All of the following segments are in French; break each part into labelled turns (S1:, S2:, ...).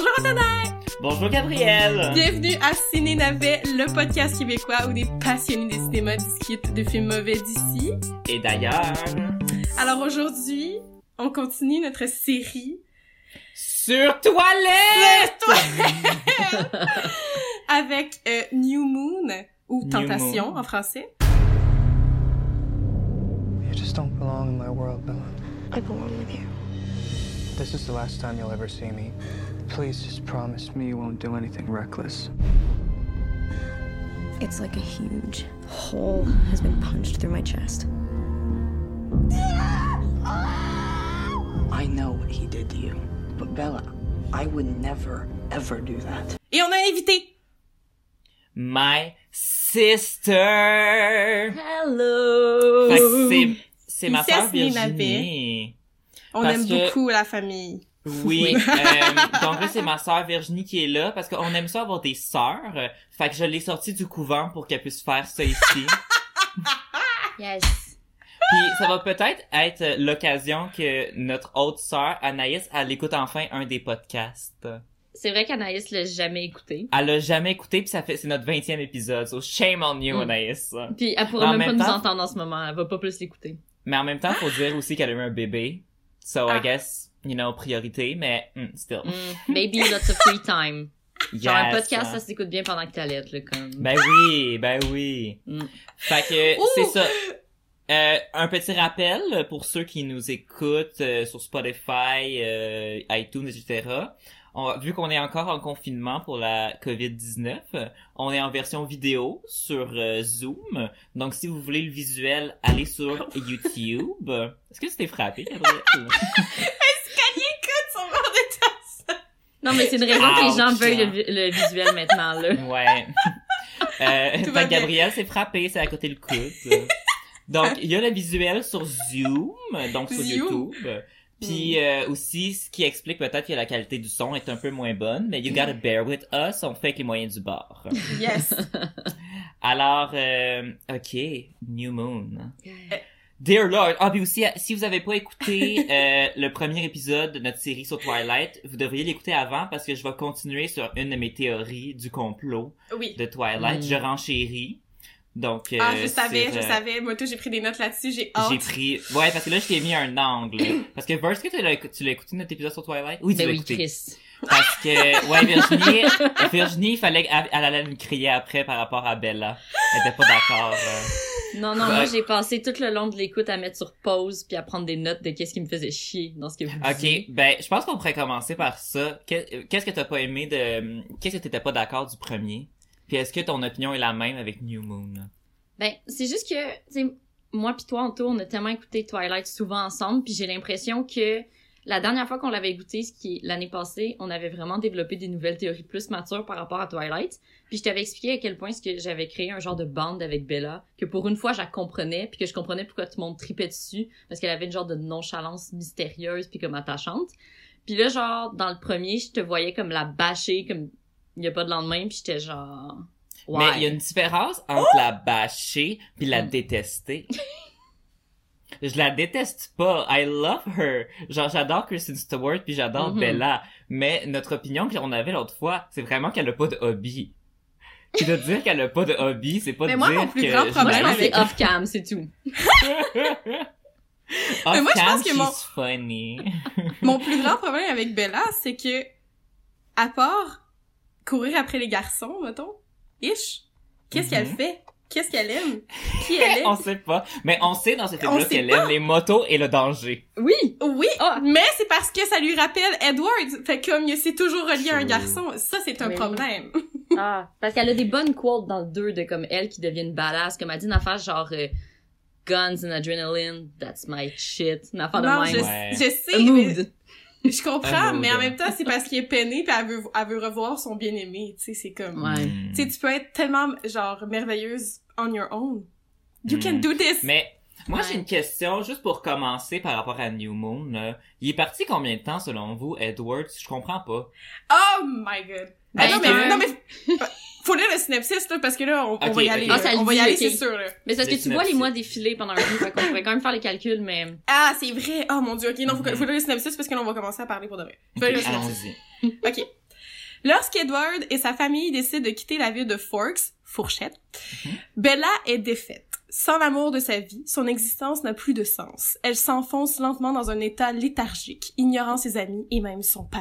S1: Bonjour Antonin!
S2: Bonjour Gabrielle!
S1: Bienvenue à Ciné Navet, le podcast québécois où des passionnés des cinémas discutent de films mauvais d'ici.
S2: Et d'ailleurs...
S1: Alors aujourd'hui, on continue notre série...
S2: Sur toilette!
S1: Sur toilette! Avec euh, New Moon, ou
S2: New
S1: Tentation
S2: Moon.
S1: en français.
S3: You just don't belong in my world, Bella.
S4: I belong with you.
S3: This is the last time you'll ever see me. Please just promise me you won't do anything reckless.
S4: It's like a huge hole has been punched through my chest.
S5: I know what he did to you, but Bella, I would never, ever do that.
S1: Et on a invité!
S2: My sister!
S4: Hello!
S2: Fait que c'est, c'est ma
S1: Ici à
S2: soeur
S1: Ciné
S2: Virginie.
S1: On
S2: Parce
S1: aime
S2: que-
S1: beaucoup la famille.
S2: Oui, euh, donc là c'est ma sœur Virginie qui est là parce qu'on aime ça avoir des sœurs. Fait que je l'ai sortie du couvent pour qu'elle puisse faire ça ici.
S4: Yes.
S2: Puis ça va peut-être être l'occasion que notre autre sœur Anaïs elle écoute enfin un des podcasts.
S6: C'est vrai qu'Anaïs l'a jamais écouté.
S2: Elle l'a jamais écouté puis ça fait c'est notre 20e épisode. So shame on you
S6: Mm.
S2: Anaïs.
S6: Puis elle pourrait
S2: En
S6: même,
S2: même
S6: pas
S2: temps-
S6: nous entendre en ce moment. Elle va pas plus l'écouter.
S2: Mais en même temps, faut dire aussi qu'elle a eu un bébé. So
S1: Ah.
S2: I guess, you know, priorité, mais mm, still.
S6: Mm. Baby, lots of free time. Genre un
S2: Yes.
S6: podcast, ça s'écoute bien pendant que t'allaites, là, comme.
S2: Ben oui, ben oui.
S6: Mm.
S2: Fait que c'est ça. Euh, un petit rappel pour ceux qui nous écoutent euh, sur Spotify, euh, iTunes, etc. On, vu qu'on est encore en confinement pour la COVID-19, euh, on est en version vidéo sur euh, Zoom. Donc, si vous voulez le visuel, allez sur YouTube. Est-ce que tu t'es frappé, Gabrielle?
S1: Écoute, son verre de tasse!
S6: Non, mais c'est une raison que les gens
S2: Ouch.
S6: veuillent le, vi- le visuel maintenant, là.
S2: Ouais. Euh,
S1: Tout va bien.
S2: Gabrielle s'est frappée, c'est à côté le coude. Donc, il y a le visuel sur Zoom, donc sur
S1: Zoom.
S2: YouTube. Puis euh, aussi, ce qui explique peut-être que la qualité du son est un peu moins bonne, mais you gotta bear with us, on fait avec les moyens du bord.
S1: Yes!
S2: Alors, euh, ok, New Moon. Dear Lord, ah puis aussi, si vous avez pas écouté euh, le premier épisode de notre série sur Twilight, vous devriez l'écouter avant parce que je vais continuer sur une de mes théories du complot
S1: Oui.
S2: de Twilight.
S6: Mm.
S2: Je renchéris. Donc, euh,
S1: Ah, je savais, je
S2: euh,
S1: savais. Moi, tout, j'ai pris des notes là-dessus, j'ai hâte.
S2: J'ai pris... Ouais, parce que là, je t'ai mis un angle. Parce que, Verse, que tu l'as tu l'as écouté notre épisode sur Twilight? Oui, tu
S6: Ben
S2: l'as
S6: oui,
S2: écouté.
S6: Chris.
S2: Parce que, ouais, Virginie, Virginie, il fallait qu'elle elle allait me crier après par rapport à Bella. Elle était pas d'accord. euh.
S6: Non, non,
S2: Ouais.
S6: moi, j'ai passé tout le long de l'écoute à mettre sur pause puis à prendre des notes de qu'est-ce qui me faisait chier dans ce que vous disiez.
S2: Ok, ben, je pense qu'on pourrait commencer par ça. Que- Qu'est-ce que t'as pas aimé de... Qu'est-ce que t'étais pas d'accord du premier? Puis est-ce que ton opinion est la même avec New Moon?
S6: Ben, c'est juste que, tu sais, moi pis toi, Anto, on a tellement écouté Twilight souvent ensemble, puis j'ai l'impression que la dernière fois qu'on l'avait écouté, ce qui l'année passée, on avait vraiment développé des nouvelles théories plus matures par rapport à Twilight. Puis je t'avais expliqué à quel point ce que j'avais créé un genre de bande avec Bella, que pour une fois, je la comprenais, puis que je comprenais pourquoi tout le monde tripait dessus, parce qu'elle avait une genre de nonchalance mystérieuse puis comme attachante. Puis là, genre, dans le premier, je te voyais comme la bâcher, comme il y a pas de lendemain, puis j'étais genre... Ouais.
S2: Mais il y a une différence entre la bâcher puis la
S6: Mm.
S2: détester. Je la déteste pas. I love her. Genre, j'adore Kristen Stewart puis j'adore
S6: Mhm.
S2: Bella. Mais notre opinion qu'on avait l'autre fois, c'est vraiment qu'elle a pas de hobby. Puis de dire qu'elle a pas de hobby, c'est pas
S1: Mais
S2: de
S1: moi,
S2: dire
S1: mon plus
S2: que
S1: grand problème
S6: c'est off-cam, c'est tout.
S2: Off
S1: moi, je pense que mon-
S2: funny.
S1: Mon plus grand problème avec Bella, c'est que, à part courir après les garçons, mettons, ish, qu'est-ce qu'elle
S2: Mhm.
S1: fait? Qu'est-ce qu'elle aime? Qui elle est?
S2: on sait pas. Mais on sait dans cette
S1: sait
S2: qu'elle aime les motos et le danger.
S6: Oui!
S1: Oui,
S6: Ah.
S1: mais c'est parce que ça lui rappelle Edward. Fait comme c'est toujours relié à un garçon. Ça, c'est un
S6: Oui.
S1: problème.
S6: Ah, parce qu'elle a des bonnes quotes dans le 2 de comme elle qui devient une badass, comme elle dit une affaire genre euh, Guns and adrenaline, that's my shit. Une affaire
S1: non,
S6: de
S1: je,
S6: même.
S2: Ouais.
S1: je
S6: A
S1: sais, mais. Je comprends, mais en même temps, c'est parce qu'il est peiné pis elle veut, elle veut revoir son bien-aimé. Tu sais, c'est comme...
S6: Ouais.
S1: Tu sais, tu peux être tellement, genre, merveilleuse on your own. You can
S2: Mm.
S1: do this!
S2: Mais moi
S6: Ouais.
S2: j'ai une question juste pour commencer par rapport à New Moon. là. Il est parti combien de temps selon vous, Edward Je comprends pas?
S1: Oh my god! Ah,
S6: Ben,
S1: non, mais, non, mais, faut lire le synopsis, là, parce que là, on, on
S2: Ok,
S1: va y aller.
S6: Ah,
S1: on va y
S6: dit,
S1: aller, c'est sûr, là.
S6: Mais c'est parce
S2: Le
S6: que tu vois les mois défiler pendant un bout, qu'on pourrait quand même faire les calculs, mais...
S1: Ah, c'est vrai! Oh mon dieu, ok, non, faut,
S2: Mhm.
S1: faut lire le synopsis parce que là, on va commencer à parler pour de vrai.
S2: Allons-y.
S1: Ok. Lorsqu'Edward et sa famille décident de quitter la ville de Forks, Fourchette, Bella est défaite. Sans l'amour de sa vie, son existence n'a plus de sens. Elle s'enfonce lentement dans un état léthargique, ignorant ses amis et même son père.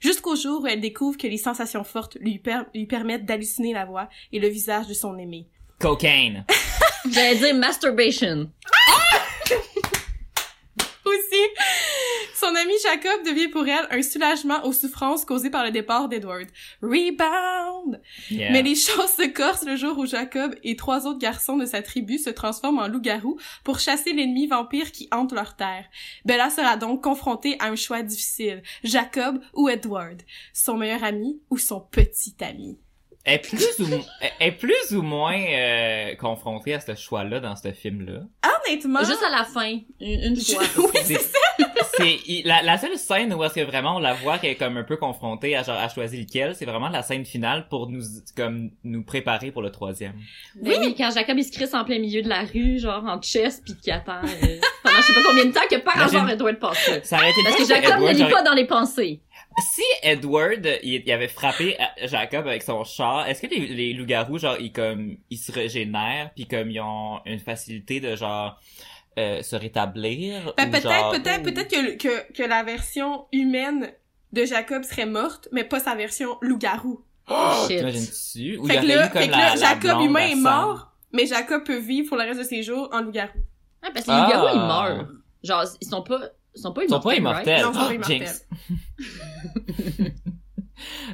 S1: Jusqu'au jour où elle découvre que les sensations fortes lui, per- lui permettent d'halluciner la voix et le visage de son aimé.
S2: Cocaine.
S6: J'allais dire masturbation.
S1: Aussi, son ami Jacob devient pour elle un soulagement aux souffrances causées par le départ d'Edward. Rebound!
S2: Yeah.
S1: Mais les choses se corsent le jour où Jacob et trois autres garçons de sa tribu se transforment en loups-garous pour chasser l'ennemi vampire qui hante leur terre. Bella sera donc confrontée à un choix difficile. Jacob ou Edward? Son meilleur ami ou son petit ami?
S2: Elle est plus ou, est plus ou moins euh, confrontée à ce choix-là dans ce film-là.
S1: Honnêtement...
S6: Juste à la fin, une, une fois.
S1: Oui,
S2: C'est la, la seule scène où est-ce que vraiment on la voit qu'elle est comme un peu confrontée à genre à choisir lequel, c'est vraiment la scène finale pour nous comme nous préparer pour le troisième.
S6: Oui. oui, quand Jacob il se crisse en plein milieu de la rue, genre en chest, puis qui attend euh, pendant je sais pas combien de temps que par hasard Edward passe.
S2: Ça
S6: Parce que Jacob ne lit pas dans les pensées.
S2: Si Edward il, il avait frappé à- Jacob avec son char, est-ce que les, les loups-garous genre ils comme ils se régénèrent puis comme ils ont une facilité de genre euh, se rétablir
S1: Ben,
S2: ou
S1: peut-être,
S2: genre-
S1: peut-être, peut-être que, que, que la version humaine de Jacob serait morte, mais pas sa version loup-garou.
S6: Shit.
S2: T'imagines-tu? Ou il y
S1: Fait que là,
S2: eu comme
S1: fait que là, Jacob humain est mort, mais Jacob peut vivre pour le reste de ses jours en loup-garou.
S6: Ouais, parce que les loups-garous, ils
S2: Ah.
S6: meurent. Genre, ils sont pas, ils sont pas
S2: Ils sont pas
S6: immortels, right?
S2: immortels.
S1: Non, sont pas
S2: Ah,
S1: immortels.
S2: Jinx.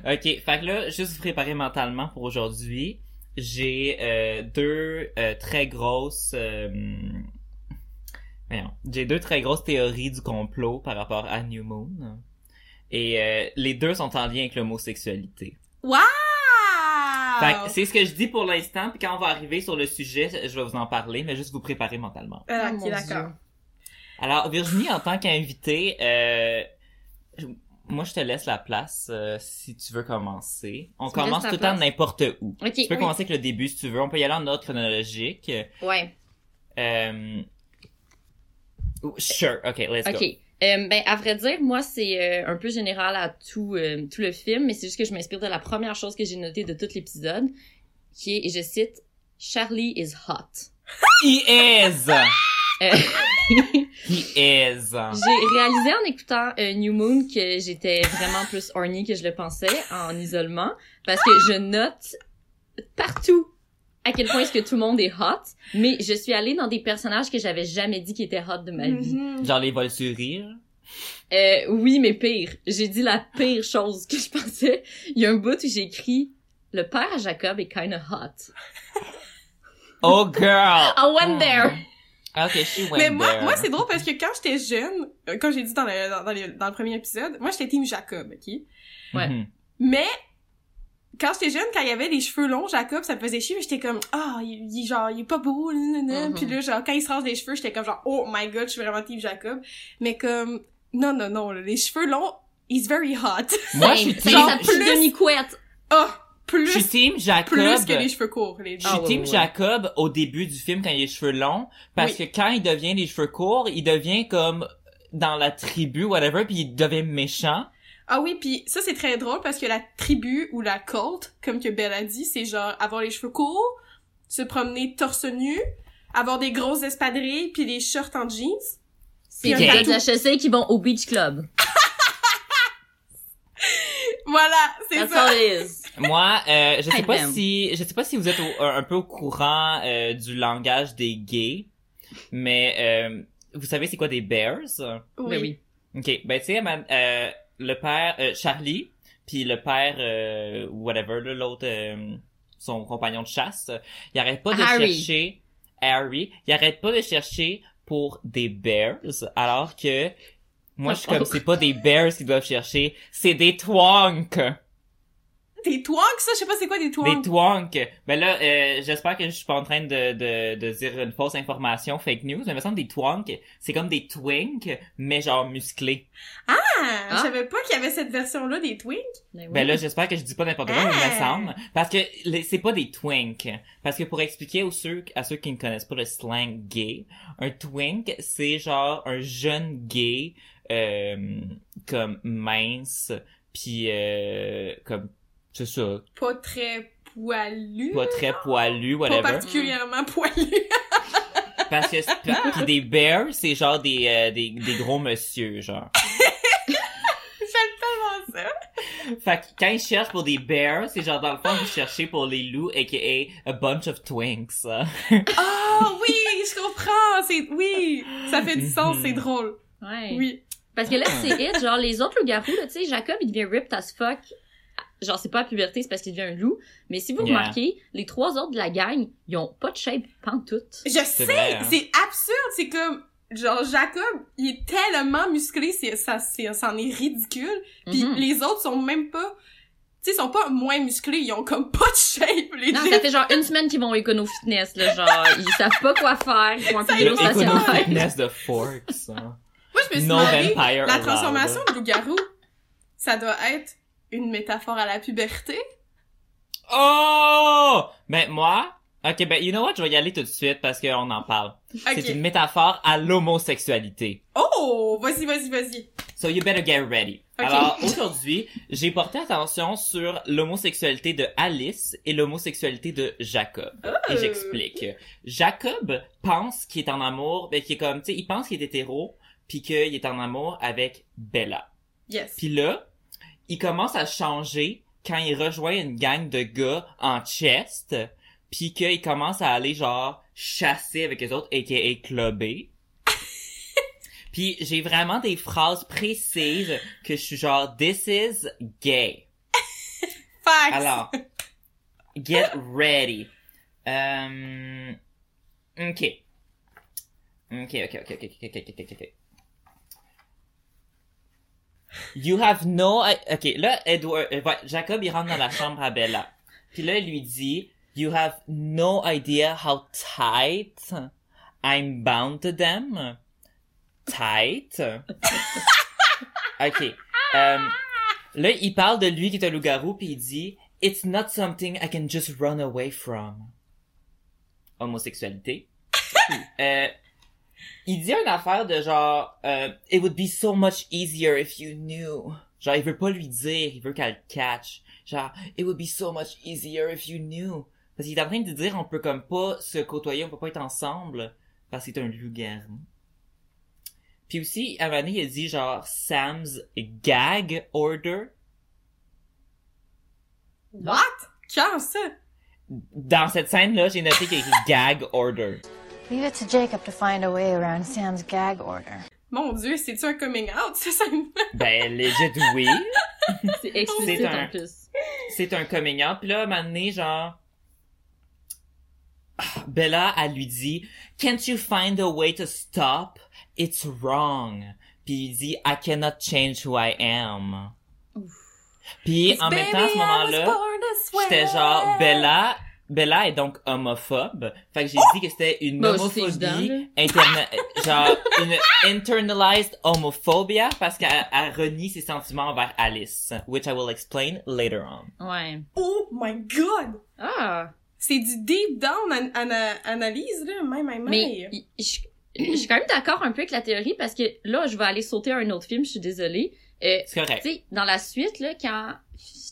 S2: ok, fait que là, juste vous préparer mentalement pour aujourd'hui. J'ai euh, deux euh, très grosses... euh, voyons, J'ai deux très grosses théories du complot par rapport à New Moon. Et euh, les deux sont en lien avec l'homosexualité.
S1: Wow!
S2: Fait que c'est ce que je dis pour l'instant, puis quand on va arriver sur le sujet, je vais vous en parler, mais juste vous préparer mentalement.
S1: Ah,
S6: Oh,
S1: ok, d'accord.
S2: Alors, Virginie, en tant qu'invitée, euh, moi, je te laisse la place euh, si tu veux commencer. On
S6: Tu
S2: commence tout le temps n'importe où.
S6: Ok,
S2: Tu peux
S6: oui.
S2: commencer avec le début si tu veux. On peut y aller en ordre chronologique.
S6: Ouais.
S2: Euh... Sure. OK, let's
S6: Ok.
S2: go.
S6: Euh, ben, à vrai dire, moi, c'est euh, un peu général à tout, euh, tout le film, mais c'est juste que je m'inspire de la première chose que j'ai notée de tout l'épisode, qui est, et je cite, Charlie is hot.
S2: He is!
S6: Euh,
S2: He is!
S6: j'ai réalisé en écoutant euh, New Moon que j'étais vraiment plus horny que je le pensais en isolement, parce que je note partout à quel point est-ce que tout le monde est hot, mais je suis allée dans des personnages que j'avais jamais dit qui étaient hot de ma vie.
S1: Mhm.
S2: Genre les vols sur rire.
S6: Euh, oui, mais pire. J'ai dit la pire chose que je pensais. Il y a un bout où j'ai écrit le père à Jacob est kinda hot.
S2: Oh, girl!
S6: I went there.
S2: OK, she went
S1: Mais moi,
S2: there.
S1: moi c'est drôle parce que quand j'étais jeune, euh, quand j'ai dit dans le, dans, dans le, dans le premier épisode, moi j'étais team Jacob, ok?
S6: Ouais.
S2: Mhm.
S1: Mais, quand j'étais jeune, quand il y avait des cheveux longs, Jacob, ça me faisait chier, mais j'étais comme, ah, il, il- genre, il est pas beau, nanana.
S6: Mhm.
S1: Puis là, genre, quand il se range les cheveux, j'étais comme genre, oh my god, je suis vraiment team Jacob. Mais comme, non, non, non, là, les cheveux longs, he's very hot.
S2: Moi, je suis
S6: C'est
S2: team,
S6: petite
S1: plus-
S6: demi-couette.
S1: Oh,
S2: je
S1: plus,
S2: suis team Jacob.
S1: plus que les cheveux courts, les
S2: Je suis
S6: Ah, ouais,
S2: team
S6: ouais.
S2: Jacob au début du film quand il a les cheveux longs parce
S1: Oui.
S2: que quand il devient les cheveux courts, il devient comme dans la tribu whatever puis il devient méchant.
S1: Ah oui, puis ça c'est très drôle parce que la tribu ou la cult, comme que Belle a dit, c'est genre avoir les cheveux courts, se promener torse nu, avoir des grosses espadrilles puis des shorts en jeans.
S6: C'est
S1: Ok.
S6: des gars de la HEC qui vont au Beach Club.
S1: Voilà, c'est
S6: That's
S1: ça.
S6: all it is.
S2: Moi, euh, je sais pas si je sais pas si vous êtes au- un, peu au courant euh, du langage des gays, mais euh, vous savez c'est quoi des bears?
S6: Mais oui.
S2: OK, ben tu sais ma- euh, le père euh, Charlie puis le père euh, whatever là, l'autre euh, son compagnon de chasse, il arrête pas de
S6: Harry.
S2: chercher Harry, il arrête pas de chercher pour des bears alors que moi je suis comme c'est pas des bears qu'ils doivent chercher, c'est des twonks.
S1: Des twonks, ça, je sais pas c'est quoi des twonks.
S2: Des twonks. Ben là, euh, j'espère que je suis pas en train de, de, de dire une fausse information, fake news, mais il me semble des twonks, c'est comme des twinks, mais genre musclés.
S1: Ah,
S6: Ah.
S1: je savais pas qu'il y avait cette version-là des twinks.
S6: Mais oui.
S2: Ben là, j'espère que je dis pas n'importe quoi, mais il me
S1: Ah.
S2: semble. Parce que c'est pas des twinks. Parce que pour expliquer aux ceux, à ceux qui ne connaissent pas le slang gay, un twink, c'est genre un jeune gay, euh, comme mince, puis euh, comme c'est ça,
S1: Pas très poilu.
S2: pas très poilu,
S1: Pas
S2: whatever.
S1: particulièrement poilu.
S2: Parce que c'est- pis des bears, c'est genre des, euh, des des gros monsieur genre.
S1: J'aime tellement ça.
S2: Fait que quand ils cherchent pour des bears, c'est genre dans le fond vous cherchez pour les loups, aka a bunch of twinks.
S1: Ah oui, je comprends. C'est oui, ça fait du sens,
S2: Mhm.
S1: c'est drôle.
S6: Ouais.
S1: Oui.
S6: Parce que là, c'est it. Genre, les autres loups-garous, tu sais, Jacob, il devient ripped as fuck. Genre, c'est pas à puberté, c'est parce qu'il devient un loup. Mais si vous
S2: Yeah.
S6: remarquez, les trois autres de la gang, ils ont pas de shape pantoute.
S1: Je sais,
S2: vrai, hein.
S1: c'est absurde, c'est comme genre Jacob, il est tellement musclé, c'est ça c'est c'en est ridicule. Puis
S6: Mhm.
S1: les autres sont même pas tu sais, ils sont pas moins musclés, ils ont comme pas de shape, les
S6: Non,
S1: deux.
S6: ça fait genre une semaine qu'ils vont au Econo Fitness, là, genre, ils savent pas quoi faire, ils font un peu
S2: Econo. Fitness de Forks. hein.
S1: Moi, je me suis
S2: No
S1: demandé,
S2: vampire
S1: la transformation de loup-garou, ça doit être une métaphore à la puberté?
S2: Oh! Ben moi, ok ben you know what, je vais y aller tout de suite parce qu'on en parle. C'est
S1: Ok.
S2: une métaphore à l'homosexualité.
S1: Oh, vas-y, vas-y, vas-y.
S2: So you better get ready.
S1: Ok.
S2: Alors aujourd'hui, j'ai porté attention sur l'homosexualité de Alice et l'homosexualité de Jacob.
S1: Oh.
S2: Et j'explique. Jacob pense qu'il est en amour, ben qu'il est comme, tu sais, il pense qu'il est hétéro, puis qu'il est en amour avec Bella.
S1: Yes.
S2: Puis là, il commence à changer quand il rejoint une gang de gars en chest, puis qu'il commence à aller genre chasser avec les autres, aka clubé. puis j'ai vraiment des phrases précises que je suis genre this is gay.
S1: Facts.
S2: Alors, get ready. Um, ok. Ok, ok, ok, ok, ok, ok, ok, ok. You have no... Ok, là, Edward... euh, Jacob, il rentre dans la chambre à Bella. Puis là, il lui dit, You have no idea how tight I'm bound to them. Tight. ok. Euh, là, il parle de lui qui est un loup-garou, puis il dit, It's not something I can just run away from. Homosexualité. euh, il dit une affaire de genre, euh, It would be so much easier if you knew. Genre, il veut pas lui dire, il veut qu'elle le catch. Genre, It would be so much easier if you knew. Parce qu'il est en train de dire, on peut comme pas se côtoyer, on peut pas être ensemble, parce qu'il est un loup-garou. Puis aussi, à il a dit genre, Sam's gag order.
S1: What? Quand ça?
S2: Dans cette scène-là, j'ai noté qu'il y a écrit gag order.
S7: Leave it to Jacob to find a way around Sam's gag order.
S1: Mon dieu, c'est-tu un coming out, ça, ça
S2: Ben, legit, oui.
S6: C'est explicite
S2: un-
S6: en plus.
S2: c'est un coming out. Puis là, à un moment donné, genre... ah, Bella, elle lui dit, Can't you find a way to stop? It's wrong. Puis il dit, I cannot change who I am. Puis en même temps, à ce moment-là, j'étais genre, Bella, Bella est donc homophobe. Fait que j'ai dit que c'était une homophobie interna genre une internalized homophobia parce qu'elle elle renie ses sentiments envers Alice, which I will explain later on.
S6: Ouais.
S1: Oh my god!
S6: Ah!
S1: C'est du deep down an- ana- analyse, là, même, même,
S6: Mais je suis quand même d'accord un peu avec la théorie parce que là, je vais aller sauter à un autre film, je suis désolée. Euh,
S2: C'est correct.
S6: tu sais, dans la suite, là, quand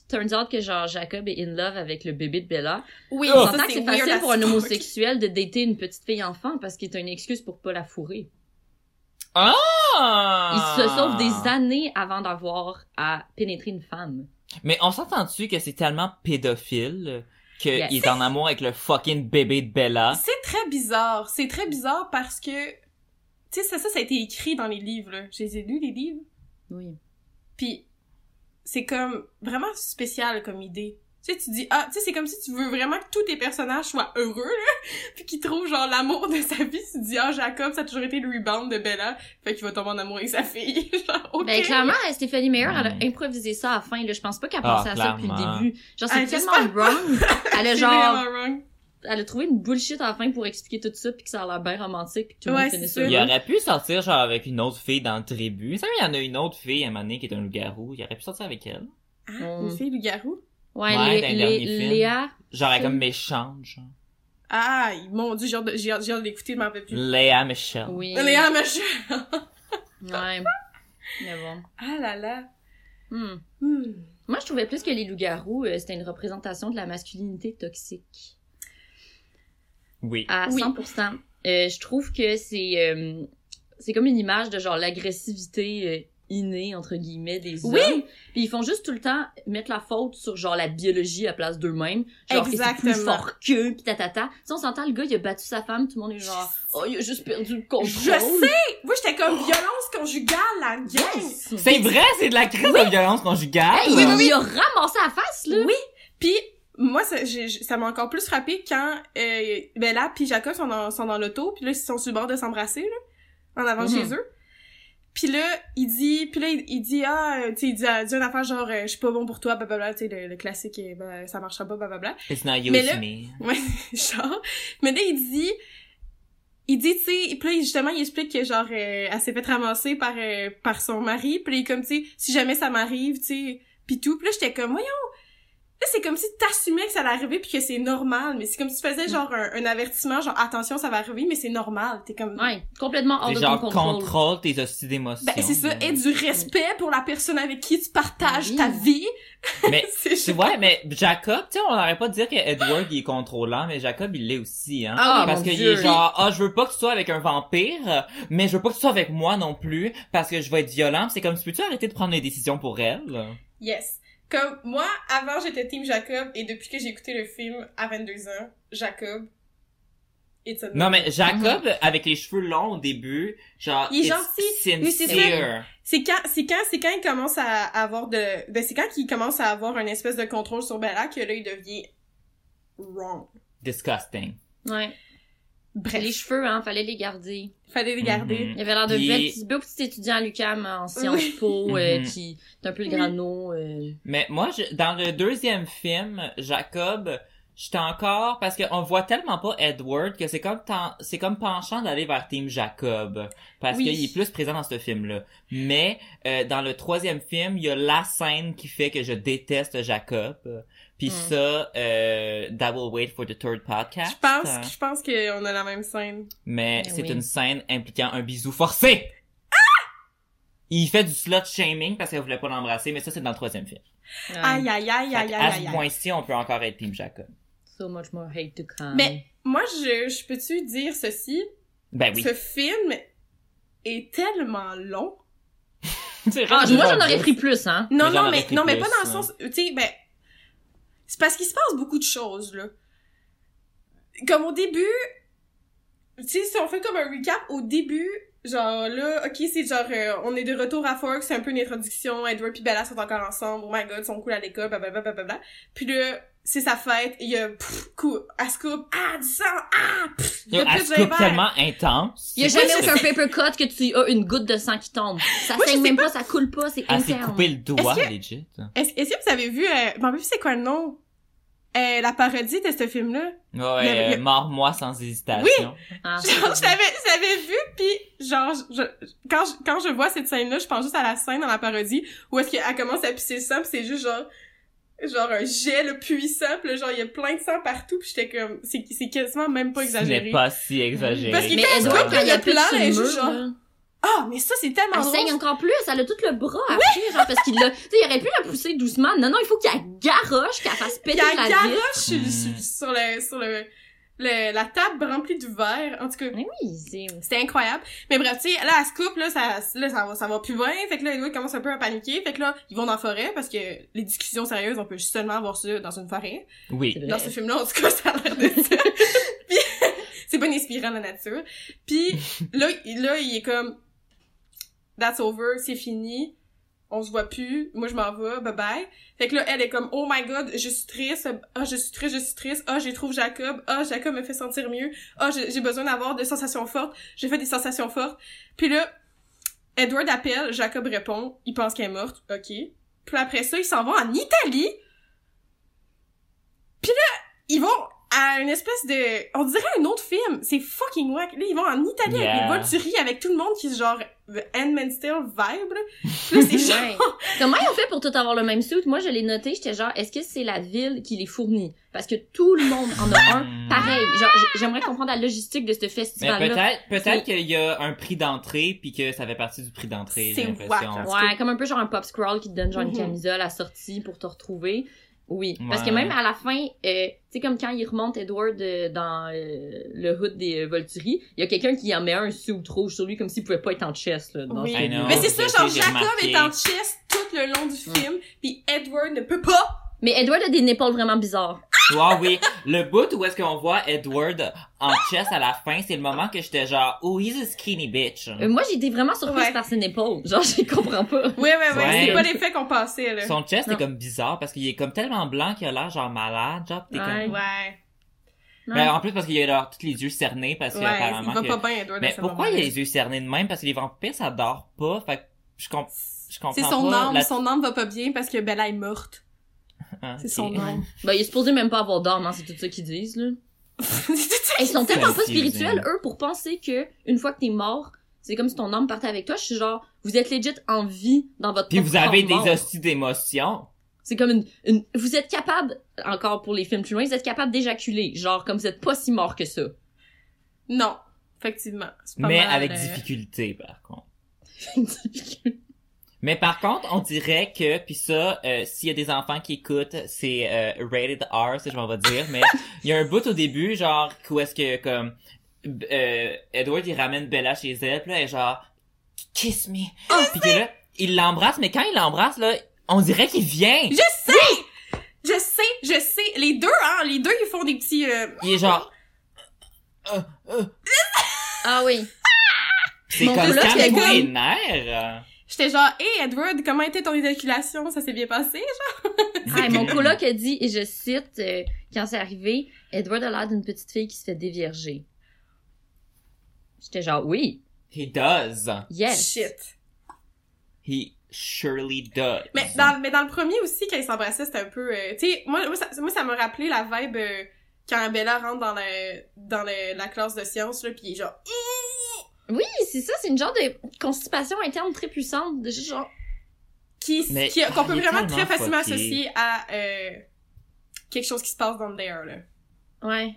S6: turns out que genre Jacob est in love avec le bébé de Bella,
S1: Oui,
S6: on
S1: ça,
S6: s'entend que c'est facile pour un homosexuel de dater une petite fille enfant parce qu'il est une excuse pour pas la fourrer.
S2: Ah!
S6: Il se sauve des années avant d'avoir à pénétrer une femme.
S2: Mais on s'entend-tu que c'est tellement pédophile qu'il
S6: Yes.
S2: est en amour avec le fucking bébé de Bella?
S1: C'est très bizarre. C'est très bizarre parce que, tu sais, ça, ça, ça a été écrit dans les livres, là. Je les ai lus, les livres?
S6: Oui.
S1: Puis c'est comme vraiment spécial comme idée. Tu sais, tu dis, ah, tu sais, c'est comme si tu veux vraiment que tous tes personnages soient heureux, là, puis qu'ils trouvent, genre, l'amour de sa vie. Tu dis, ah, Jacob, ça a toujours été le rebound de Bella, fait qu'il va tomber en amour avec sa fille. genre, ok.
S6: Ben, clairement, Stéphanie Meyer, elle a
S2: Mm.
S6: improvisé ça à la fin, là. Je pense pas qu'elle
S2: Ah,
S6: pensait à ça depuis le début. Genre,
S1: Ah,
S6: c'est tellement
S1: j'espère pas.
S6: wrong. Elle a
S1: C'est
S6: genre,
S1: vraiment wrong.
S6: Elle a trouvé une bullshit à la fin pour expliquer tout ça puis que ça a l'air bien romantique puis que tout le
S1: Ouais,
S6: monde.
S2: Il aurait pu sortir genre avec une autre fille dans le tribu. Ça, il y en a une autre fille à un moment donné qui est un loup-garou. Il aurait pu sortir avec elle.
S1: Ah,
S6: Mm.
S1: une fille loup-garou?
S6: Ouais,
S2: Ouais, les derniers films.
S6: Léa,
S2: Genre elle est comme méchante, genre.
S1: Ah, mon dieu, j'ai hâte de- j'ai hâte j'ai hâte d'écouter, je m'en rappelle plus.
S2: Léa Michelle.
S6: oui.
S1: Léa, machin.
S6: Ouais. Mais bon.
S1: Ah là là.
S6: Hmm.
S1: Hmm.
S6: Moi, je trouvais plus que les loups-garous, euh, c'était une représentation de la masculinité toxique.
S2: Oui.
S6: À
S1: Oui.
S6: 100%. Euh, je trouve que c'est euh, c'est comme une image de genre l'agressivité euh, innée entre guillemets des hommes.
S1: Oui.
S6: Puis ils font juste tout le temps mettre la faute sur genre la biologie à place d'eux-mêmes. Genre que c'est plus
S1: Exactement.
S6: fort qu'eux, pis tatata. Tu sais, on s'entend le gars, il a battu sa femme, tout le monde est genre oh il a juste perdu le contrôle.
S1: Je sais! Moi, j'étais comme violence conjugale, la gang!
S6: Yes.
S2: C'est vrai, c'est de la crise de violence conjugale.
S6: Hey, il lui a ramassé la face là.
S1: Oui! Puis moi, ça j'ai- ça m'a encore plus frappé quand euh, Bella puis Jacob sont dans, sont dans l'auto, puis là, ils sont sur le bord de s'embrasser, là, en avant
S6: Mhm.
S1: chez eux. Puis là, il dit, puis là, il, il dit, ah, euh, tu sais, il dit, euh, dit une affaire genre, euh, je suis pas bon pour toi, blablabla, tu sais, le, le classique, euh, ben, ça marchera pas, blablabla.
S2: It's not you,
S1: Mais
S2: it's
S1: là-
S2: me.
S1: Ouais, genre. Mais là, il dit, il dit, tu sais, puis là, justement, il explique que, genre, euh, elle s'est fait ramasser par, euh, par son mari, puis il est comme, tu sais, si jamais ça m'arrive, tu sais, pis tout. Puis là, j'étais comme, voyons, là, c'est comme si t'assumais que ça allait arriver puis que c'est normal, mais c'est comme si tu faisais, genre, un, un avertissement, genre, attention, ça va arriver, mais c'est normal. T'es comme...
S6: Ouais, complètement hors de
S2: genre
S6: ton contrôle.
S2: contrôle tes hosties d'émotions.
S1: Ben, c'est ça, et du respect pour la personne avec qui tu partages
S6: Oui.
S1: ta vie.
S2: Mais
S1: c'est
S2: tu vois, mais Jacob, tu sais, on n'arrête pas de dire que Edward il est contrôlant, mais Jacob il l'est aussi, hein.
S6: Ah,
S2: parce qu'il est genre, ah, je veux pas que tu sois avec un vampire, mais je veux pas que tu sois avec moi non plus, parce que je vais être violent. C'est comme, tu peux-tu arrêter de prendre les décisions pour elle?
S1: Yes. Comme moi, avant j'étais Team Jacob et depuis que j'ai écouté le film à 22 ans, Jacob, it's a
S2: Non, mais Jacob, avec les cheveux longs au début, genre,
S1: Il est
S2: it's
S1: gentil. Oui, c'est
S2: sincere.
S1: C'est quand, c'est quand, c'est quand il commence à avoir de, ben c'est quand il commence à avoir un espèce de contrôle sur Bella que là il devient wrong.
S2: Disgusting.
S6: Ouais.
S1: Bref,
S6: Les cheveux, hein, fallait les garder.
S1: fallait les garder.
S2: Mhm.
S6: Il avait l'air de
S2: Il
S6: beau petit étudiant à l'UQAM en sciences
S1: Oui.
S6: po, euh,
S2: Mhm.
S6: qui est un peu le grano. Euh...
S2: Mais moi, je- dans le deuxième film, Jacob, j'étais encore parce qu'on voit tellement pas Edward que c'est comme c'est comme penchant d'aller vers Team Jacob parce
S1: Oui.
S2: qu'il est plus présent dans ce film-là. Mais euh, dans le troisième film, il y a la scène qui fait que je déteste Jacob. Puis
S6: Mm.
S2: ça, euh, that will wait for the third podcast.
S1: Je pense, je pense qu'on a la même scène.
S2: Mais
S6: Mais
S2: c'est
S6: oui.
S2: une scène impliquant un bisou forcé. Il fait du slut shaming parce qu'elle voulait pas l'embrasser, mais ça c'est dans le troisième film.
S1: Aïe aïe aïe aïe aïe
S2: à ce point-ci, on peut encore être Team Jacob.
S6: So much more hate to come.
S1: Mais moi je, je peux-tu dire ceci?
S2: Ben oui.
S1: Ce film est tellement long.
S6: Ah, moi,
S2: je
S6: j'en aurais pris plus, hein.
S1: Non,
S2: Mais
S1: non, mais, non, mais pas dans le sens, tu sais, ben, c'est parce qu'il se passe beaucoup de choses, là. Comme au début, tu sais, si on fait comme un recap, au début, genre, là, ok, c'est genre, euh, on est de retour à Forks, c'est un peu une introduction, Edward et Bella sont encore ensemble, oh my god, ils sont cool à l'école, blablabla, blablabla. Puis là, c'est sa fête, il y a, pff, coup, elle se coupe, ah, du sang, ah, pff, il y
S2: Yo, Elle se coupe tellement intense.
S6: Il y a
S1: Oui,
S6: jamais aucun paper cut que tu as une goutte de sang qui tombe. Ça
S1: Moi,
S6: saigne même
S1: pas.
S6: pas, ça coule pas, c'est
S2: Elle s'est
S6: interne.
S2: coupé le doigt,
S1: Est-ce que-
S2: legit.
S1: Est-ce, que vous avez vu, euh, m'en c'est quoi le nom? Euh, la parodie de ce film-là?
S2: Ouais, euh, mors-moi sans hésitation.
S6: Ah,
S1: Genre, je l'avais, je l'avais vu, puis genre, je, quand, je, quand je vois cette scène-là, je pense juste à la scène dans la parodie où est-ce qu'elle commence à pisser le sang, pis c'est juste genre, genre un jet là, puissant, pis là, genre, il y a plein de sang partout, pis j'étais comme, c'est, c'est quasiment même pas exagéré.
S2: n'est pas si exagéré.
S1: Parce elle
S6: Edward,
S1: coupe,
S6: quand
S1: il y a plein,
S6: le
S1: elle genre, ah, mais ça, c'est tellement
S6: Elle
S1: drôle.
S6: saigne encore plus, elle a tout le bras après, genre, parce qu'il l'a, tu sais, il aurait pu la pousser doucement. Non, non, il faut qu'il la garoche, qu'elle fasse
S1: Il y
S6: péter
S1: a
S6: la
S1: un
S6: vitre.
S1: garoche sur, sur, sur le, sur le, le- la table remplie de verre. En tout cas,
S6: Mais oui, c'est...
S1: C'était incroyable. Mais bref, tu sais, là, elle se coupe, là, ça, là, ça va, ça va plus bien. Fait que là, Edward commence un peu à paniquer. Fait que là, ils vont dans la forêt parce que les discussions sérieuses, on peut seulement avoir ça dans une forêt.
S2: Oui.
S1: Dans ce film-là, en tout cas, ça a l'air de ça. Puis, c'est pas inspirant la nature. Puis, là, là, il est comme, that's over, c'est fini. On se voit plus. Moi, je m'en vais. Bye bye. Fait que là, elle est comme, oh my god, je suis triste. Ah, je suis triste, je suis triste. Ah, j'ai trouvé Jacob. Ah, Jacob me fait sentir mieux. Ah, j'ai besoin d'avoir des sensations fortes. J'ai fait des sensations fortes. Puis là, Edward appelle, Jacob répond. Il pense qu'elle est morte. OK. Puis après ça, ils s'en vont en Italie. Puis là, ils vont à une espèce de... On dirait un autre film. C'est fucking wack. Là, ils vont en Italie
S2: Yeah.
S1: avec les Volturi, avec tout le monde qui, genre, The Handmaid's Tale vibe, là. Genre...
S6: Ouais. Comment ils ont fait pour tout avoir le même suit? Moi, je l'ai noté, j'étais genre, est-ce que c'est la ville qui les fournit? Parce que tout le monde en a un
S2: Hmm.
S6: pareil. Genre, j'aimerais comprendre la logistique de ce festival-là.
S2: peut-être, peut-être qu'il y a un prix d'entrée puis que ça fait partie du prix d'entrée, j'ai
S1: C'est
S2: l'impression.
S6: Ouais, comme un peu genre un pop scroll qui te donne genre une
S1: Mhm.
S6: camisole à la sortie pour te retrouver. Oui, parce que même à la fin, euh, tu sais comme quand il remonte Edward euh, dans euh, le hood des euh, Volturi, il y a quelqu'un qui en met un suit rouge sur lui comme s'il pouvait pas être en chest là. Dans
S1: Oui.
S6: ce
S2: I
S6: film.
S2: know.
S1: Mais c'est ça, genre, Jacob
S2: remarqué.
S1: est en chest tout le long du film, puis Edward ne peut pas.
S6: Mais Edward a des nipples vraiment bizarres.
S2: Ouais, oui. Le bout où est-ce qu'on voit Edward en chess à la fin, c'est le moment que j'étais genre, oh, he's a skinny bitch.
S6: Euh, moi été vraiment surprise
S1: Ouais.
S6: par ses nipples. Genre je comprends pas.
S1: Ouais, ouais, ouais,
S2: Ouais.
S1: c'est pas l'effet qu'on passait, là.
S2: Son chest
S6: Non.
S2: est comme bizarre parce qu'il est comme tellement blanc qu'il a l'air genre malade, genre t'es
S6: Ouais.
S2: comme...
S1: Ouais.
S2: Mais en plus parce qu'il a genre tous les yeux cernés parce que
S1: Ouais,
S2: apparemment
S1: il va
S2: que-
S1: pas bien, Edward, à
S2: Mais pourquoi il a les yeux cernés de même? Parce que les vampires ça dort pas, fait que je, comp... je comprends
S1: C'est son
S2: pas.
S1: âme,
S2: la-
S1: son âme va pas bien parce que Bella est morte.
S2: Ah,
S1: C'est
S2: ok.
S1: son âme.
S6: Ben il est supposé même pas avoir d'âme, hein, c'est tout ça qu'ils disent là. Ils sont tellement pas spirituels, eux, pour penser que une fois que t'es mort, c'est comme si ton âme partait avec toi. Je suis genre, vous êtes legit en vie dans votre
S2: Puis vous avez des hosties d'émotions.
S6: C'est comme une, une, vous êtes capable, encore pour les films plus loin, vous êtes capable d'éjaculer. Genre, comme vous êtes pas si mort que ça.
S1: Non, effectivement. pas
S2: Mais
S1: mal,
S2: avec
S1: euh,
S2: difficulté, par contre. Mais par contre, on dirait que, puis ça, euh, s'il y a des enfants qui écoutent, c'est euh, rated R, ça je m'en vais dire, mais il y a un bout au début, genre, où est-ce que, comme, euh, Edward, il ramène Bella chez elle, puis là, elle est genre, kiss me. puis que là, il l'embrasse, mais quand il l'embrasse, là, on dirait qu'il vient.
S1: Je sais! Je sais, je sais. Les deux, hein, les deux, ils font des petits... euh,
S2: Il est genre,
S6: Ah oui.
S2: c'est comme quand
S6: il est
S2: nerfs.
S1: J'étais genre, hey Edward, comment était ton éjaculation? Ça s'est bien passé?
S6: Ah, mon coloc a dit, et je cite, euh, quand c'est arrivé, Edward a l'air d'une petite fille qui se fait dévierger. J'étais genre, oui,
S2: He does.
S6: yes.
S1: Shit.
S2: He surely does.
S1: Mais dans, mais dans le premier aussi, quand ils s'embrassaient, c'était un peu... euh, tu sais, moi, moi, ça, moi, ça m'a rappelé la vibe euh, quand Bella rentre dans, la, dans le- la classe de sciences, là, pis genre...
S6: Oui, c'est ça, c'est une genre de constipation interne très puissante. De genre,
S1: qui qu'on peut
S2: il est
S1: vraiment très facilement
S2: fucké.
S1: associer à euh, quelque chose qui se passe dans le dehors là.
S6: ouais.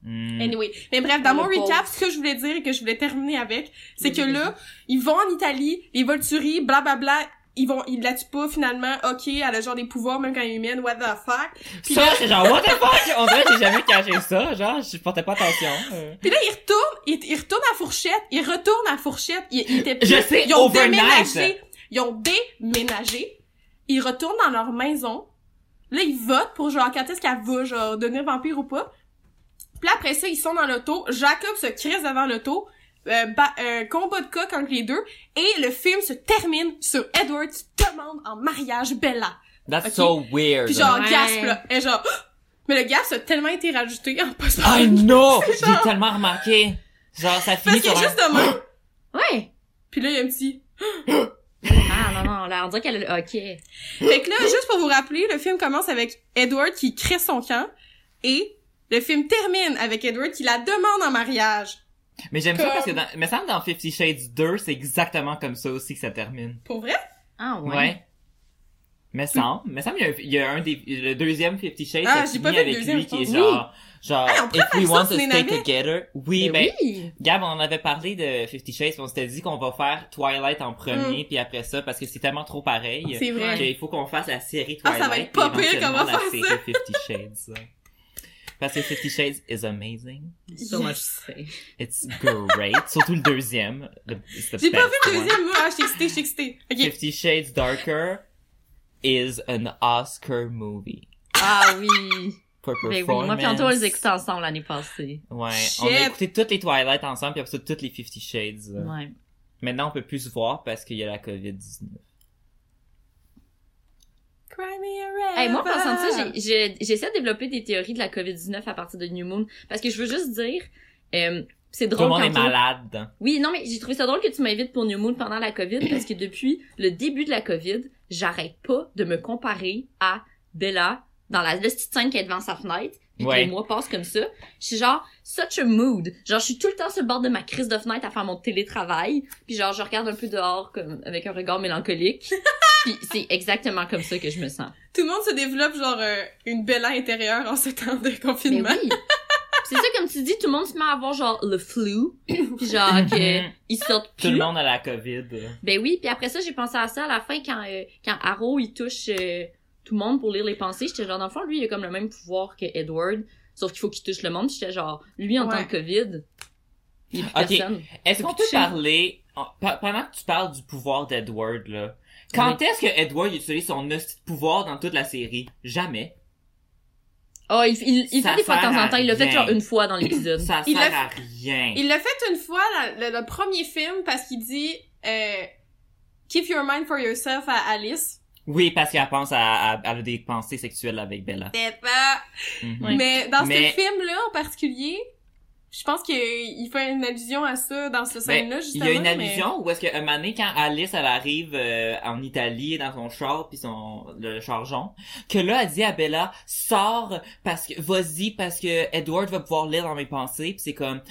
S2: Hmm.
S1: Anyway, mais bref, dans
S6: Le
S1: mon recap, ce que je voulais dire et que je voulais terminer avec, c'est que là, ils vont en Italie, les Volturi, blablabla, ils vont, ils la tuent pas finalement, ok, elle a genre des pouvoirs même quand elle est humaine, what the fuck. Puis
S2: ça,
S1: là,
S2: c'est genre, what the fuck? On dirait que j'ai jamais caché ça, genre, je portais pas attention. euh.
S1: puis là, ils retournent, ils, ils retournent à Fourchette, ils retournent à Fourchette, ils, ils étaient plus,
S2: Je sais,
S1: ils ont
S2: overnight.
S1: déménagé, ils ont déménagé, ils retournent dans leur maison, là, ils votent pour genre quand est-ce qu'elle va, genre, devenir vampire ou pas. Puis là, après ça, ils sont dans l'auto, Jacob se crisse devant l'auto, euh, ba- euh, combat de coq entre les deux, et le film se termine sur Edward qui demande en mariage Bella.
S2: That's so weird.
S1: Puis genre,
S6: Ouais.
S1: gasp, là, et genre, mais le gasp a tellement été rajouté en post
S2: I know! J'ai tellement remarqué. Genre, ça finit
S1: Parce qu'il
S2: sur
S1: est
S2: un...
S1: juste même.
S6: Ouais.
S1: Puis là, il y a un petit...
S6: Ah, non, non, là, on dirait qu'elle ok.
S1: Fait que là, juste pour vous rappeler, le film commence avec Edward qui crée son camp et le film termine avec Edward qui la demande en mariage.
S2: Mais j'aime ça parce que dans, me semble dans Fifty Shades 2, c'est exactement comme ça aussi que ça termine.
S1: Pour vrai?
S6: Ah, ouais.
S2: Ouais. Me semble, me semble, il y a un, il y a un des, le deuxième Fifty Shades,
S1: Ah,
S2: ça
S1: j'ai pas le
S2: avec
S1: deuxième,
S2: lui qui est genre, genre,
S1: Hey, on pourrait
S2: if we
S1: ça
S2: want to stay together. Oui,
S6: Mais
S2: ben,
S6: oui.
S2: Gab, on en avait parlé de Fifty Shades, on s'était dit qu'on va faire Twilight en premier, puis après ça, parce que c'est tellement trop pareil.
S1: Mm. C'est vrai.
S2: qu'il faut qu'on fasse la série
S1: Ah,
S2: Twilight.
S1: ça va être pas pire qu'on va
S2: éventuellement
S1: faire
S2: la série Fifty Shades. Parce que Fifty Shades is amazing.
S6: So
S1: Yes.
S6: much to say.
S2: It's great. Surtout le deuxième.
S1: J'ai pas
S2: best
S1: vu le
S2: one.
S1: deuxième, moi. Ah, je suis excitée, je suis excitée. Ok.
S2: Fifty Shades Darker is an Oscar movie.
S6: Ah oui.
S2: For
S6: Ben oui,
S2: performance.
S6: moi pis Antoine, on les écoutait ensemble l'année passée.
S2: Ouais,
S1: Shit.
S2: on a écouté toutes les Twilight ensemble, puis après ça, toutes les Fifty Shades.
S6: Ouais.
S2: Maintenant, on peut plus se voir parce qu'il y a la COVID-19.
S1: Cry me a river.
S6: Hey, moi, en pensant de ça, j'ai- j'ai- j'essaie de développer des théories de la COVID-19 à partir de New Moon. Parce que je veux juste dire, euh, c'est
S2: Tout le
S6: drôle
S2: monde est
S6: on-
S2: malade.
S6: Oui, non, mais j'ai trouvé ça drôle que tu m'invites pour New Moon pendant la COVID parce que depuis le début de la COVID, j'arrête pas de me comparer à Bella, dans la, la petite scène qui est devant sa fenêtre, puis
S2: Ouais.
S6: que les mois passent comme ça. Je suis genre, such a mood. Genre, je suis tout le temps sur le bord de ma crise de fenêtre à faire mon télétravail, puis genre, je regarde un peu dehors, comme, avec un regard mélancolique. puis c'est exactement comme ça que je me sens.
S1: Tout le monde se développe genre euh, une belle intérieure en ce temps de
S6: Mais
S1: confinement.
S6: oui. c'est ça, comme tu dis, tout le monde se met à avoir genre le flu, puis genre que
S2: Mhm.
S6: ils sortent
S2: Tout
S6: plus.
S2: le monde a la COVID.
S6: Ben oui, puis après ça, j'ai pensé à ça à la fin quand euh, quand Arrow il touche euh, tout le monde pour lire les pensées. J'étais genre dans le fond, lui il a comme le même pouvoir que Edward, sauf qu'il faut qu'il touche le monde. J'étais genre lui en
S1: Ouais.
S6: tant que Covid, il est plus
S2: Ok.
S6: personne.
S2: Est-ce qu'on peut parler, en- pe- pendant que tu parles du pouvoir d'Edward, là, quand est-ce que Edward utilise son pouvoir dans toute la série? Jamais.
S6: Oh, il, il, fait des fois de temps en temps. Il l'a fait genre une fois dans l'épisode.
S2: Ça
S1: Il
S2: sert à rien.
S1: Il l'a fait une fois dans le, le premier film parce qu'il dit euh, Keep your mind for yourself à Alice.
S2: Oui, parce qu'elle pense à, à, elle a des pensées sexuelles avec Bella.
S1: C'est pas...
S2: Mhm.
S1: Mais dans
S2: Mais-
S1: ce film-là en particulier, je pense qu'il fait une allusion à ça dans ce
S2: Ben,
S1: scène-là,
S2: il
S1: justement.
S2: y a une
S1: mais-
S2: allusion où est-ce que un moment donné, quand Alice elle arrive euh, en Italie dans son char puis son le char jaune, que là elle dit à Bella sors parce que vas-y parce que Edward va pouvoir lire dans mes pensées puis c'est comme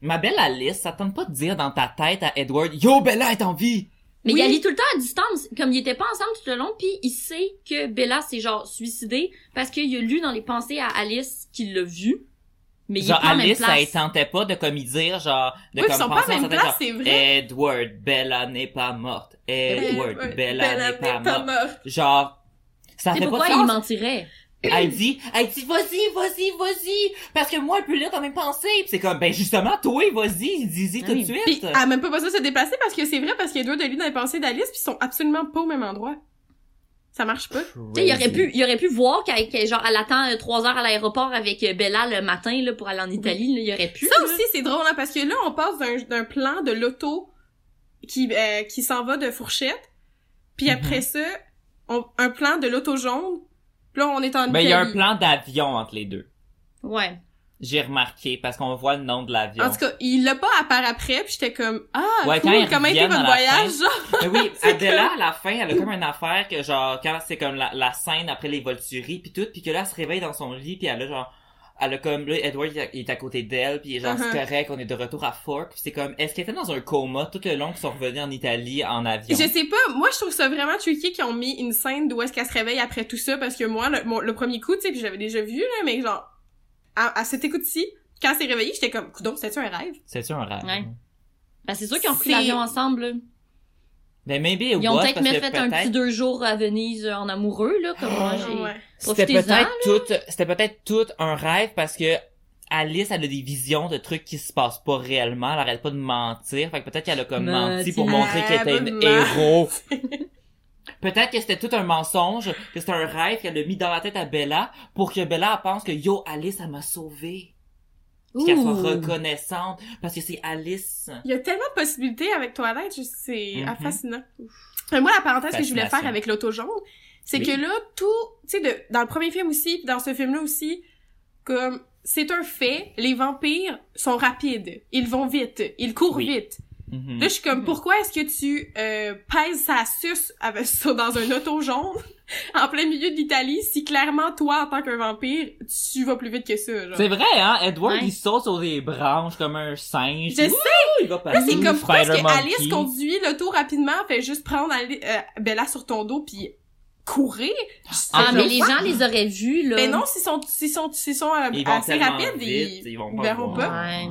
S2: ma belle Alice, ça tente pas de dire dans ta tête à Edward yo Bella est en vie.
S6: Mais
S1: Oui.
S6: il lit tout le temps à distance, comme ils étaient pas ensemble tout le long, puis il sait que Bella s'est genre suicidée parce qu'il a lu dans les pensées à Alice qu'il l'a vu. Mais il
S2: genre
S6: est pas même
S2: Alice
S6: place.
S2: elle tentait pas de comme y dire genre de
S1: Oui,
S2: comme
S1: ils sont pas
S2: penser
S1: à
S2: en
S1: même place,
S2: genre,
S1: c'est vrai.
S2: Edward Bella n'est pas morte. Edward
S1: Euh, ouais,
S2: Bella, n'est pas morte.
S1: morte.
S2: Genre ça fait pas
S6: pourquoi
S2: de
S6: il
S2: sens.
S6: mentirait?
S2: Elle dit, elle dit, vas-y, vas-y, vas-y, parce que moi, elle peut lire dans mes pensées. C'est comme, ben justement, toi, vas-y, dis-y tout de
S6: oui.
S2: suite.
S1: Puis elle a même pas besoin de se déplacer parce que c'est vrai parce qu'il y a deux de lui dans les pensées d'Alice puis ils sont absolument pas au même endroit. Ça marche pas.
S6: Tu sais, il aurait pu, il aurait pu voir qu'elle, qu'elle, genre, elle attend euh, trois heures à l'aéroport avec euh, Bella le matin, là, pour aller en Italie, là, il aurait pu.
S1: Ça
S6: là.
S1: aussi c'est drôle hein, parce que là on passe d'un d'un plan de l'auto qui euh, qui s'en va de fourchette puis
S2: Mhm.
S1: après ça on- un plan de l'auto jaune. Puis Là on est en
S2: Ben, il y a un plan d'avion entre les deux.
S6: Ouais.
S2: J'ai remarqué, parce qu'on voit le nom de l'avion.
S1: En tout cas, il l'a pas à part après, puis j'étais comme ah
S2: Ouais, quand
S1: cool,
S2: ils
S1: comment était votre voyage
S2: fin.
S1: genre?
S2: Mais oui, Adela, à la fin, elle a comme une affaire que genre, quand c'est comme la, la scène après les volturies pis tout, pis que là, elle se réveille dans son lit pis elle a genre, elle a comme, là, Edward, il est à- côté d'elle pis il est genre,
S1: Uh-huh.
S2: c'est correct, on est de retour à Fork c'est comme, est-ce qu'elle était dans un coma tout le long qu'ils sont revenus en Italie en avion?
S1: Je sais pas, moi je trouve ça vraiment tricky qu'ils ont mis une scène d'où est-ce qu'elle se réveille après tout ça parce que moi le, mon- le premier coup, tu sais, puis j'avais déjà vu là, mais genre à, à cette écoute-ci, quand elle s'est réveillée, j'étais comme coudon, c'était un rêve?
S2: C'est-tu un rêve?
S6: Ouais. Ben, c'est sûr qu'ils ont pris
S1: C'est-
S6: l'avion ensemble, là.
S2: Ben, maybe it
S6: Ils ont peut-être
S2: que
S6: fait un petit deux jours à Venise euh, en amoureux, là, comme moi, j'ai...
S1: Ouais.
S2: C'était peut-être tout, c'était peut-être tout un rêve parce que Alice, elle a des visions de trucs qui se passent pas réellement. Elle arrête pas de mentir. Fait que peut-être qu'elle a comme menti pour montrer qu'elle était une
S1: Ah,
S2: héros. Peut-être que c'était tout un mensonge, que c'était un rêve qu'elle a mis dans la tête à Bella pour que Bella pense que yo, Alice, elle m'a sauvée. Qu'elle soit reconnaissante parce que c'est Alice.
S1: Il y a tellement de possibilités avec Toilette, c'est
S2: Mhm.
S1: fascinant. Euh, moi la parenthèse que je voulais faire avec l'auto jaune, c'est
S2: Oui.
S1: que là tout, tu sais dans le premier film aussi, puis dans ce film là aussi comme c'est un fait, les vampires sont rapides, ils vont vite, ils courent
S2: Oui.
S1: vite.
S2: Mhm.
S1: Là, je suis comme, pourquoi est-ce que tu euh, pèses sa suce avec ça dans un auto jaune en plein milieu de l'Italie si clairement, toi, en tant qu'un vampire, tu vas plus vite que ça, genre?
S2: C'est vrai, hein? Edward,
S6: Ouais.
S2: il saute sur des branches comme un singe.
S1: Je sais,
S2: il va
S1: là,
S2: passer.
S1: c'est comme, pourquoi est-ce que Alice conduit l'auto rapidement, fait juste prendre Ali- euh, Bella sur ton dos puis courir?
S6: Ah,
S1: Je
S6: mais les gens les auraient vus, là.
S1: Mais non, s'ils sont, s'ils sont, s'ils sont euh,
S2: Ils
S1: assez rapides,
S2: vite,
S1: ils,
S2: ils vont
S1: verront pas.
S6: Ouais.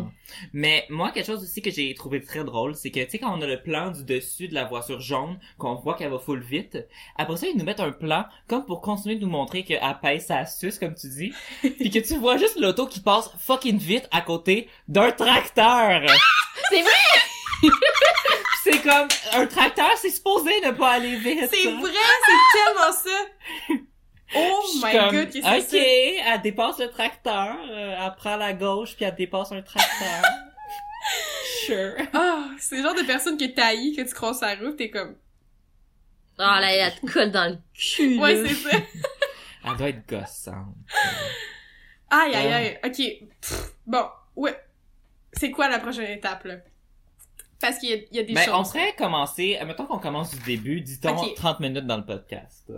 S2: Mais moi, quelque chose aussi que j'ai trouvé très drôle, c'est que, tu sais, quand on a le plan du dessus de la voiture jaune, qu'on voit qu'elle va full vite, après ça, ils nous mettent un plan, comme pour continuer de nous montrer qu'elle pèse sa suce, comme tu dis, puis que tu vois juste l'auto qui passe fucking vite à côté d'un tracteur.
S6: C'est vrai!
S2: c'est comme, un tracteur, c'est supposé ne pas aller vite.
S1: C'est vrai, c'est tellement ça! Oh my
S2: comme,
S1: god, que c'est?
S2: ok, elle dépasse le tracteur, euh, elle prend la gauche puis elle dépasse un tracteur. sure.
S1: Ah, c'est le genre de personne que t'haïs, que tu crosses la route, t'es comme,
S6: Ah, là, elle te colle dans le cul,
S1: ouais, c'est ça.
S2: Elle doit être gossante.
S1: Aïe, aïe,
S2: Euh.
S1: aïe. Ok. Pff, bon, ouais. C'est quoi la prochaine étape, là? Parce qu'il y a, il y a des
S2: Ben, on
S1: choses.
S2: pourrait commencer, mettons qu'on commence du début, dit-on
S1: Ok.
S2: 30 minutes dans le podcast.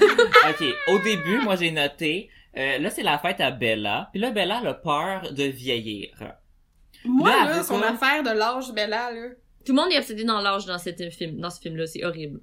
S2: ok, au début, moi j'ai noté, euh, là c'est la fête à Bella, puis là Bella elle a peur de vieillir.
S1: Moi,
S2: Là,
S1: là, son affaire de l'âge Bella, là.
S6: Tout le monde est obsédé dans l'âge dans, cette film, dans ce film-là, c'est horrible.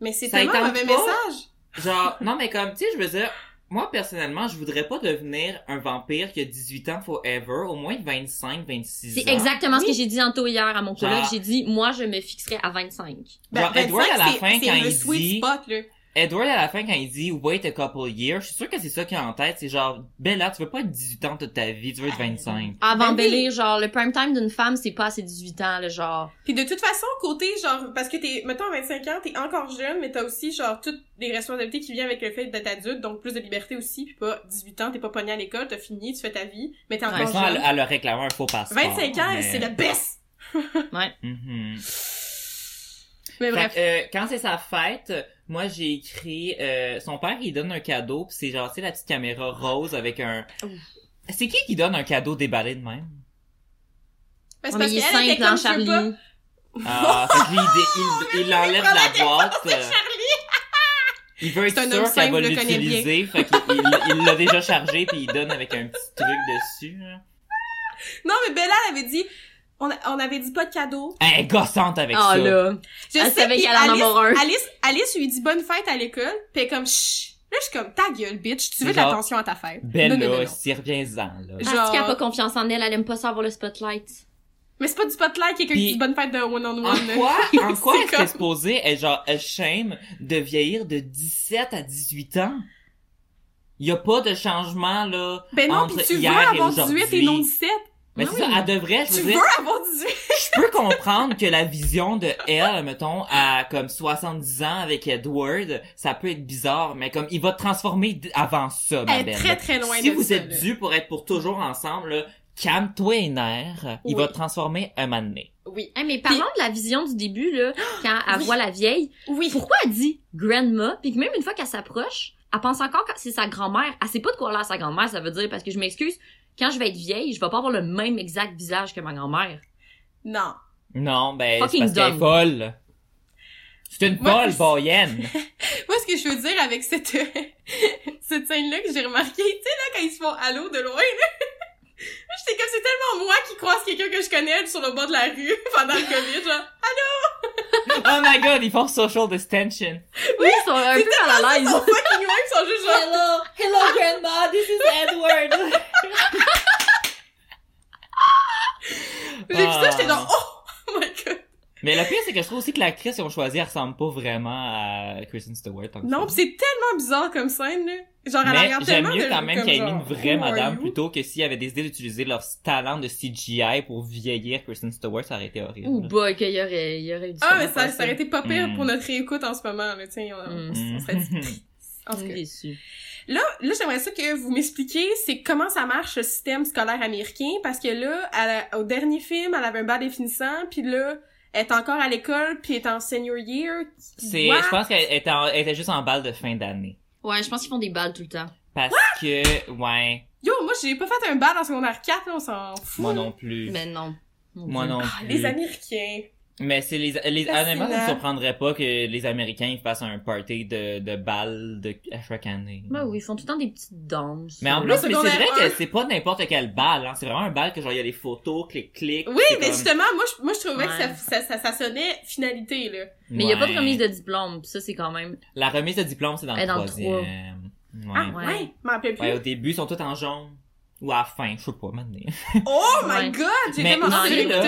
S1: Mais c'est tellement un mauvais
S2: pas.
S1: message.
S2: Genre, non mais comme, tu sais, je veux dire, moi personnellement, je voudrais pas devenir un vampire qui a 18 ans forever, au moins 25, 26 ans.
S6: C'est exactement ce que j'ai dit Anto hier à mon collègue.
S2: Genre-
S6: J'ai dit, moi, je me fixerais à 25.
S2: Genre, Edward, à la
S1: Ben,
S2: fin,
S1: c'est
S2: quand
S1: le
S2: il
S1: sweet
S2: dit-
S1: spot, là.
S2: Edward, à la fin, quand il dit « wait a couple years », je suis sûr que c'est ça qu'il a en tête. C'est genre, Bella, tu veux pas être 18 ans toute ta vie, tu veux être 25.
S6: Avant. Bélire, genre, le prime time d'une femme, c'est pas ses 18 ans, le genre.
S1: Puis de toute façon, côté, genre, parce que t'es, mettons, à 25 ans, t'es encore jeune, mais t'as aussi, genre, toutes les responsabilités qui viennent avec le fait d'être adulte, donc plus de liberté aussi, puis pas 18 ans, t'es pas pogné à l'école, t'as fini, tu fais ta vie, mais t'es encore
S2: Mais
S1: jeune.
S2: elle, elle a réclamé un faux passeport.
S1: 25 ans,
S2: mais-
S1: c'est la best!
S2: Mhm.
S1: Mais
S2: Fait
S1: bref.
S2: euh, quand c'est sa fête, moi j'ai écrit euh, son père il donne un cadeau pis c'est genre tu sais la petite caméra rose avec un C'est qui qui donne un cadeau déballé de même?
S1: Ben, c'est
S6: Ouais, mais
S1: parce
S6: il est
S1: qu'elle était
S6: simple,
S1: comme, je veux
S6: Charlie.
S1: pas-
S2: Ah, fait que lui, il, il, il l'enlève de la boîte.
S1: Charlie!
S2: Il veut être
S1: C'est un
S2: sûr qu'elle va l'utiliser, fait qu'il il- il l'a déjà chargé puis il donne avec un petit truc dessus. là.
S1: Non, mais Bella, elle avait dit, on, a- on avait dit pas de cadeau.
S2: Elle est gossante avec
S6: Ah
S2: ça.
S6: là.
S1: Je
S6: Elle
S1: sais
S6: savait
S1: puis
S6: qu'elle en
S1: Alice. Alice, Alice lui dit bonne fête à l'école, pis elle est comme chut. Là, je suis comme ta gueule, bitch. Tu veux de l'attention à ta fête.
S2: Bella,
S1: Non, non, non,
S2: s'y reviens-en, là.
S1: Genre-
S6: Parce qu'elle a pas confiance en elle, elle aime pas ça avoir le spotlight?
S1: Mais c'est pas du spotlight, quelqu'un
S2: Puis-
S1: qui dit bonne fête de one-on-one.
S2: En quoi, en quoi est-ce
S1: comme-
S2: est supposée être genre shame de vieillir de 17 à 18 ans? Il y a pas de changement, là,
S1: Ben non,
S2: entre
S1: pis tu veux avoir 18 et non 17.
S2: Mais c'est ça, elle devrait, je
S1: Tu
S2: veux
S1: veux
S2: dire,
S1: avoir 18.
S2: je peux comprendre que la vision de elle, mettons, à comme 70 ans avec Edward, ça peut être bizarre, mais comme, il va te transformer d- avant ça, ma
S1: Elle est
S2: belle.
S1: très très loin
S2: Si
S1: de
S2: vous
S1: ça,
S2: êtes
S1: là.
S2: dû pour être pour toujours ensemble, là, calme-toi les nerfs, il
S1: Oui.
S2: va te transformer un moment donné.
S1: Oui.
S6: Hey, mais parlons de la vision du début, là, quand elle
S1: Oui.
S6: voit la vieille.
S1: Oui.
S6: Pourquoi elle dit grandma, puis que même une fois qu'elle s'approche, elle pense encore que c'est sa grand-mère. Elle sait pas de quoi l'air sa grand-mère, ça veut dire, parce que je m'excuse, quand je vais être vieille, je vais pas avoir le même exact visage que ma grand-mère.
S1: Non.
S2: Non, ben, c'est parce qu'elle est folle. C'est une
S1: Moi,
S2: folle, boyenne.
S1: Moi, ce que je veux dire avec cette, cette scène-là que j'ai remarqué, tu sais, là, quand ils se font allô de loin, là. J'étais comme, c'est tellement moi qui croise quelqu'un que je connais sur le bord de la rue pendant le COVID, genre.
S2: oh my god, ils font social distension.
S6: Oui, ils sont un peu mal à
S1: Ils
S6: l'aise.
S1: sont fucking loin, ils sont juste genre.
S2: Hello, hello grandma, this is Edward.
S1: J'ai vu ça, j'étais
S2: Ah.
S1: genre, oh my god.
S2: Mais le pire, c'est que je trouve aussi que l'actrice qu'ils ont choisie, elle ressemble pas vraiment à Kristen Stewart.
S1: Non, pis c'est tellement bizarre comme scène, là. Genre, elle
S2: Mais j'aime mieux quand même
S1: comme
S2: qu'elle ait une vraie madame plutôt que s'il avait décidé d'utiliser leur talent de CGI pour vieillir Kristen Stewart, ça aurait été horrible.
S6: Ouh, boy, qu'il y aurait, il y aurait
S1: Ah, mais ça, ça aurait été pas pire
S2: Mm.
S1: pour notre réécoute en ce moment, là, sais, on,
S6: Mm.
S1: on serait triste. En tout
S6: Je suis
S1: cas. Là, là, j'aimerais ça que vous m'expliquiez, c'est comment ça marche le système scolaire américain, parce que là, au dernier film, elle avait un bas définissant, puis là, elle est encore à l'école, puis elle est en senior year.
S2: C'est, je pense qu'elle était, en- elle était juste en balle de fin d'année.
S6: Ouais, je pense qu'ils font des balles tout le temps.
S2: Parce que, ouais,
S1: Yo, moi, j'ai pas fait un bal en secondaire 4, là, on s'en fout.
S2: moi non plus.
S6: Mais non.
S2: Moi non
S1: Ah,
S2: plus.
S1: les Américains.
S2: Mais c'est les, les, honnêtement, ça me surprendrait pas que les Américains ils fassent un party de, de balles de, à chaque année.
S6: Ben oui, ils font tout le temps des petites danses.
S2: Mais en plus, mais c'est vrai que c'est pas n'importe quel bal, hein. C'est vraiment un bal que genre, il y a des photos, clic, clic.
S1: Oui, mais
S2: comme-
S1: justement, moi, je, moi, je trouvais que ça,
S6: Ouais.
S1: ça, ça, ça sonnait finalité, là.
S6: Mais il y a pas de
S2: Ouais.
S6: remise de diplôme, pis ça, c'est quand même...
S2: La remise de diplôme, c'est dans
S6: dans le
S2: troisième. Ouais.
S1: Ah, ouais,
S6: Ouais.
S1: plus.
S2: Ouais, au début, ils sont tous en jaune. Ou à la fin, je sais pas, maintenant.
S1: Oh my
S6: Ouais.
S1: god, j'ai
S2: Mais aussi, là.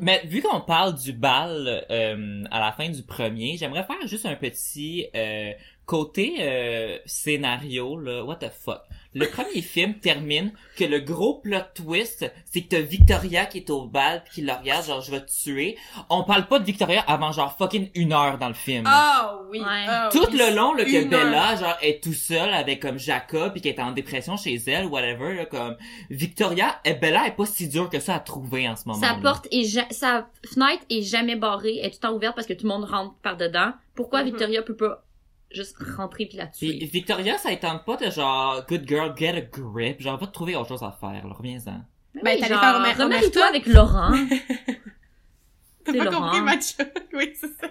S2: Mais vu qu'on parle du bal euh, à la fin du premier, j'aimerais faire juste un petit euh, côté euh, scénario là. What the fuck? Le premier film termine que le gros plot twist, c'est que t'as Victoria qui est au bal pis qui le regarde genre je vais te tuer. On parle pas de Victoria avant genre fucking une heure dans le film.
S1: Ah oui.
S6: Ouais.
S1: ah
S2: Tout
S1: oui.
S2: le long, là, que
S1: Une
S2: Bella, genre, est tout seul avec, comme, Jacob, pis qu'elle est en dépression chez elle, whatever, là, comme, Victoria, et Bella est pas si dure que ça à trouver en ce moment.
S6: Sa porte est ja- sa fenêtre est jamais barrée, elle est tout le temps ouverte parce que tout le monde rentre par dedans. Pourquoi
S1: Mhm.
S6: Victoria peut pas juste rentrer puis la
S2: Puis
S6: tuer?
S2: Victoria, ça étend pas de genre, good girl, get a grip, genre, va te trouver autre chose à faire, là, reviens-en.
S1: Ben,
S6: Oui,
S1: t'allais faire Omer- Omerta.
S6: avec Laurent.
S1: T'as pas
S6: Laurent.
S1: compris, match. oui, c'est ça.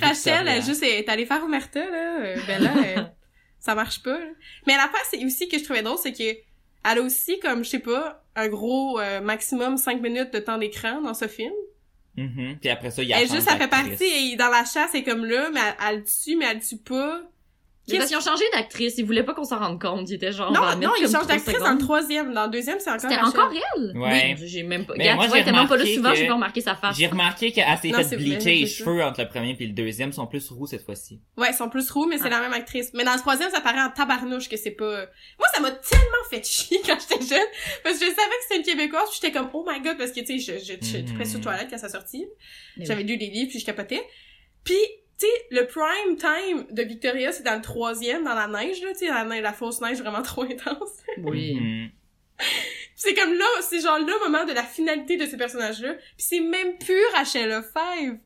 S1: Rachel, elle, juste, est allée faire Omerta, là. Ben là, ça marche pas, là. Mais l'affaire, c'est aussi que je trouvais drôle, c'est que elle a aussi, comme, je sais pas, un gros euh, maximum 5 minutes de temps d'écran dans ce film.
S2: Mhm. Puis après ça, il y a
S1: Elle, juste, elle fait partie, et dans la chasse, elle est comme là, mais elle, elle le tue, mais elle le tue pas.
S6: Parce qu'ils ont changé d'actrice, ils voulaient pas qu'on s'en rende compte, ils étaient genre,
S1: Non, non, il
S6: comme
S1: change
S6: trois
S1: d'actrice dans le troisième. Dans le deuxième, c'est encore
S6: C'était encore elle?
S2: Ouais.
S6: Oui, j'ai même pas.
S2: Mais
S6: Regarde,
S2: moi,
S6: tu vois, même pas là souvent,
S2: que-
S6: j'ai pas remarqué sa face.
S2: J'ai remarqué qu'elle s'est fait bleacher les cheveux entre le premier puis le deuxième, sont plus roux cette fois-ci.
S1: Ouais, ils sont plus roux, mais c'est
S6: Ah.
S1: la même actrice. Mais dans le troisième, ça paraît en tabarnouche que c'est pas... Moi, ça m'a tellement fait chier quand j'étais jeune, parce que je savais que c'était une Québécoise, j'étais comme, oh my god, parce que, tu sais, je, je, je, trippais sur Toilette quand ça sortit.
S6: Mais
S1: J'avais lu les livres, puis je capotais. Puis, tu sais, le prime time de Victoria, c'est dans le troisième, dans la neige, là, tu sais, la, neige- la fausse neige vraiment trop intense.
S6: Oui.
S2: Mhm.
S1: Puis c'est comme là, c'est genre le moment de la finalité de ces personnages-là. Puis c'est même plus Rachel Lefebvre.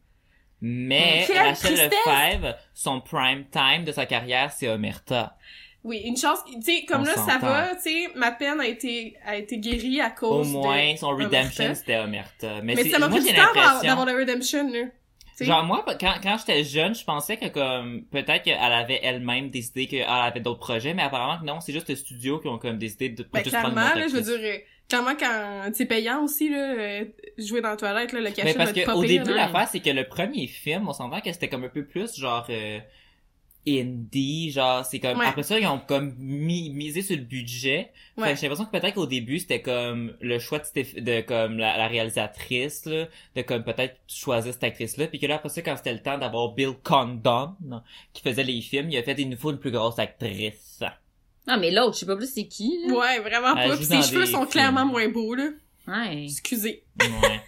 S2: Mais
S1: Quelle
S2: Rachel! Lefebvre, son prime time de sa carrière, c'est Omerta.
S1: Oui, une chance, tu sais, comme
S2: On
S1: là, ça va, tu sais, ma peine a été, a été guérie à
S2: Au
S1: cause
S2: moins,
S1: de
S2: son redemption,
S1: Omerta.
S2: c'était Omerta. Mais,
S1: Mais
S2: c'est-
S1: ça m'a
S2: moi,
S1: pris du temps d'avoir
S2: l'impression...
S1: d'avoir le redemption, là.
S2: Genre moi, quand, quand j'étais jeune, je pensais que comme peut-être qu'elle avait elle-même décidé qu'elle avait d'autres projets, mais apparemment que non, c'est juste le studio qui ont comme décidé de pas
S1: Ben,
S2: juste prendre
S1: clairement,
S2: une
S1: là, je veux dire, euh, clairement, quand c'est payant aussi, là, euh, jouer dans la toilette, là, le cachet
S2: Mais parce
S1: va être
S2: que au début, l'affaire, c'est que le premier film, on s'entend que c'était comme un peu plus genre euh, indie, genre c'est comme
S1: Ouais.
S2: après ça ils ont comme mis, misé sur le budget. Fait
S1: Ouais.
S2: que j'ai l'impression que peut-être qu'au début c'était comme le choix de, de comme la, la réalisatrice là, de comme peut-être choisir cette actrice là, puis que là après ça quand c'était le temps d'avoir Bill Condon qui faisait les films, il a fait il nous faut une plus grosse actrice.
S6: Ah, mais l'autre, je sais pas plus c'est qui, là.
S1: Ouais, vraiment pas. ses cheveux sont
S2: films.
S1: clairement moins beaux, là.
S6: Ouais.
S1: Excusez.
S2: Ouais.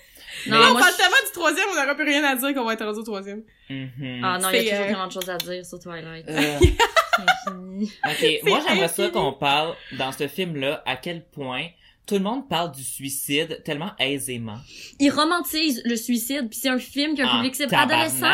S6: Non,
S1: on
S6: moi,
S1: parle tellement du troisième, on n'aura plus rien à dire qu'on va être rendu au troisième.
S2: Mhm.
S6: Ah non, il y a toujours
S1: euh,
S6: tellement de choses à dire sur Twilight.
S2: Euh,
S6: C'est infini.
S2: Ok, moi j'aimerais ça qu'on parle dans ce film-là à quel point tout le monde parle du suicide tellement aisément.
S6: Il romantise le suicide, puis c'est un film qui a un
S2: En
S6: public cible adolescent.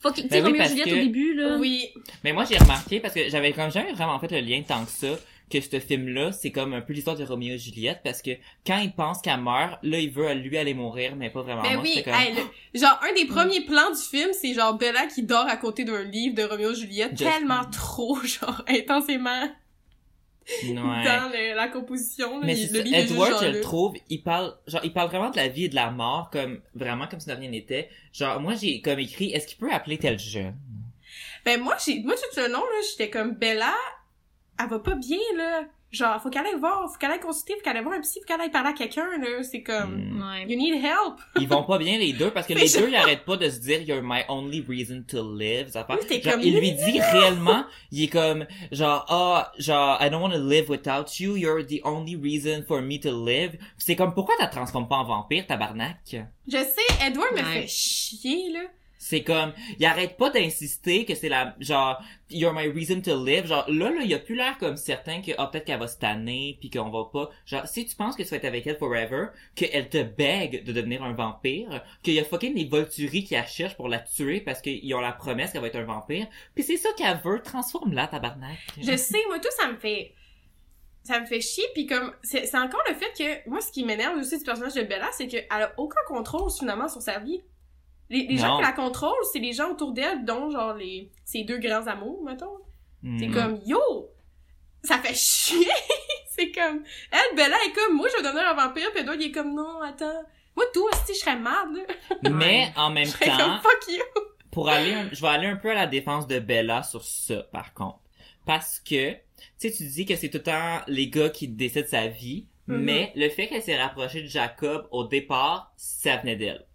S6: Fucking, tu
S2: Ben oui,
S6: Juliette
S2: que-
S6: au début, là.
S1: Oui.
S2: Mais moi j'ai remarqué parce que j'avais comme jamais vraiment fait le lien tant que ça que ce film-là c'est comme un peu l'histoire de Roméo et Juliette parce que quand il pense qu'elle meurt, là il veut lui aller mourir mais pas vraiment.
S1: Ben
S2: Moi,
S1: oui,
S2: comme...
S1: hey, le- genre un des premiers plans du film, c'est genre Bella qui dort à côté d'un livre de Roméo et Juliette,
S2: Just-
S1: tellement trop genre intensément
S2: Ouais.
S1: dans le- la composition. là.
S2: Mais
S1: Il- le livre
S2: Edward, je le trouve, il parle, genre, il parle vraiment de la vie et de la mort, comme, vraiment comme si de rien n'était. Genre, moi, j'ai comme écrit, est-ce qu'il peut appeler tel jeune?
S1: Ben moi j'ai moi tout le long là, j'étais comme Bella, elle va pas bien là. Genre faut qu'elle aille voir, faut qu'elle aille consulter, faut qu'elle aille voir un psy, faut qu'elle aille parler à quelqu'un là, c'est comme
S2: Hmm.
S1: You need help.
S2: Ils vont pas bien les deux parce que les
S1: je-
S2: deux ils arrêtent pas de se dire you're my only reason to live ça
S1: Oui,
S2: genre
S1: comme-
S2: il lui dit réellement il est comme genre ah genre I don't want to live without you you're the only reason for me to live c'est comme pourquoi t'as transformes pas en vampire tabarnak?
S1: Je sais, Edward me
S6: Ouais.
S1: fait chier là.
S2: C'est comme il arrête pas d'insister que c'est la genre you're my reason to live. Genre là là il a plus l'air comme certain que ah peut-être qu'elle va se tanner puis qu'on va pas. Genre si tu penses que tu vas être avec elle forever qu'elle te bègue de devenir un vampire qu'il y a fucking les Volturi qui la cherchent pour la tuer parce qu'ils ont la promesse qu'elle va être un vampire puis c'est ça qu'elle veut. Transforme-la tabarnak.
S1: Je sais, moi tout ça me fait ça me fait chier puis comme c'est encore le fait que moi ce qui m'énerve aussi du personnage de Bella c'est qu'elle a aucun contrôle finalement sur sa vie. Les, les gens qui la contrôlent, c'est les gens autour d'elle dont genre les ses deux grands amours mettons. C'est
S2: Hmm.
S1: comme yo, ça fait chier. c'est comme elle Bella est comme moi je vais devenir un vampire puis Edward il est comme non attends. Moi tout si je serais malade là.
S2: mais en même
S1: Je
S2: temps
S1: comme fuck you.
S2: pour aller, un- je vais aller un peu à la défense de Bella sur ça, par contre. Parce que, tu sais, tu dis que c'est tout le temps les gars qui décident de sa vie,
S1: Mhm.
S2: mais le fait qu'elle s'est rapprochée de Jacob au départ, ça venait d'elle.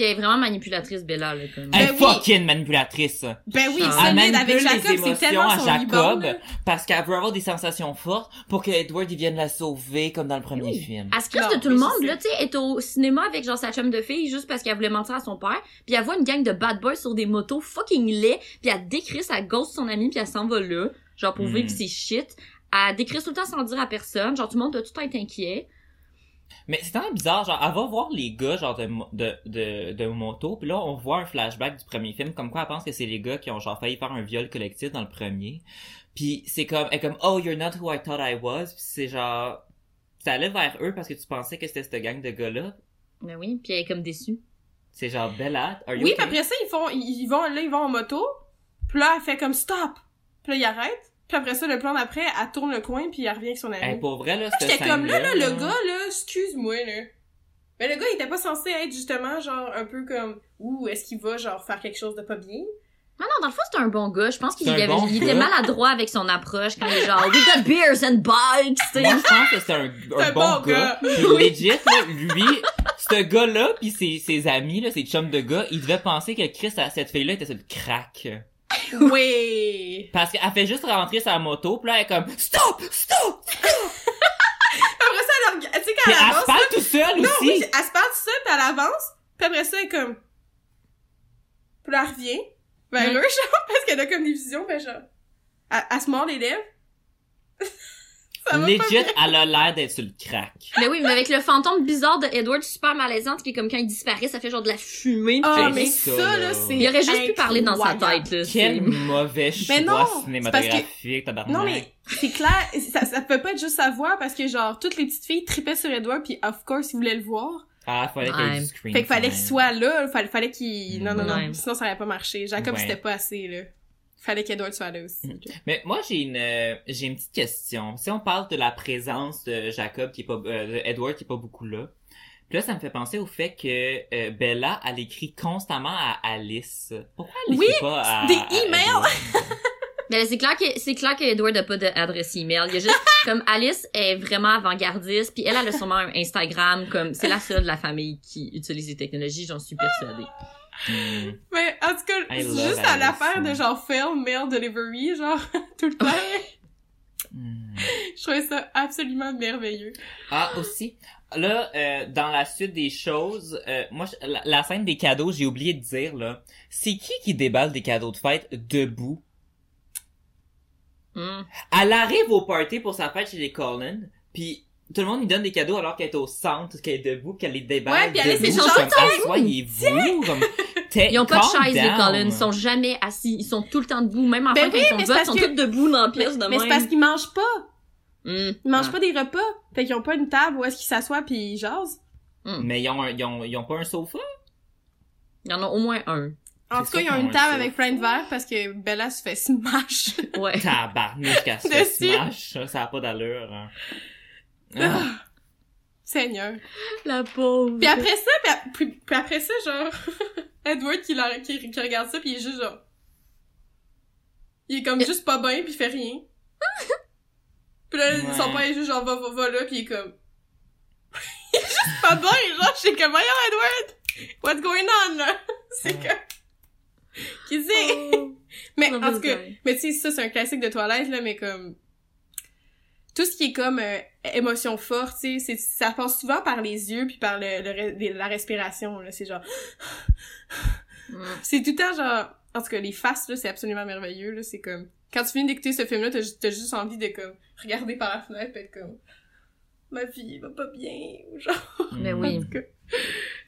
S6: Puis elle est vraiment manipulatrice, Bella, là, comme.
S2: Elle est
S1: Ben oui.
S2: fucking manipulatrice.
S1: Ben oui,
S6: Ah.
S2: Elle manipule
S1: avec
S2: les
S1: Jacob, c'est
S2: émotions
S1: tellement
S2: à Jacob parce qu'elle veut avoir des sensations fortes pour que Edward il vienne la sauver comme dans le premier
S6: Oui.
S2: film.
S6: Elle se
S1: Non,
S6: de tout le monde, là, tu sais, elle est au cinéma avec genre sa chum de fille juste parce qu'elle voulait mentir à son père, puis elle voit une gang de bad boys sur des motos fucking laid, puis elle décrit sa ghost son ami puis elle s'en va là, genre pour
S2: Mm.
S6: vivre ses shit. Elle décrit tout le temps sans dire à personne, genre tout le monde doit tout le temps être inquiet.
S2: Mais c'est tellement bizarre, genre, elle va voir les gars, genre, de, mo- de, de, de moto, puis là, on voit un flashback du premier film, comme quoi elle pense que c'est les gars qui ont, genre, failli faire un viol collectif dans le premier. Puis c'est comme, elle est comme, oh, you're not who I thought I was, puis c'est genre, t'allais vers eux parce que tu pensais que c'était cette gang de gars-là.
S6: Ben oui, puis elle est comme déçue.
S2: C'est genre Bella, are you
S1: Oui,
S2: okay?
S1: puis après ça, ils font, ils ils vont, là, ils vont en moto. Puis là, elle fait comme stop. Puis là, il arrête. Puis après ça, le plan d'après, elle tourne le coin puis elle revient avec son ami.
S2: Hey, pour vrai, là,
S1: J'étais comme là, là, le gars, là, excuse-moi, là. Mais le gars, il était pas censé être justement, genre, un peu comme, ouh, est-ce qu'il va, genre, faire quelque chose de pas bien?
S6: Ah non, dans le fond, c'est un bon gars. Je pense qu'il
S2: bon
S6: il était maladroit avec son approche quand il est genre, we got beers and bikes, tu sais.
S2: Moi, je pense que c'est un, un
S1: un
S2: bon,
S1: bon
S2: gars.
S1: gars.
S2: Puis legit, là, lui, ce gars-là, pis ses, ses amis, là, ses chums de gars, ils devaient penser que Chris, cette fille-là, était sur le crack.
S1: Oui!
S2: Parce qu'elle fait juste rentrer sa moto, pis là, elle est comme, stop, stop!
S1: Après ça, elle regarde, tu sais, quand elle
S2: elle
S1: avance,
S2: se parle tout seul
S1: non, oui,
S2: aussi.
S1: elle se parle tout seul, puis elle avance, puis après ça, elle est comme... Puis là, elle revient vers
S6: Ouais.
S1: eux, genre, parce qu'elle a comme des visions, ben genre... Elle, elle se mord les lèvres.
S2: Legit, elle a l'air d'être sur le crack.
S6: Mais oui, mais avec le fantôme bizarre de Edward super malaisante, puis comme quand il disparaît, ça fait genre de la fumée.
S1: Ah,
S2: C'est
S1: mais
S2: ça,
S1: ça,
S2: là.
S1: c'est
S6: Il aurait juste pu parler dans sa tête, là.
S2: Quel
S6: c'est-
S2: mauvais
S1: Mais non,
S2: choix cinématographique, tabarnak.
S1: Non, mais c'est clair, ça, ça peut pas être juste sa voix, parce que genre, toutes les petites filles tripaient sur Edward, puis of course, ils voulaient le voir.
S2: Ah, fallait qu'il ait du screen
S1: Fait qu'il fallait qu'il soit là, fallait, fallait qu'il... Non, non, non, sinon ça aurait pas marché. Jacob,
S2: Ouais.
S1: c'était pas assez, là. Fallait qu'Edward soit là aussi.
S2: Mm. Mais moi j'ai une euh, j'ai une petite question. Si on parle de la présence de Jacob qui est pas euh, de Edward qui est pas beaucoup là. Puis là ça me fait penser au fait que euh, Bella elle écrit constamment à Alice. Pourquoi elle
S1: Oui,
S2: écrit pas à
S1: des emails.
S6: Mais c'est clair que c'est clair que Edward a pas d'adresse email. Il y a juste comme Alice est vraiment avant-gardiste, puis elle elle a sûrement un Instagram comme c'est la seule de la famille qui utilise les technologies, j'en suis persuadée.
S2: Hmm.
S1: Mais en tout cas,
S2: I
S1: juste à l'affaire de genre film, mail delivery, genre, tout le temps.
S2: Hmm.
S1: Je trouvais ça absolument merveilleux.
S2: Ah aussi là euh, dans la suite des choses euh, moi je- la, la scène des cadeaux j'ai oublié de dire là c'est qui qui déballe des cadeaux de fête debout?
S6: Hmm.
S2: Elle arrive au party pour sa fête chez les Collins, puis tout le monde lui donne des cadeaux alors qu'elle est au centre, qu'elle est debout, qu'elle les déballe
S1: Ouais, puis elle est- c'est
S2: comme,
S1: gentil,
S2: asseyez-vous, comme,
S6: Ils ont pas de chaise, les. Collins. Ils sont jamais assis. Ils sont tout le temps debout. Même en
S1: Ben oui,
S6: ils ils
S1: parce
S6: sont
S1: que-
S6: tous debout dans la pièce de
S1: Mais c'est parce qu'ils mangent pas.
S6: Hmm.
S1: Ils mangent
S6: Ah.
S1: pas des repas. Fait qu'ils ont pas une table où est-ce qu'ils s'assoient pis ils jasent.
S2: Mais ils ont, un- ils ont, ils ont pas un sofa?
S6: Il y en a au moins un.
S1: En tout cas, ils ont une
S2: ont
S1: table avec plein de verres parce que Bella se fait smash.
S6: Ouais.
S2: Tabarnouche qu'elle se fait smash, ça, ça a pas d'allure. hein. Ah.
S1: Seigneur.
S6: La pauvre.
S1: Puis après ça, puis, puis- puis après ça, genre, Edward qui, la- qui, qui regarde ça pis il est juste genre... Il est comme juste pas bien pis il fait rien. Pis là,
S2: Ouais.
S1: son père est juste genre va, va, va là pis il est comme... il est juste pas bien, genre, je suis comme, voyons Edward! What's going on, là? C'est que c'est?
S6: Oh.
S1: Mais en tout cas, mais tu sais, ça c'est un classique de toilette là, mais comme tout ce qui est comme euh, émotion forte, tu sais, c'est- ça passe souvent par les yeux puis par le, le la respiration là, c'est genre
S6: Hmm.
S1: c'est tout le temps genre en tout cas les faces là, c'est absolument merveilleux là, c'est comme quand tu finis d'écouter ce film là, t'as t'as juste envie de comme regarder par la fenêtre et être comme ma vie va pas bien ou genre
S6: Mais
S2: Hmm.
S6: oui.
S1: en tout cas,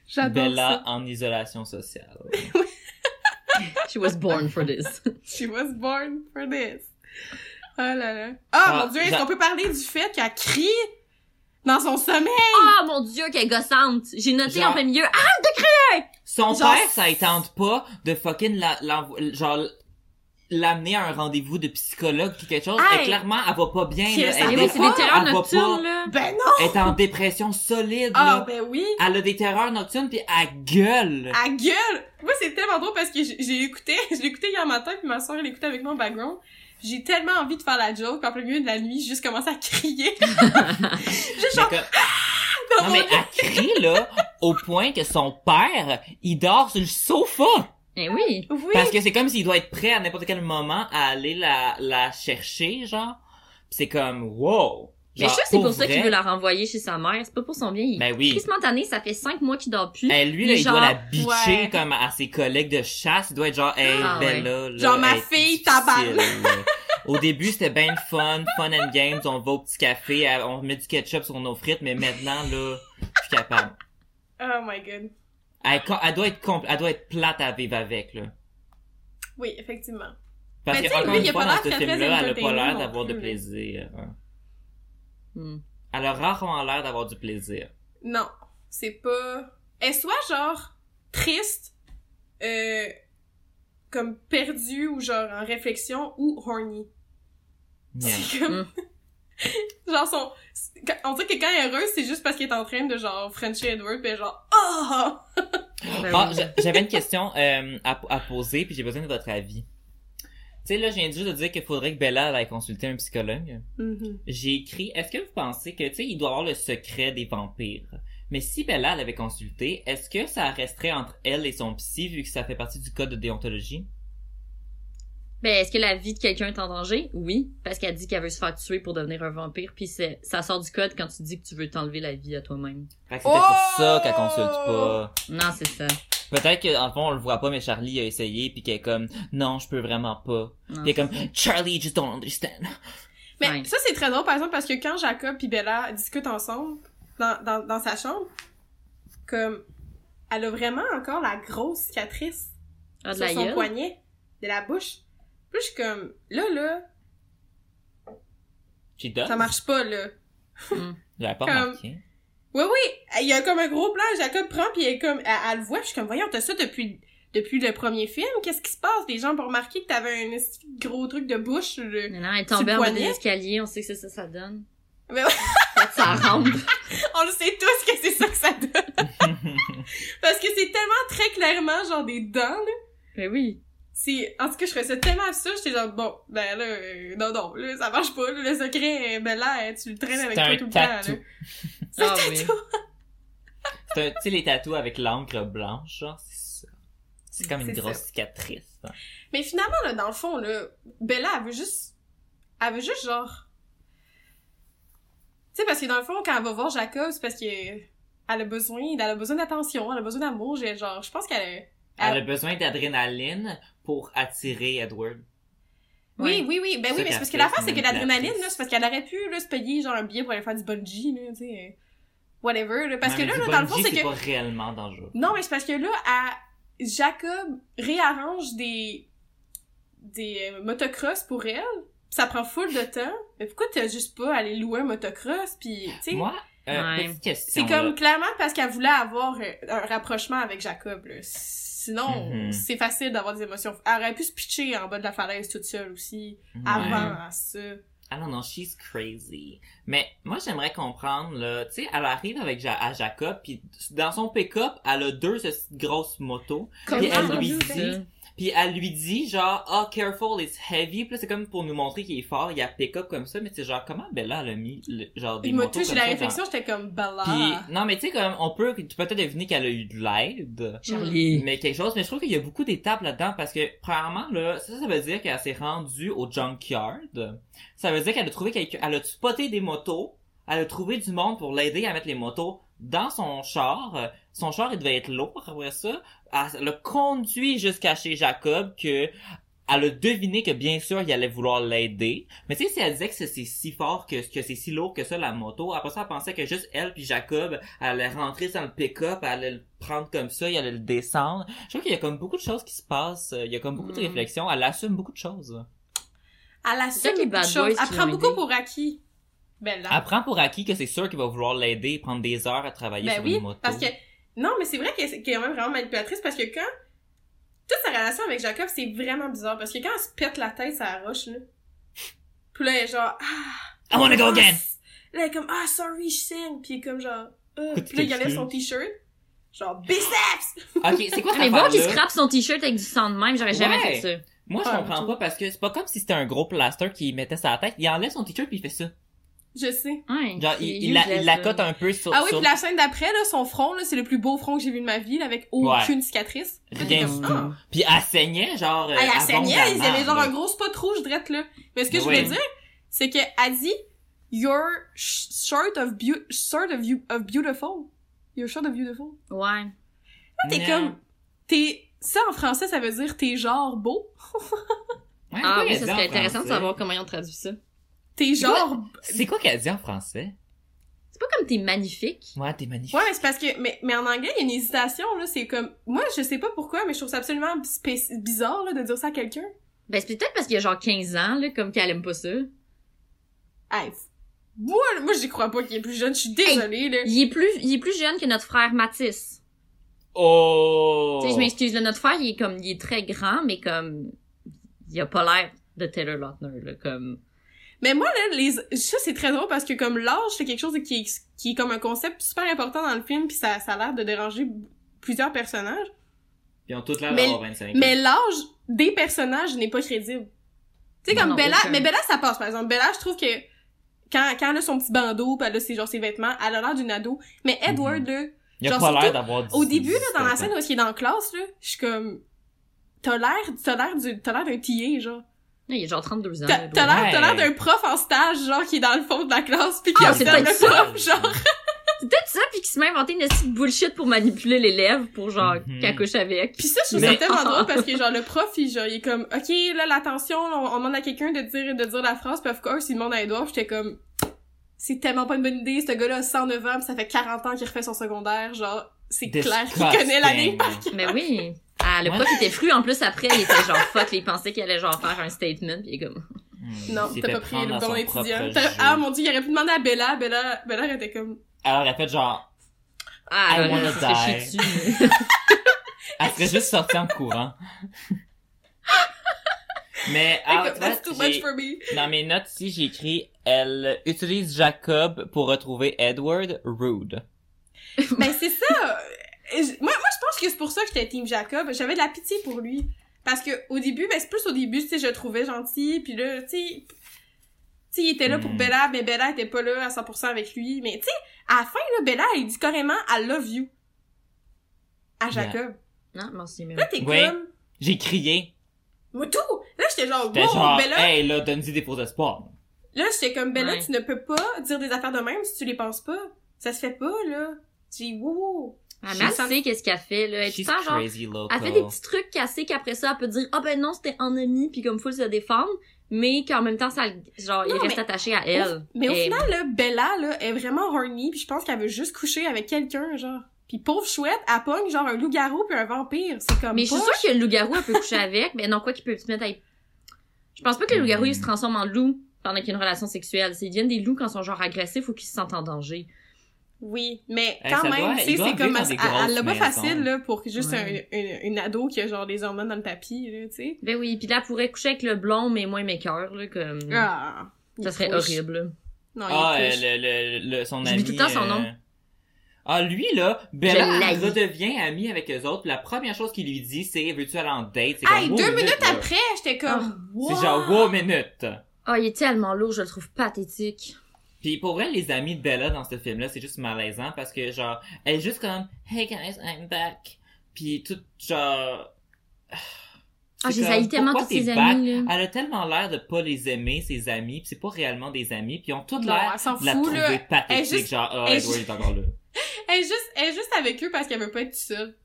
S1: j'adore
S2: Bella
S1: ça.
S2: en isolation sociale.
S6: She was born for this.
S1: She was born for this. Oh là là. Ah,
S2: Ah,
S1: mon dieu, est-ce qu'on peut parler du fait qu'elle crie dans son sommeil?
S6: Oh mon dieu, qu'elle est gossante. J'ai noté
S2: Genre-
S6: en plein milieu. Ah!
S2: Son
S1: Genre-
S2: père, ça ne tente pas de fucking la, genre, l'amener à un rendez-vous de psychologue ou quelque chose.
S1: Hey!
S2: Et clairement, elle va pas bien, là.
S1: elle
S2: Elle,
S6: oui,
S1: pas,
S6: des terreurs
S2: elle
S6: nocturnes,
S2: pas.
S6: là.
S1: Ben non!
S2: elle est en dépression solide,
S1: Ah,
S2: là.
S1: ben oui!
S2: Elle a des terreurs nocturnes pis elle gueule.
S1: À gueule! Moi, c'est tellement drôle parce que j'ai j'ai écouté, je écouté hier matin, puis ma soeur, elle écoutait avec moi en background. J'ai tellement envie de faire la joke, puis en plein milieu de la nuit, j'ai juste commencé à crier. Juste genre,
S2: que-
S1: dans
S2: non, mais elle crie, là, au point que son père, il dort sur le sofa.
S6: Eh oui.
S1: Oui!
S2: Parce que c'est comme s'il doit être prêt à n'importe quel moment à aller la, la chercher, genre. Pis c'est comme, wow.
S6: Mais je que c'est pour ça qu'il veut la renvoyer chez sa mère. C'est pas pour son bien. Il
S2: Ben oui.
S6: Chris Montané, ça fait cinq mois qu'il dort plus.
S2: Eh, lui, là, il
S6: genre,
S2: doit la bitcher
S1: ouais.
S2: comme à ses collègues de chasse. Il doit être genre, hey,
S6: Ah, ouais.
S2: Bella, là,
S1: Genre, ma fille,
S2: là. Au début, c'était bien fun, fun and games, on va au petit café, on met du ketchup sur nos frites, mais maintenant, là, je suis capable.
S1: Oh my god.
S2: Elle, elle doit être compl- elle doit être plate à vivre avec, là.
S1: Oui, effectivement.
S2: Parce
S1: Mais
S2: que,
S1: sais,
S2: encore
S1: lui,
S2: une fois,
S1: pas
S2: dans
S1: l'air
S2: ce film-là, elle a pas l'air d'avoir de plaisir. hein.
S6: Hmm.
S2: Elle a rarement l'air d'avoir du plaisir.
S1: Non, c'est pas... Elle soit genre triste, euh, comme perdue ou genre en réflexion, ou horny.
S2: Yeah.
S1: C'est comme... genre son... On dirait que quand elle est heureuse, c'est juste parce qu'elle est en train de genre Frencher Edward, pis elle est genre... Oh!
S2: Ah, j'a- j'avais une question euh, à, à poser, puis j'ai besoin de votre avis. Tu sais, là, je viens juste de dire qu'il faudrait que Bella aille consulter un psychologue.
S1: Mhm.
S2: J'ai écrit, est-ce que vous pensez que, tu sais, il doit avoir le secret des vampires? Mais si Bella l'avait consulté, est-ce que ça resterait entre elle et son psy, vu que ça fait partie du code de déontologie?
S6: Ben, est-ce que la vie de quelqu'un est en danger? Oui. Parce qu'elle dit qu'elle veut se faire tuer pour devenir un vampire, puis c'est, ça sort du code quand tu dis que tu veux t'enlever la vie à toi-même.
S2: Fait que c'est peut-être pour ça qu'elle
S1: Oh!
S2: consulte pas.
S6: Non, c'est ça.
S2: Peut-être que, en fond, on le voit pas, mais Charlie a essayé, puis qu'elle est comme, non, je peux vraiment pas.
S6: Non,
S2: Puis elle est comme. Charlie, just don't understand.
S1: Mais
S6: Ouais.
S1: ça, c'est très drôle, par exemple, parce que quand Jacob et Bella discutent ensemble, dans, dans, dans sa chambre, comme, elle a vraiment encore la grosse cicatrice
S6: Ah, de
S1: sur son
S6: gueule?
S1: poignet, de la bouche. Puis je suis comme, là, là,
S2: She does?
S1: ça marche pas, là.
S2: J'avais pas
S1: Comme-
S2: remarqué.
S1: Oui, oui, il y a comme un gros plan, Jacob prend, puis elle, comme, elle, elle le voit, puis je suis comme, voyons, t'as ça depuis, depuis le premier film, qu'est-ce qui se passe? Les gens ont remarqué que t'avais un gros truc de bouche, le...
S6: Mais non, elle tombée en bas escaliers, on sait que c'est ça, ça donne.
S1: Mais ouais.
S6: Fait ça rampe.
S1: On le sait tous que c'est ça que ça donne. Parce que c'est tellement très clairement, genre, des dents, là.
S6: Ben oui.
S1: C'est, en tout cas, je trouvais ça tellement absurde, j'étais genre, bon, ben là, euh, non, non, là, ça marche pas, là, le secret, ben là, euh, tu le traînes avec toi tout le temps, là. C'est un
S6: Ah
S1: tatou.
S2: C'est un- Tu sais, les tatous avec l'encre blanche, genre, c'est ça. C'est comme une grosse
S1: ça.
S2: cicatrice. hein.
S1: Mais finalement, là, dans le fond, là, Bella, elle veut juste, elle veut juste, genre, tu sais, parce que dans le fond, quand elle va voir Jacob, c'est parce que elle a besoin, elle a besoin d'attention, elle a besoin d'amour, j'ai- genre, je pense qu'elle
S2: Elle a besoin d'adrénaline pour attirer Edward.
S1: Oui, oui, oui. Ben
S2: C'est
S1: oui, mais c'est parce que l'affaire, c'est que l'adrénaline, là, c'est parce qu'elle aurait pu, là, se payer, genre, un billet pour aller faire du bungee, là, tu sais. euh, Whatever, là. Parce que là, dans le fond, c'est que...
S2: pas réellement dangereux.
S1: Non, mais c'est parce que là, à... Jacob réarrange des... des euh, motocross pour elle. pis ça prend full de temps. Mais pourquoi t'as juste pas allé louer un motocross, pis, tu sais...
S2: Moi, euh,
S6: Ouais.
S1: C'est comme
S2: là.
S1: clairement parce qu'elle voulait avoir euh, un rapprochement avec Jacob, là. Sinon,
S2: Mhm.
S1: c'est facile d'avoir des émotions. Elle aurait pu se pitcher en bas de la falaise toute seule aussi,
S2: Ouais.
S1: avant ça.
S2: I don't know, she's crazy. Mais moi, j'aimerais comprendre, là, tu sais, elle arrive avec Ja- à Jacob, puis dans son pick-up, elle a deux grosses motos, puis elle lui dit, puis elle lui dit genre, oh, careful, it's heavy, puis là, c'est comme pour nous montrer qu'il est fort, il y a pick-up comme ça, mais c'est genre, comment Bella, elle a mis, le- genre, des
S1: touché
S2: comme
S1: la
S2: ça,
S1: réflexion, j'étais comme Bella.
S2: Puis, non, mais tu sais, comme, on peut peut-être deviner qu'elle a eu de l'aide.
S6: Charlie.
S2: Mais quelque chose, mais je trouve qu'il y a beaucoup d'étapes là-dedans parce que, premièrement, là, ça, ça veut dire qu'elle s'est rendue au junkyard. Ça veut dire qu'elle a trouvé quelqu'un, elle a spoté des motos, elle a trouvé du monde pour l'aider à mettre les motos dans son char. Euh, Son char, il devait être lourd après ça. Elle l'a conduit jusqu'à chez Jacob que elle a deviné que bien sûr il allait vouloir l'aider. Mais tu sais, si elle disait que c'est si fort, que, que c'est si lourd que ça la moto, après ça elle pensait que juste elle puis Jacob allait rentrer dans le pick-up, elle allait le prendre comme ça, il allait le descendre. Je trouve qu'il y a comme beaucoup de choses qui se passent, euh, il y a comme beaucoup de
S6: Mm.
S2: réflexions, elle assume beaucoup de choses.
S1: Elle assume beaucoup de choses. Elle prend beaucoup pour acquis.
S2: Elle prend pour acquis que c'est sûr qu'il va vouloir l'aider et prendre des heures à travailler
S1: Ben
S2: sur
S1: oui,
S2: une moto.
S1: parce que... Non, mais c'est vrai qu'elle est quand même vraiment manipulatrice parce que quand... Toute sa relation avec Jacob, c'est vraiment bizarre parce que quand elle se pète la tête, ça roche, là. Puis là, elle est genre... Ah...
S2: I wanna go again!
S1: Là, elle est comme... Ah, sorry, je saigne. Puis elle est comme genre... Ah.
S2: Écoute,
S1: Puis là, il enlève son t-shirt. Genre, biceps!
S2: Ok, c'est quoi cette
S6: mais bon, qu'il scrape son t-shirt avec du sang de même, j'aurais jamais
S2: Ouais.
S6: fait ça.
S2: Moi, je comprends pas parce que c'est pas comme si c'était un gros plaster qui mettait sa tête. Il enlève son t-shirt puis il fait ça.
S1: Je sais.
S6: Ouais.
S2: Genre, il, il, la, il la cote un peu sur,
S1: Ah oui,
S2: sur
S1: puis la scène d'après, là, son front, là, c'est le plus beau front que j'ai vu de ma vie, là, avec aucune cicatrice.
S2: rien du
S1: ah.
S2: tout. Puis elle saignait, genre, euh,
S1: Ah, elle
S2: avant
S1: saignait, il y avait genre
S2: là.
S1: un gros spot rouge drette là. Mais ce que je voulais dire, c'est que elle dit You're sh- short of beau- short of, you- of beautiful. You're short of beautiful.
S6: Ouais.
S1: Là, t'es comme t'es ça en français ça veut dire t'es genre beau.
S2: Ouais,
S6: Ah oui, ça serait intéressant de savoir comment ils ont traduit ça.
S1: T'es
S2: C'est quoi?
S1: genre
S2: C'est quoi qu'elle dit en français?
S6: C'est pas comme t'es magnifique.
S2: Ouais, t'es magnifique.
S1: Ouais, mais c'est parce que mais mais en anglais, il y a une hésitation là, c'est comme moi je sais pas pourquoi mais je trouve ça absolument bizarre là de dire ça à quelqu'un.
S6: Ben, c'est peut-être parce qu'il y a genre 15 ans, là, comme qu'elle aime pas ça.
S1: Hey, Moi, moi j'y crois pas qu'il est plus jeune, je suis désolée, là.
S6: Il est plus, il est plus jeune que notre frère Mathis.
S2: Oh!
S6: Tu sais, je m'excuse, là, notre frère, il est comme, il est très grand, mais comme, il a pas l'air de Taylor Lautner, là, comme.
S1: Mais moi, là, les... ça, c'est très drôle parce que comme l'âge, c'est quelque chose qui est, qui est comme un concept super important dans le film, puis ça, ça a l'air de déranger plusieurs personnages.
S2: Ils ont toutes l'air
S1: Mais-
S2: d'avoir 25 ans.
S1: Mais l'âge des personnages n'est pas crédible. Tu sais, comme
S6: non,
S1: Bella,
S6: aucun.
S1: mais Bella, ça passe, par exemple. Bella, je trouve que quand, quand elle a son petit bandeau, pis elle a ses, genre, ses vêtements, elle a l'air d'une ado. Mais Edward, là,
S2: Il a
S1: genre,
S2: pas l'air d'avoir
S1: au
S2: 10,
S1: début, là, dans la
S2: 17
S1: scène où il est dans la classe, là, je suis comme, t'as l'air, t'as l'air du, t'as l'air d'un TA, genre.
S6: Il a genre 32 ans.
S1: T'as l'air, t'as l'air
S2: Ouais.
S1: d'un prof en stage, genre, qui est dans le fond de la classe, pis qui
S6: Ah,
S1: observe le
S6: ça.
S1: prof, genre.
S6: C'est peut-être ça, puis qu'il se met à inventer une petite bullshit pour manipuler l'élève, pour genre,
S2: Mhm.
S6: qu'elle couche avec.
S1: Pis ça, je trouve
S2: Mais-
S1: ça tellement drôle parce que, genre, le prof, il, genre, il est comme, OK, là, l'attention, on, on demande à quelqu'un de dire, de dire la phrase, pis of course, il demande à Edouard, j'étais comme, c'est tellement pas une bonne idée, ce gars-là a 109 ans, pis ça fait 40 ans qu'il refait son secondaire, genre, c'est clair qu'il connaît l'année.
S6: Mais oui. Ah, le
S2: Ouais.
S6: prof était fru, en plus, après, il était genre fuck, il pensait qu'il allait genre faire un statement, pis il est comme...
S2: Hmm,
S1: Non, t'as pas pris le bon étudiant. Ah, mon dieu, il aurait pu demander à Bella, Bella, Bella elle était comme,
S2: Alors, elle a fait genre,
S6: Ah,
S2: I wanna die.
S6: chier dessus.
S2: elle serait juste sortie en courant. Mais, ah,
S1: that's too much for me.
S2: dans mes notes ici, j'ai écrit, elle utilise Jacob pour retrouver Edward rude.
S1: Ben, c'est ça. Moi, moi, je pense que c'est pour ça que j'étais Team Jacob. J'avais de la pitié pour lui. Parce que, au début, ben, c'est plus au début, tu sais, je le trouvais gentil, puis là, tu sais, tu sais, il était là pour
S2: Hmm.
S1: Bella, mais Bella était pas là à 100% avec lui. Mais, tu sais, à la fin, là, Bella, elle dit carrément « I love you » à Jacob.
S6: Non, merci, mais...
S1: Là, t'es
S2: Ouais.
S1: comme...
S2: J'ai crié.
S1: Moi, tout! Là, j'étais genre «
S2: J'étais
S1: Wow,
S2: genre,
S1: Bella!
S2: hey, là, donne-y des faux espoirs.
S1: Là, j'étais comme « Bella,
S6: Ouais.
S1: tu ne peux pas dire des affaires de même si tu les penses pas. Ça se fait pas, là. » J'ai « Wow!
S6: Ah, mais elle
S1: She's-
S6: sait qu'est-ce qu'elle fait, là? Elle, temps, genre,
S2: crazy local.
S6: elle fait des petits trucs qu'elle sait qu'après ça, elle peut dire, ah ben non, c'était en ami, puis comme faut se défendre, mais qu'en même temps, ça, le- genre, il reste
S1: mais-
S6: attaché à elle.
S1: Mais au
S6: Et-
S1: final, là, Bella, là, est vraiment horny, puis je pense qu'elle veut juste coucher avec quelqu'un, genre. Puis pauvre chouette, elle pogne genre un loup-garou puis un vampire. C'est comme
S6: Mais je suis
S1: pas-
S6: sûre que le loup-garou, elle peut coucher avec, mais non, quoi qu'il peut se mettre à... Je pense pas que le loup-garou, il se transforme en loup pendant qu'il y a une relation sexuelle. S'ils deviennent des loups quand ils sont genre agressifs ou qu'ils se sentent en danger.
S1: Oui, mais quand même, tu sais, c'est comme... Elle, l'a pas facile, là, pour juste
S6: Ouais.
S1: un- une, une ado qui a genre des hormones dans le tapis, là, tu sais.
S6: Ben oui, puis là, elle pourrait coucher avec le blond, mais moins mécœur, là, comme...
S1: Ah,
S6: ça serait
S1: couche.
S6: horrible.
S1: Non,
S2: Ah,
S1: il
S2: euh, le, le, le, son ami...
S6: tout le temps son
S2: euh,
S6: nom.
S2: Ah, lui, là, Bella redevient amie avec eux autres, la première chose qu'il lui dit, c'est « Veux-tu aller en date? » C'est
S1: Hey,
S2: comme,
S1: deux
S2: wow,
S1: minutes
S2: là.
S1: après, j'étais comme...
S2: C'est
S1: wow.
S2: genre, wow, minute!
S6: Ah, il est tellement lourd, je le trouve pathétique.
S2: Puis pour vrai, les amis de Bella dans ce film-là, c'est juste malaisant parce que genre, elle est juste comme Hey guys, I'm back. Puis tout genre.
S6: Ah,
S2: c'est
S6: j'ai haï tellement tous ses amis, là.
S2: Elle a tellement l'air de pas les aimer, ses amis, pis c'est pas réellement des amis, puis ils ont toutes
S1: Non,
S2: l'air de la trouver
S1: là.
S2: pathétique,
S1: juste-
S2: genre ah
S1: est
S2: Edward est encore là.
S1: Elle est juste, elle est juste avec eux parce qu'elle veut pas être seule.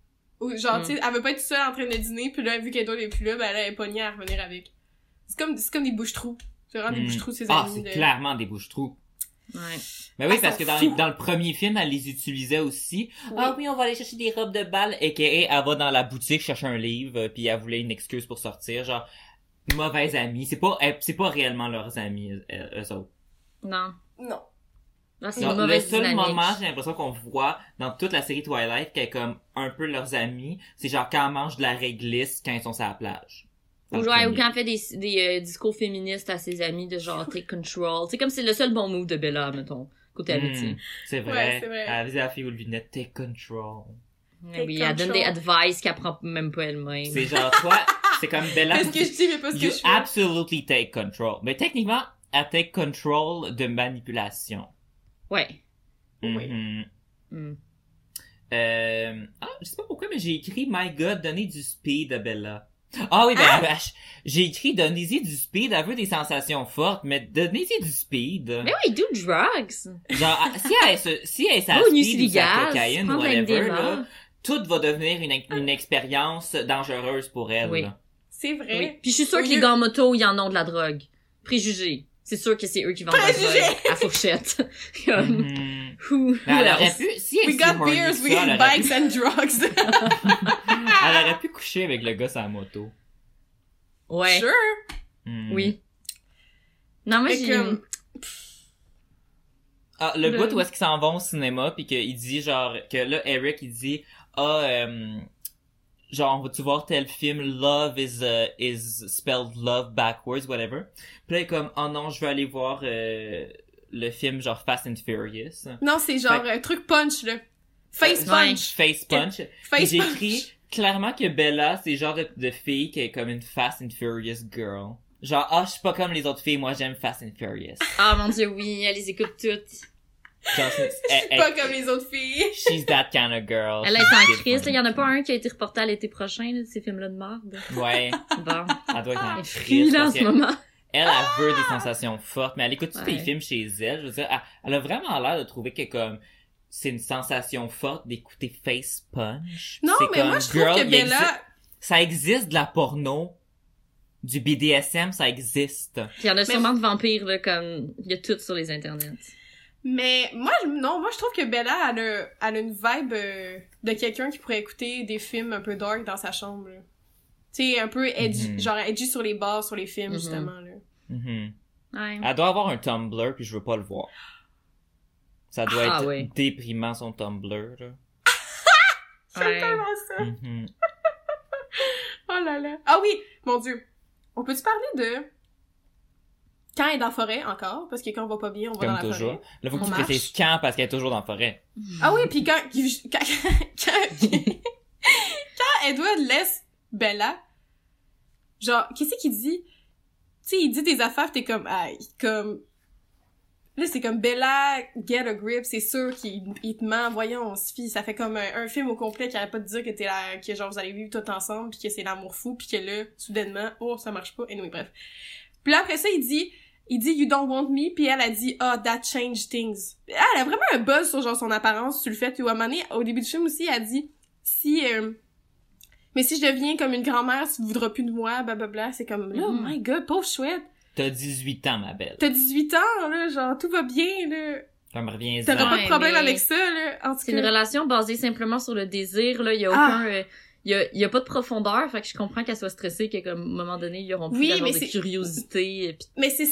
S1: Ou genre,
S6: Mm.
S1: tu sais, elle veut pas être seule en train de dîner, puis là, vu qu'Edouard est plus là, ben là, elle est pognée à revenir avec. C'est comme, c'est comme des bouches-trous. C'est vraiment des
S2: Hmm.
S1: bouches-trous, ses
S2: Ah,
S1: amis.
S2: c'est
S1: de-
S2: clairement des bouches-trous.
S6: Ouais.
S2: Mais oui,
S1: Ah,
S2: parce que dans,
S1: fous.
S2: dans le premier film, elle les utilisait aussi.
S1: Oui.
S2: Ah oui, on va aller chercher des robes de bal. Et elle va dans la boutique chercher un livre, puis elle voulait une excuse pour sortir. Genre, mauvaise amie. C'est pas, elle- c'est pas réellement leurs amis, eux, eux autres.
S6: Non.
S1: Non.
S6: Là, c'est
S2: le seul
S6: dynamique.
S2: moment, j'ai l'impression qu'on voit dans toute la série Twilight qu'elle est comme un peu leurs amis, c'est genre quand elle mange de la réglisse quand ils sont sur la plage.
S6: Ou, genre, ou quand elle fait des, des euh, discours féministes à ses amis de genre take control. C'est comme c'est le seul bon move de Bella, mettons, côté amitié.
S2: Hmm, c'est vrai.
S1: Ouais, vrai.
S2: Elle disait à la fille aux lunettes, take control.
S6: Ouais, oui, elle donne des advice qu'elle prend même pas elle-même.
S2: C'est genre, toi, c'est comme Bella.
S1: C'est ce que je dis, mais pas ce que
S2: You
S1: je fais.
S2: absolutely take control. Mais techniquement, elle take control de manipulation.
S6: Ouais.
S1: Oui.
S2: Mhm.
S6: Hmm.
S2: Euh... Ah, je sais pas pourquoi, mais j'ai écrit My God, donnez du speed à Bella. Ah oui, ben, ben, j'ai écrit donnez-y du speed, elle veut des sensations fortes, mais donnez-y du speed.
S6: Mais oui, do drugs.
S2: Genre, ah, si elle, se- si elle sa
S6: Oh,
S2: speed ou sa cocaïne, whatever, là, tout va devenir une, une expérience dangereuse pour elle.
S6: Oui.
S2: là.
S1: C'est vrai.
S6: Oui. Puis je suis sûre que les gars en moto, ils en ont de la drogue. Préjugés. C'est sûr que c'est eux qui vendent de la à fourchette. Comme, who, who
S2: Mais elle aurait
S6: else?
S2: pu, si elle
S1: We got beers, we got
S2: pu-
S1: bikes and drugs.
S2: Elle aurait pu coucher avec le gars sur la moto.
S6: Ouais.
S1: Sure.
S2: Hmm.
S6: Oui. Non, moi,
S1: Mais
S6: j'ai...
S1: comme-
S2: Ah, le
S6: Le-
S2: bout où est-ce qu'ils s'en vont au cinéma puis qu'il dit genre que là Eric il dit ah euh, genre vas-tu voir tel film Love is uh, is spelled love backwards whatever. Puis là il est comme oh non je veux aller voir euh, le film genre Fast and Furious.
S1: Non, c'est genre
S2: Fait-
S1: un truc punch, là. Face punch.
S2: Face punch.
S1: Face
S2: écrit clairement que Bella c'est genre de, de fille qui est comme une Fast and Furious girl. Genre ah je suis pas comme les autres filles moi j'aime Fast and Furious.
S6: Ah mon dieu, oui, elle les écoute toutes.
S1: Je
S2: elle-
S1: suis
S2: elle-
S1: pas comme les autres filles.
S2: She's that kind of girl.
S6: Elle été en crise. Il y en a pas un qui a été reporté à l'été prochain, là, de ces films-là de merde.
S2: Ouais,
S6: Bon.
S2: elle doit être en
S6: Elle est
S2: crise.
S6: en ce
S2: que
S6: moment.
S2: Elle, elle veut des sensations fortes, mais elle écoute tous
S6: Ouais.
S2: les films chez elle. Je veux dire, elle, elle a vraiment l'air de trouver que comme c'est une sensation forte d'écouter Face Punch.
S1: Non, mais
S2: comme,
S1: moi, je trouve
S2: girl,
S1: que
S2: il
S1: Bella...
S2: exi- Ça existe de la porno. Du BDSM, ça existe.
S6: Puis il y en a sûrement de vampires, là, comme, il y a tout sur les internets.
S1: Mais moi, je- non, moi, je trouve que Bella, elle a, elle a une vibe euh, de quelqu'un qui pourrait écouter des films un peu dark dans sa chambre. Tu sais, un peu edgy,
S2: Mhm.
S1: genre edgy sur les bars, sur les films,
S6: Mhm.
S1: justement, là.
S2: Mhm.
S6: Ouais.
S2: Elle doit avoir un Tumblr, puis je veux pas le voir. Ça doit
S6: Ah,
S2: être
S6: ouais.
S2: déprimant, son Tumblr. Là.
S1: C'est
S6: Ouais.
S1: tellement ça. Oh là là. Ah oui, mon dieu. On peut-tu parler de... Quand elle est dans la forêt, encore, parce que quand on va pas bien, on va dans
S2: Comme
S1: la
S2: toujours.
S1: forêt.
S2: Là, faut que
S1: On
S2: tu
S1: marche.
S2: précises quand, parce qu'elle est toujours dans la forêt.
S1: Ah oui, puis quand, quand, quand, quand Edward laisse Bella, genre, qu'est-ce qu'il dit? Tu sais, il dit des affaires, t'es comme, ah, comme, là, c'est comme Bella, get a grip, c'est sûr qu'il il te ment, voyons, on se fie, ça fait comme un, un film au complet qui arrête pas de dire que t'es là, que genre, vous allez vivre tout ensemble, puis que c'est l'amour fou, puis que là, soudainement, oh, ça marche pas, et anyway, bref. Puis là, après ça, il dit, il dit you don't want me puis elle a dit ah that changed things elle a vraiment un buzz sur genre son apparence sur le fait ou à un moment donné, au début du film aussi elle a dit si euh, mais si je deviens comme une grand-mère tu voudras plus de moi blablabla c'est comme là oh
S6: Mhm.
S1: my god pauvre chouette
S2: T'as 18 ans, ma belle.
S1: t'as 18 ans là genre tout va bien là
S2: Ça me revient
S1: t'auras pas de problème
S6: mais
S1: avec ça là en tout
S6: C'est une relation basée simplement sur le désir, là. Il y a
S1: Ah.
S6: aucun, euh, il y a, il y a pas de profondeur, fait que je comprends qu'elle soit stressée, qu'à comme, un moment donné, ils auront plus
S1: Oui,
S6: d'avoir
S1: mais
S6: de curiosité, et puis
S1: mais c'est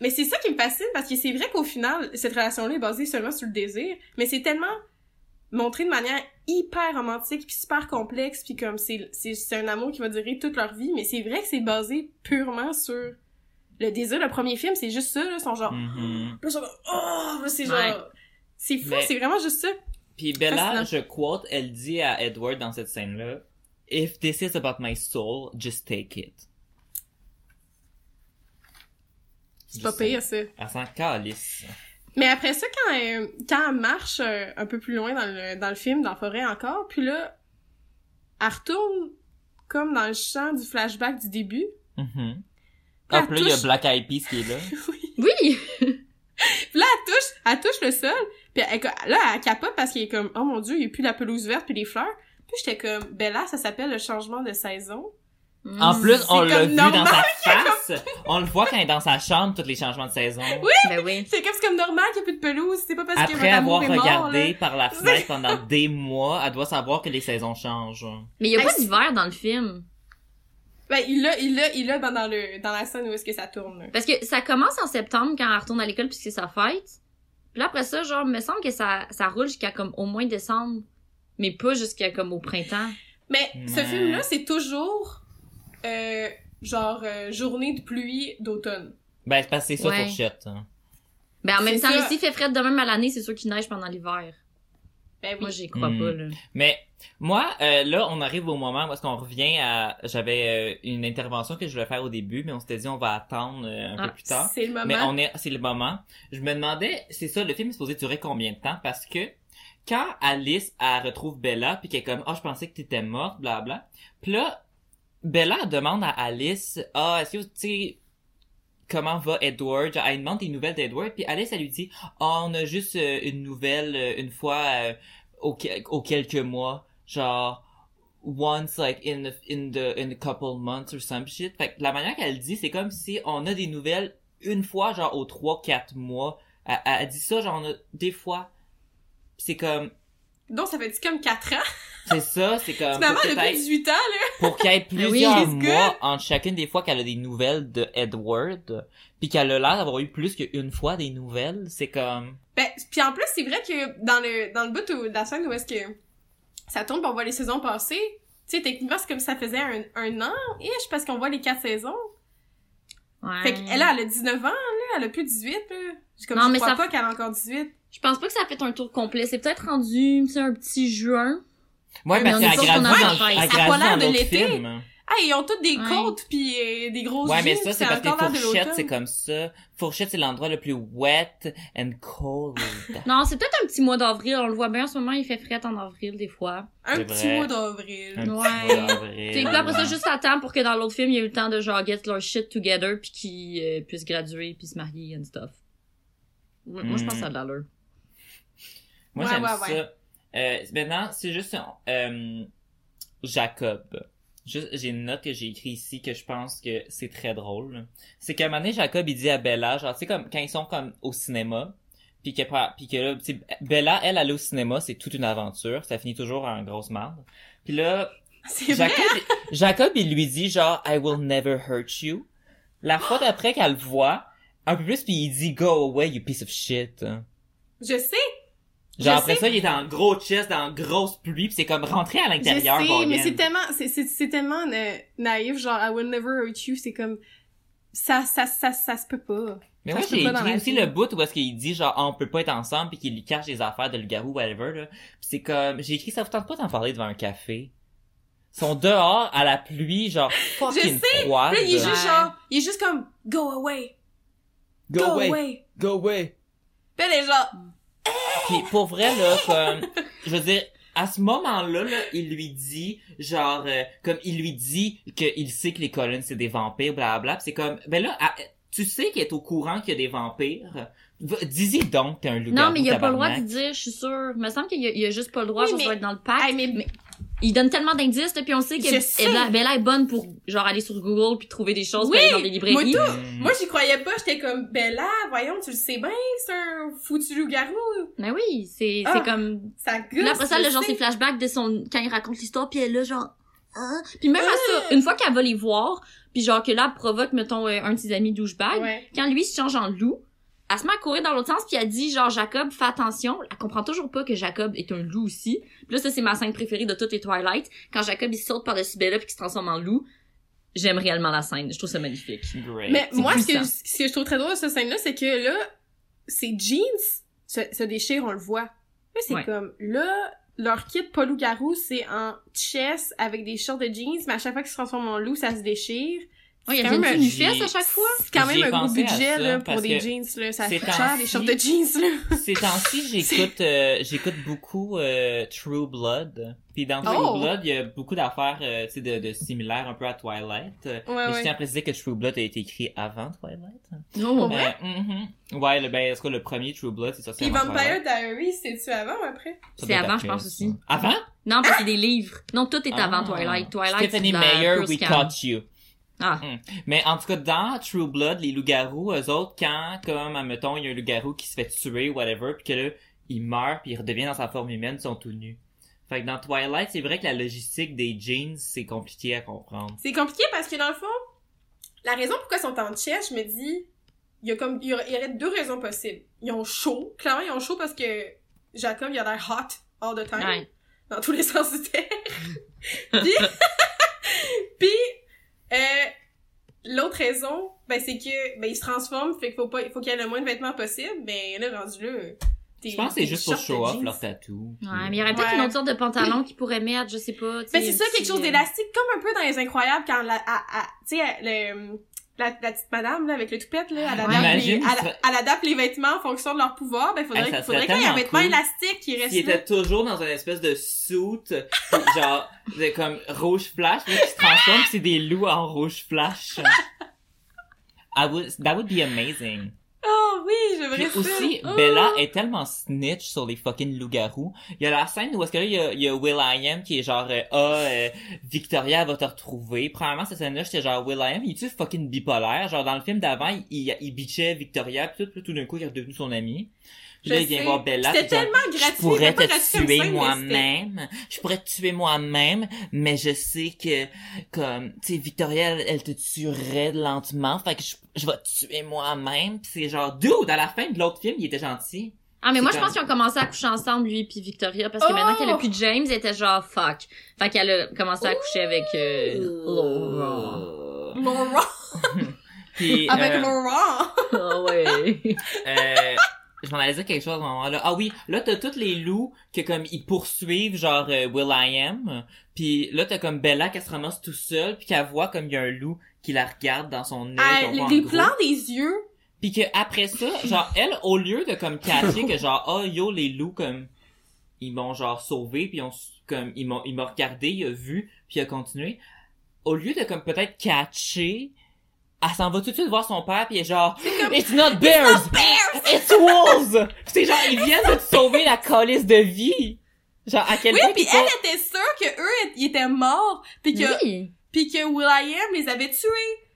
S1: mais c'est ça qui me fascine parce que c'est vrai qu'au final cette relation là est basée seulement sur le désir mais c'est tellement montré de manière hyper romantique puis super complexe puis comme c'est c'est c'est un amour qui va durer toute leur vie mais c'est vrai que c'est basé purement sur le désir le premier film c'est juste ça là sont genre sont comme, oh c'est genre
S6: Ouais.
S1: c'est fou
S2: Mais-
S1: c'est vraiment juste ça
S2: Puis Bella, je quote, elle dit à Edward dans cette scène-là, If this is about my soul, just take it.
S1: C'est pas pire ça
S2: Elle s'en calisse.
S1: mais après ça quand elle, quand elle marche euh, un peu plus loin dans le dans le film dans la forêt encore puis là elle retourne comme dans le champ du flashback du début
S2: Ah, puis là, il y a Black Eyed Peas qui est là.
S6: Oui!
S1: Puis là, elle touche, elle touche le sol, puis elle, là, elle capote parce qu'il est comme, oh mon dieu, il n'y a plus la pelouse verte puis les fleurs. Puis j'étais comme, ben là, ça s'appelle le changement de saison.
S2: En plus, on l'a vu dans sa face. On le voit quand elle est dans sa chambre, tous les changements de saison.
S6: Ben oui.
S1: C'est comme, c'est comme normal qu'il n'y a plus de pelouse, c'est pas parce que
S2: Après
S1: votre amour
S2: avoir
S1: est
S2: regardé par la fenêtre pendant des mois, elle doit savoir que les saisons changent.
S6: Mais il y a pas d'hiver dans le film.
S1: Ben, il l'a, il l'a, il l'a dans, dans le, dans la scène où est-ce que ça tourne.
S6: Parce que ça commence en septembre quand elle retourne à l'école puisque c'est sa fête. Puis là, après ça, genre, me semble que ça, ça roule jusqu'à comme au moins décembre. Mais pas jusqu'à comme au printemps.
S1: Mais ce
S2: Ouais.
S1: film-là, c'est toujours, euh, genre, euh, journée de pluie d'automne.
S2: Ben, c'est parce que c'est ça,
S6: Ouais.
S2: fourchette. hein.
S6: Ben en même
S1: C'est
S6: temps,
S1: ça.
S6: s'il fait frais de même à l'année, c'est sûr qu'il neige pendant l'hiver.
S1: Ben oui.
S6: Moi, j'y crois
S2: Mm.
S6: pas, là.
S2: Mais moi, euh, là, on arrive au moment où est-ce qu'on revient à... J'avais euh, une intervention que je voulais faire au début, mais on s'était dit on va attendre euh, un
S6: Ah,
S2: peu plus tard.
S1: c'est le moment.
S2: Mais on est, c'est le moment. Je me demandais, c'est ça, le film est supposé durer combien de temps? Parce que quand Alice, elle retrouve Bella, puis qu'elle est comme, ah, je pensais que t'étais morte, bla bla. Puis là, Bella demande à Alice, ah, est-ce que, tu sais, comment va Edward? Elle demande des nouvelles d'Edward, puis Alice, elle lui dit, ah, on a juste euh, une nouvelle euh, une fois euh, que- aux quelques mois, genre, once like in the, in the in a couple months or some shit. Fait que la manière qu'elle dit, c'est comme si on a des nouvelles une fois genre aux trois quatre mois. Elle, elle dit ça genre on a des fois. C'est comme
S1: Donc, ça fait comme 4 ans?
S2: C'est ça, c'est comme...
S1: Finalement,
S2: pour
S1: elle a plus
S2: peut-être-
S1: 18 ans, là.
S2: pour qu'il y ait
S6: oui,
S2: plusieurs
S1: it's
S2: mois
S1: good.
S2: entre chacune des fois qu'elle a des nouvelles de Edward, puis qu'elle a l'air d'avoir eu plus qu'une fois des nouvelles, c'est comme...
S1: Ben, puis en plus, c'est vrai que dans le, dans le bout où, de la scène où est-ce que ça tourne pis on voit les saisons passer, tu sais, techniquement, c'est comme si ça faisait un, un an, ish, parce qu'on voit les quatre saisons.
S6: Ouais.
S1: Fait qu'elle, elle a 19 ans, là, elle a plus 18, là. C'est comme,
S6: Non,
S1: je
S6: mais
S1: crois
S6: ça-
S1: pas qu'elle a encore 18.
S6: Je pense pas que ça a fait un tour complet. C'est peut-être rendu, tu sais, un petit juin.
S2: Ouais,
S6: Mais
S2: parce qu'elle
S6: a
S1: l'air
S2: dans
S1: de
S2: l'autre
S1: l'été.
S2: film.
S1: Ah, ils ont toutes des
S6: Ouais.
S1: côtes pis euh, des grosses
S2: Ouais, mais ça, c'est parce que Fourchette, c'est comme ça. Fourchette, c'est l'endroit le plus wet and cold.
S6: Non, c'est peut-être un petit mois d'avril. On le voit bien en ce moment, il fait fret en avril des fois.
S1: Un petit
S2: vrai.
S1: mois d'avril.
S2: Un petit
S6: Ouais.
S2: mois d'avril.
S6: Puis là, après ça, juste à temps pour que dans l'autre film, il y ait eu le temps de genre get leur shit together puis qu'ils euh, puissent graduer puis se marier and stuff. Moi, moi, je pense que ça a de l'allure.
S2: Moi,
S1: Ouais,
S2: j'aime
S1: ouais,
S2: ça. Euh, maintenant, c'est juste euh, Jacob. Juste, j'ai une note que j'ai écrite ici que je pense que c'est très drôle. C'est qu'à un moment donné, Jacob, il dit à Bella, genre, tu sais, comme, quand ils sont comme au cinéma, puis que, puis que là, Bella, elle, aller au cinéma, c'est toute une aventure. Ça finit toujours en grosse merde. Puis là. Jacob, Jacob, il lui dit genre I will never hurt you. La fois d'après qu'elle le voit, un peu plus puis il dit Go away you piece of shit.
S1: Je sais,
S2: Genre
S1: Je
S2: après
S1: sais.
S2: ça, il est en gros chest, dans grosse pluie, pis c'est comme rentrer à
S1: je
S2: l'intérieur.
S1: sais,
S2: Morgan.
S1: mais c'est tellement, c'est, c'est, c'est tellement na- naïf, genre, I will never hurt you, c'est comme, ça, ça, ça, ça se peut pas.
S2: Mais
S1: ça
S2: moi j'ai écrit aussi le bout où est-ce qu'il dit genre Ah, on peut pas être ensemble puis qu'il lui cache des affaires de loup-garou whatever là. Pis c'est comme j'ai écrit ça vous tente pas d'en parler devant un café? Ils sont dehors à la pluie genre fucking
S1: sais,
S2: froide.
S1: Puis là, il est juste genre, il est juste comme, go away,
S2: Go, away, go away.
S1: Puis elle est genre,
S2: Puis pour vrai là, comme je veux dire, à ce moment-là, là, il lui dit genre euh, comme il lui dit qu'il sait que les colonnes c'est des vampires, blablabla. Pis c'est comme ben là, à- tu sais qu'il est au courant qu'il y a des vampires. Va- Dis-y donc t'es un loup
S6: Non, mais il a pas le droit de dire, je suis sûre. Il me semble qu'il y a, il y a juste pas le droit,
S1: Oui,
S6: ça
S1: mais-
S6: être dans le.
S1: Hey, mais-
S6: il donne tellement d'indices, puis on sait que. Bella, Bella est bonne pour, genre, aller sur Google puis trouver des choses,
S1: Oui,
S6: puis aller dans des librairies.
S1: moi,
S2: Hmm.
S1: moi j'y croyais pas, j'étais comme, Bella, voyons, tu le sais bien, c'est un foutu loup-garou,
S6: Mais oui, c'est,
S1: Ah.
S6: c'est comme,
S1: ça gosse.
S6: Puis là, après ça, le genre, ses flashbacks de son, quand il raconte l'histoire, puis elle est là, genre, hein? Puis même à ça, une fois qu'elle va les voir, puis genre que là, elle provoque, mettons, euh, un de ses amis douchebag,
S1: Ouais.
S6: quand lui se change en loup, elle se met à courir dans l'autre sens, puis elle dit, genre, Jacob, fais attention. Elle comprend toujours pas que Jacob est un loup aussi. Puis là, ça, c'est ma scène préférée de toutes les Twilight. Quand Jacob, il saute par-dessus Bella, puis qu'il se transforme en loup, j'aime réellement la scène. Je trouve ça magnifique.
S2: Great.
S1: Mais moi, ce que,
S6: puissant.
S1: ce que je trouve très drôle de cette scène-là, c'est que là, ses jeans se, se déchirent, on le voit. Là, c'est
S6: Ouais.
S1: comme, là, leur kit pas loup-garou, c'est en chess avec des shorts de jeans, mais à chaque fois qu'ils se transforment en loup, ça se déchire.
S6: Ouais, il y
S1: C'est
S6: a
S1: quand
S6: une
S1: même
S6: une
S2: un-
S6: fesse à chaque fois.
S1: C'est quand même un gros budget,
S2: ça,
S1: là, pour des jeans, là. Ça coûte cher, des shorts de jeans, là.
S2: Ces temps-ci, j'écoute euh, j'écoute beaucoup euh, True Blood. Puis dans True
S1: Oh!
S2: Blood, il y a beaucoup d'affaires euh, tu sais de, de similaires un peu à Twilight. Euh, mais je
S1: ouais.
S2: tiens à préciser que True Blood a été écrit avant Twilight.
S6: Non.
S1: Ouais.
S2: Euh, mhm. Ouais, le, ben, est-ce que le premier True Blood, c'est sorti
S1: Puis
S2: avant
S1: Vampire
S2: Twilight?
S1: Diaries, c'est-tu avant ou après?
S2: Ça
S6: C'est avant, je pense aussi.
S2: Avant?
S6: Non, parce que c'est des livres. Non, tout est avant
S2: Ah.
S6: Twilight. Twilight,
S2: Stephanie
S6: pure
S2: We. Caught You.
S6: Ah.
S2: Hmm. Mais en tout cas, dans True Blood, les loups-garous, eux autres, quand, comme, admettons, il y a un loup-garou qui se fait tuer, whatever, puis que là, il meurt, puis il redevient dans sa forme humaine, ils sont tout nus. Fait que dans Twilight, c'est vrai que la logistique des jeans, c'est compliqué à comprendre.
S1: C'est compliqué parce que dans le fond, la raison pourquoi ils sont en chess, je me dis, il y a comme, il y aurait, il y aurait deux raisons possibles. Ils ont chaud. Clairement, ils ont chaud parce que Jacob, il a l'air hot all the time.
S6: Ouais.
S1: Dans tous les sens du terme. Puis, puis, euh, l'autre raison, ben, c'est que, ben, il se transforme, fait qu'il faut pas, il faut qu'il y ait le moins de vêtements possible, mais là, rendu là, t'es-
S2: Je pense que c'est
S1: t'es
S2: juste pour show off leur tatou.
S6: Ouais, mais il y aurait peut-être
S1: Ouais.
S6: une autre sorte de pantalon qu'ils pourraient mettre, je sais pas. tu sais,
S1: Ben, c'est ça, quelque
S6: petit,
S1: chose
S6: euh,
S1: d'élastique, comme un peu dans Les Incroyables, quand la, à, à- tu sais, le, la, la petite madame, là, avec le toupette, là, elle
S6: Ouais.
S1: adapte, les,
S2: Imagine,
S1: elle, elle adapte les vêtements en fonction de leur pouvoir, ben, faudrait,
S2: Hey,
S1: faudrait qu'il y ait un vêtement
S2: cool.
S1: élastique qui reste là.
S2: était toujours dans une espèce de suit, genre, de, comme rouge flash, là, qui se transforme, c'est des loups en rouge flash. I would, that would be amazing.
S1: Oh oui, j'aimerais ça.
S2: aussi,
S1: Oh.
S2: Bella est tellement snitch sur les fucking loups-garous. Il y a la scène où est-ce que là, il y a, il y a Will.i.am qui est genre, euh, ah, euh, Victoria va te retrouver. Premièrement, cette scène-là, j'étais genre, Will.i.am, il est-tu fucking bipolaire? Genre, dans le film d'avant, il, il, il bitchait Victoria, pis tout, puis là, tout d'un coup, il est redevenu son ami. Là,
S1: Je
S2: il vient voir Bella.
S1: C'était tellement gratuit.
S2: je pourrais te tuer moi-même. Je pourrais te tuer moi-même, mais je sais que, comme, tu sais, Victoria, elle, elle te tuerait lentement, fait que je, je vais te tuer moi-même. Puis c'est genre, dude, à la fin de l'autre film, il était gentil.
S6: Ah, mais moi, je pense qu'ils ont commencé à coucher ensemble, lui puis Victoria, parce que
S1: Oh!
S6: maintenant qu'elle a plus de James, elle était genre fuck. Fait qu'elle a commencé à coucher avec euh, Laura.
S1: Laura.
S2: Puis,
S1: Avec
S2: euh,
S1: Laura.
S6: Ah ouais.
S2: Euh, je m'en allais dire quelque chose à ce moment-là. Ah oui, là t'as tous les loups que comme ils poursuivent genre euh, Will I Am. Puis là t'as comme Bella qui se ramasse tout seul puis qu'elle voit comme il y a un loup qui la regarde dans son œil.
S1: Ah, les plans des yeux.
S2: Puis que après ça, genre elle au lieu de comme catcher que genre oh yo les loups comme ils m'ont genre sauvé puis ils ont comme ils m'ont ils m'ont regardé, il a vu puis il a continué. Au lieu de comme peut-être catcher elle s'en va tout de suite voir son père puis elle est genre It's not bears! It's wolves! Puis c'est genre, ils viennent de te sauver la calice de vie! Genre, à quel
S1: Oui,
S2: point
S1: puis
S2: pas-
S1: elle était sûre que eux ils étaient morts, puis que
S6: Oui.
S1: puis que Will.i.am les avait tués.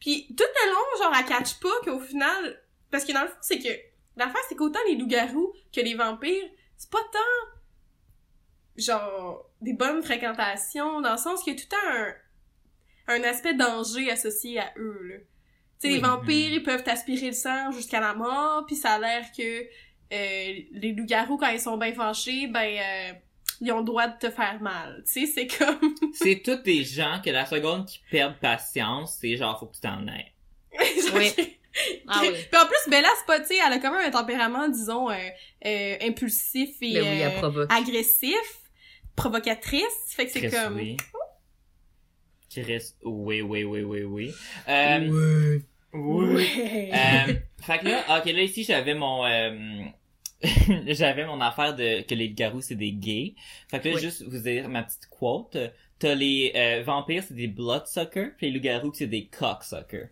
S1: Puis tout le long, genre, elle catch pas qu'au final... Parce que dans le fond, c'est que... L'affaire, c'est qu'autant les loups-garous que les vampires, c'est pas tant... Genre, des bonnes fréquentations, dans le sens qu'il y a tout le temps un, un aspect danger associé à eux, là. Tu sais, les
S2: Oui.
S1: vampires, ils peuvent t'aspirer le sang jusqu'à la mort, puis ça a l'air que euh, les loups-garous, quand ils sont bien fâchés, ben... euh, ils ont le droit de te faire mal. Tu sais, c'est comme...
S2: C'est tous des gens que la seconde qui perdent patience, c'est genre, faut que tu t'en ailles.
S6: Oui. Ah oui.
S1: Puis en plus, Bella, c'est pas, tu sais, elle a quand même un tempérament, disons, euh, euh, impulsif et
S6: Ben oui,
S1: euh,
S6: provoque.
S1: agressif, provocatrice. Fait que c'est comme...
S2: oui. Oui, oui, oui, oui, oui. Euh, oui.
S1: Ouais.
S2: Euh, fait que là, ok, là, ici, j'avais mon, euh, j'avais mon affaire de, que les garous, c'est des gays. Fait que là,
S6: Oui.
S2: juste vous dire ma petite quote. T'as les, euh, vampires, c'est des bloodsuckers, puis les loups-garous, c'est des cocksuckers.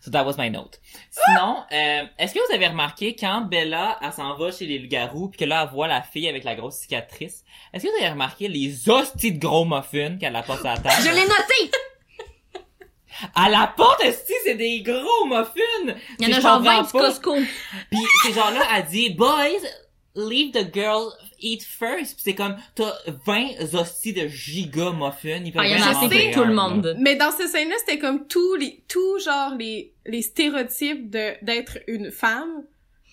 S2: So that was my note. Sinon, euh, est-ce que vous avez remarqué quand Bella, elle s'en va chez les loups-garous, puis que là, elle voit la fille avec la grosse cicatrice, est-ce que vous avez remarqué les hosties de gros muffins qu'elle apporte à la table?
S6: Je l'ai noté!
S2: À la porte, esti, c'est des gros muffins!
S6: Il y en a genre
S2: comprends
S6: 20 du. Costco.
S2: Puis ces gens-là, elle dit, boys, leave the girl eat first. C'est comme, t'as 20 hosties de giga muffins. Ils peuvent
S6: Ah, il y en a tout le
S2: là.
S6: monde.
S1: Mais dans cette scène-là, c'était comme tous les, tout genre les, les stéréotypes de, d'être une femme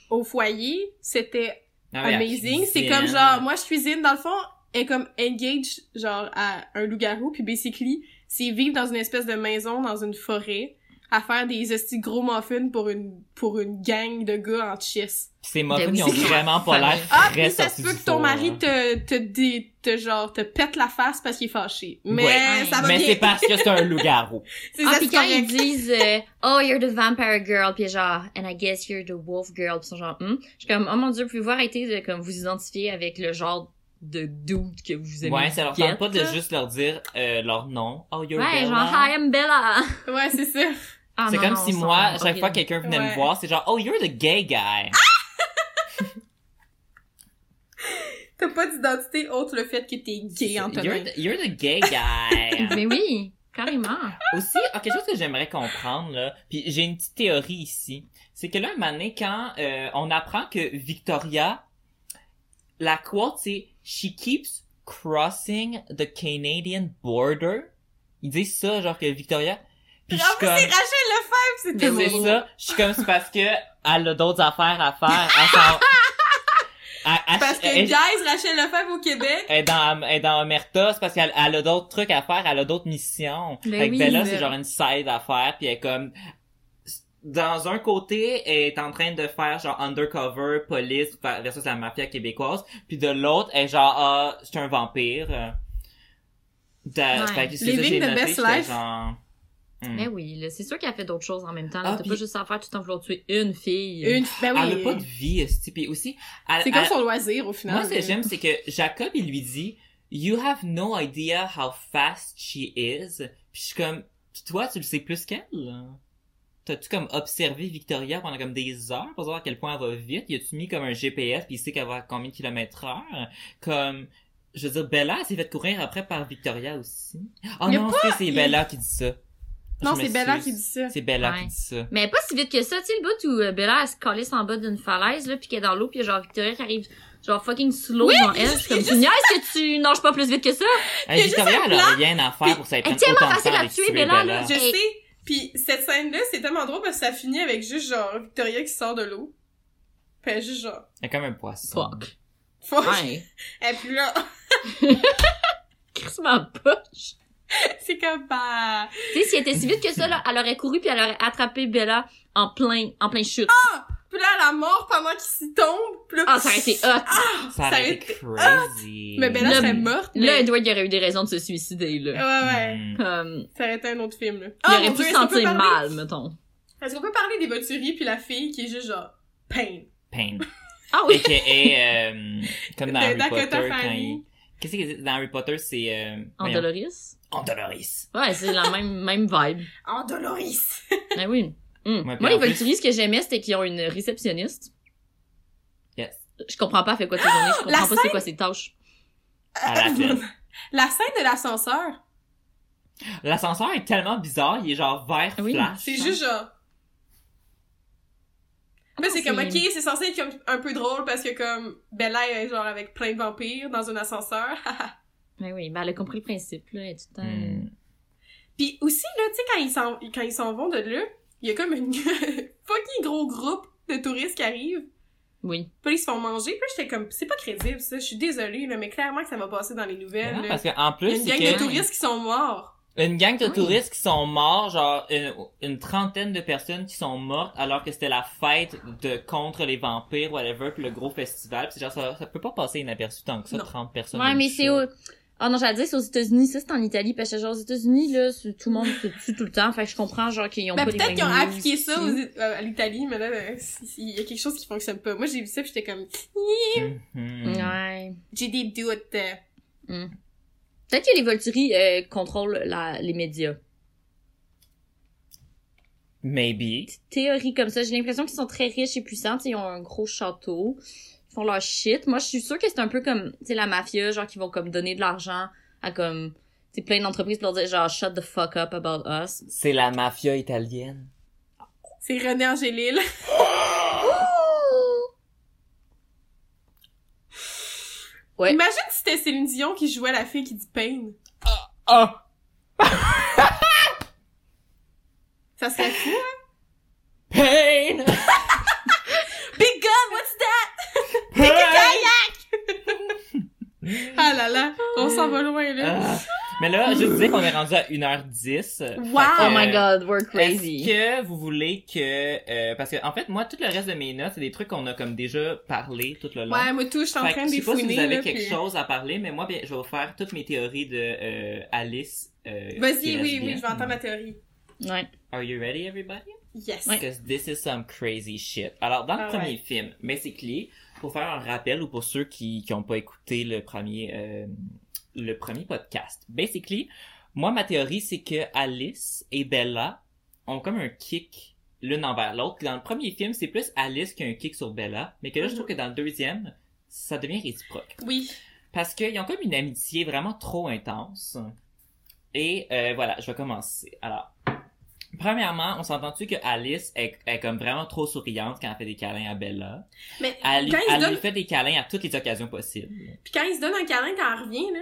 S1: au foyer. C'était
S2: Ah
S1: amazing. C'est comme genre, moi je cuisine, dans le fond, elle est comme engage, genre, à un loup-garou, puis basically, c'est vivre dans une espèce de maison, dans une forêt, à faire des hosties de gros muffins pour une, pour une gang de gars en chess.
S2: Ces muffins,
S6: Ben
S2: ils ont vraiment pas l'air
S1: Ah, puis ça se peut que ton
S2: four,
S1: mari
S2: hein.
S1: te, te, dé- te, genre, te pète la face parce qu'il est fâché. Mais
S2: Ouais.
S1: ça va
S2: Mais c'est parce que c'est un loup-garou.
S1: C'est
S6: Ah,
S1: ça,
S6: pis quand ils disent euh, Oh, you're the vampire girl », pis genre « And I guess you're the wolf girl », pis ils sont genre hmm? Je suis comme « Oh mon dieu, pouvez-vous arrêter de comme vous identifier avec le genre de dude que vous aimez
S2: Ouais, ça leur tente pas de juste leur dire euh, leur nom. Oh, you're
S6: Ouais,
S2: Bella.
S6: genre « Hi, I'm Bella
S1: Ouais, c'est ça. ».
S6: Ah,
S2: C'est comme
S6: non,
S2: si moi, à chaque fois que quelqu'un venait me voir, c'est genre, oh, you're the gay guy.
S1: T'as pas d'identité autre le fait que t'es gay, Antonin.
S2: You're the, you're the gay guy.
S6: Mais oui, carrément.
S2: Aussi, ah, quelque chose que j'aimerais comprendre, là, puis j'ai une petite théorie ici, c'est que là, un moment donné, quand euh, on apprend que Victoria, la quote, c'est « She keeps crossing the Canadian border », ils disent ça, genre que Victoria, puis je suis comme...
S1: c'est Rachel Lefebvre, c'est tellement
S2: c'est ça, je suis comme, c'est parce que elle a d'autres affaires à faire, elle Elle-
S1: Parce que,
S2: elle-
S1: guys, Rachel Lefebvre au Québec,
S2: elle est dans, elle est dans Omerta, c'est parce qu'elle elle a d'autres trucs à faire, elle a d'autres missions.
S6: Ben
S2: Fait que Bella,
S6: mais-
S2: c'est genre une side à faire, puis elle est comme... Dans un côté, elle est en train de faire genre undercover, police versus la mafia québécoise, puis de l'autre, elle est genre, ah, c'est un vampire. Da-
S6: Ouais.
S2: fait que c'est ça, noté,
S1: best life.
S2: genre... hmm.
S6: Mais oui, c'est sûr qu'elle fait d'autres choses en même temps.
S2: Ah,
S6: T'as
S2: puis-
S6: pas juste à faire tout en vouloir tuer une fille.
S1: une, ben oui.
S2: Elle a pas de vie, esti, puis aussi...
S1: C'est comme
S2: elle-
S1: son loisir, au final.
S2: Moi, ce que j'aime, c'est que Jacob, il lui dit, You have no idea how fast she is. Puis je suis comme, toi, tu le sais plus qu'elle? T'as-tu comme observé Victoria pendant comme des heures pour savoir à quel point elle va vite? Y a-tu mis comme un GPS puis il sait qu'elle va à combien de kilomètres heure? Comme, je veux dire, Bella elle s'est fait courir après par Victoria aussi. Oh
S1: a
S2: non,
S1: pas-
S2: c'est Bella qui dit ça.
S1: Non, c'est Bella qui dit ça.
S2: C'est Bella
S6: Ouais.
S2: qui dit ça.
S6: Mais pas si vite que ça, tu sais, le bout où euh, Bella, elle se calisse en bas d'une falaise, là, pis qu'elle est dans l'eau, pis genre Victoria qui arrive, genre fucking slow dans elle. Je suis comme, tu niaises que tu nages pas plus vite que ça?
S2: Hey, Victoria, elle a rien à faire pour ça
S6: elle est tellement facile à tuer, Bella, là.
S1: Je sais. Puis cette scène-là, c'est tellement drôle parce que ça finit avec juste genre Victoria qui sort de l'eau. Puis elle est juste genre.
S2: Elle est comme un poisson.
S6: Fuck.
S1: Fuck.
S6: Ouais.
S1: Et puis là,
S6: Chris ma poche.
S1: c'est comme bah.
S6: Tu sais, si elle était si vite que ça, là, elle aurait couru puis elle aurait attrapé Bella en plein, en plein chute.
S1: Puis là, elle a mort pendant qu'il s'y tombe. Puis là,
S6: Ah, ça aurait été hot.
S2: Ça
S1: Ça
S2: aurait été crazy.
S1: Mais Bella
S6: Là,
S1: serait morte.
S6: Là,
S1: mais-
S6: Edward, il aurait eu des raisons de se suicider, là.
S1: Ouais, ouais.
S6: Comme,
S1: Ça aurait été un autre film, là.
S6: il
S1: Ah,
S6: aurait pu se sentir
S1: parler-
S6: mal, mettons.
S1: Est-ce qu'on peut parler des voituries puis la fille qui est juste genre pain?
S2: Pain.
S6: Ah oui.
S2: A.K.A. euh, comme dans Harry
S1: Dakota
S2: Potter, quand il... Qu'est-ce que dans Harry Potter, c'est... Euh...
S6: En
S2: voyons.
S6: Doloris.
S2: Andoloris.
S6: Ouais, c'est la même, même vibe.
S1: En Doloris.
S6: Ah oui. Hum.
S2: Ouais,
S6: Moi, les Volturies, ce que j'aimais, c'était qu'ils ont une réceptionniste.
S2: Yes.
S6: Je comprends pas, elle fait quoi ses journées, je
S1: La
S6: comprends pas c'est quoi ses tâches.
S2: À la fin.
S1: La scène de l'ascenseur,
S2: L'ascenseur est tellement bizarre, il est genre vert
S6: Oui.
S2: flash.
S1: c'est juste genre... Là, c'est
S6: c'est-
S1: comme, ok, c'est censé être comme un peu drôle parce que comme Bella est genre avec plein de vampires dans un ascenseur.
S6: Mais oui, ben elle a compris le principe, là, elle est tout le temps...
S2: Hmm.
S1: Puis aussi, là, tu sais, quand ils s'en, quand ils s'en vont de là, il y a comme une fucking gros groupe de touristes qui arrivent.
S6: Oui.
S1: Puis là, ils se font manger. Puis là, j'étais comme, c'est pas crédible, ça. Je suis désolée, là, mais clairement que ça va passer dans les nouvelles.
S2: Non,
S1: là.
S2: parce qu'en
S1: Il y a
S2: plus,
S1: une gang de touristes qui sont morts.
S2: Une gang de
S6: Oui.
S2: touristes qui sont morts, genre une, une trentaine de personnes qui sont mortes alors que c'était la fête de contre les vampires, whatever, puis le gros festival. Puis c'est genre ça, ça peut pas passer inaperçu tant que ça,
S1: Non.
S2: 30 personnes.
S6: Ouais, mais c'est Ah non, j'allais dire c'est aux États-Unis, ça c'est en Italie, parce que genre aux États-Unis, là, tout le monde se tue tout le temps, fait que je comprends genre qu'ils ont
S1: Ben,
S6: pas
S1: peut-être qu'ils ont appliqué ça aux, euh, à l'Italie, mais là, euh, si- si- il y a quelque chose qui fonctionne pas. Moi, j'ai vu ça j'étais comme,
S2: Mhm.
S6: Ouais.
S1: j'ai des doutes.
S6: Hmm. Peut-être que les Volturies euh, contrôlent la... les médias.
S2: Maybe.
S6: Théorie comme ça, j'ai l'impression qu'ils sont très riches et puissants, ils ont un gros château, font leur shit. Moi, je suis sûre que c'est un peu comme, tu sais, la mafia, genre qui vont comme donner de l'argent à comme, tu sais, plein d'entreprises pour leur dire genre shut the fuck up about us.
S2: C'est la mafia italienne.
S1: C'est René Angélil.
S6: Ouais.
S1: Imagine si c'était Céline Dion qui jouait la fille qui dit pain.
S2: Ah!
S1: Ça serait fou, hein?
S2: Pain!
S1: Big gun, what's that? Ah là là, on s'en va loin, là.
S2: Ah. Mais là, je disais qu'on est rendu à 1h10.
S1: Wow!
S6: Oh my god, we're crazy.
S2: Est-ce que vous voulez que... euh, parce que, en fait, moi, tout le reste de mes notes, c'est des trucs qu'on a comme déjà parlé tout le long.
S1: Ouais, moi tout, je suis en train de
S2: je sais pas si vous avez
S1: là,
S2: quelque
S1: puis-
S2: chose à parler, mais moi, bien, je vais vous faire toutes mes théories de euh, Alice. Euh,
S1: Vas-y, oui,
S2: bien.
S1: oui, je vais entendre la théorie.
S6: Ouais.
S2: Are you ready, everybody?
S1: Yes.
S2: Because this is some crazy shit. Alors, dans le
S1: Ah
S2: premier
S1: ouais.
S2: film, basically, pour faire un rappel ou pour ceux qui qui ont pas écouté le premier euh, le premier podcast, basically, moi ma théorie c'est que Alice et Bella ont comme un kick l'une envers l'autre. Dans le premier film, c'est plus Alice qui a un kick sur Bella, mais que là je trouve que dans le deuxième, ça devient réciproque.
S1: Oui.
S2: Parce qu'ils ont comme une amitié vraiment trop intense. Et euh, voilà, je vais commencer. Alors, premièrement, on s'entend-tu que Alice est, est comme vraiment trop souriante quand elle fait des câlins à Bella?
S1: Mais
S2: Elle,
S1: quand il
S2: elle
S1: donne...
S2: lui fait des câlins à toutes les occasions possibles.
S1: Puis quand il se donne un câlin quand elle revient, là,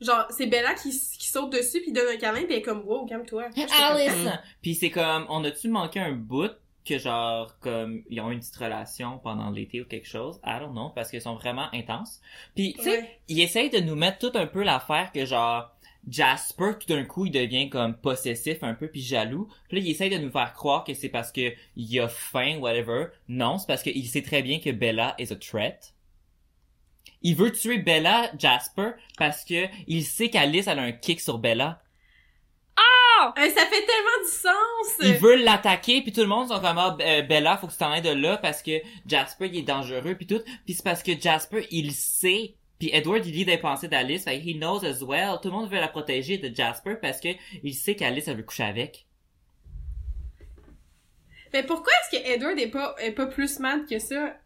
S1: genre, c'est Bella qui, qui saute dessus puis il donne un câlin puis elle est comme, wow, calme-toi. J'étais comme,
S2: Alice! Puis c'est comme, on a-tu manqué un bout que genre, comme, ils ont une petite relation pendant l'été ou quelque chose? I don't know, parce qu'ils sont vraiment intenses. Puis, tu sais,
S1: Ouais.
S2: il essaye de nous mettre tout un peu l'affaire que genre Jasper tout d'un coup il devient comme possessif un peu puis jaloux. Puis là il essaye de nous faire croire que c'est parce que il a faim whatever. Non, c'est parce qu'il sait très bien que Bella is a threat. Il veut tuer Bella Jasper parce que il sait qu'Alice elle a un kick sur Bella.
S1: Euh, ça fait tellement du sens!
S2: Il veut l'attaquer puis tout le monde sont comme ah, euh, Bella faut que tu t'en ailles de là parce que Jasper il est dangereux puis tout puis c'est parce que Jasper il sait puis Edward il lit des pensées d'Alice fait he knows as well tout le monde veut la protéger de Jasper parce que il sait qu'Alice elle veut coucher avec
S1: Mais pourquoi est-ce que Edward est pas, est pas plus mad que ça?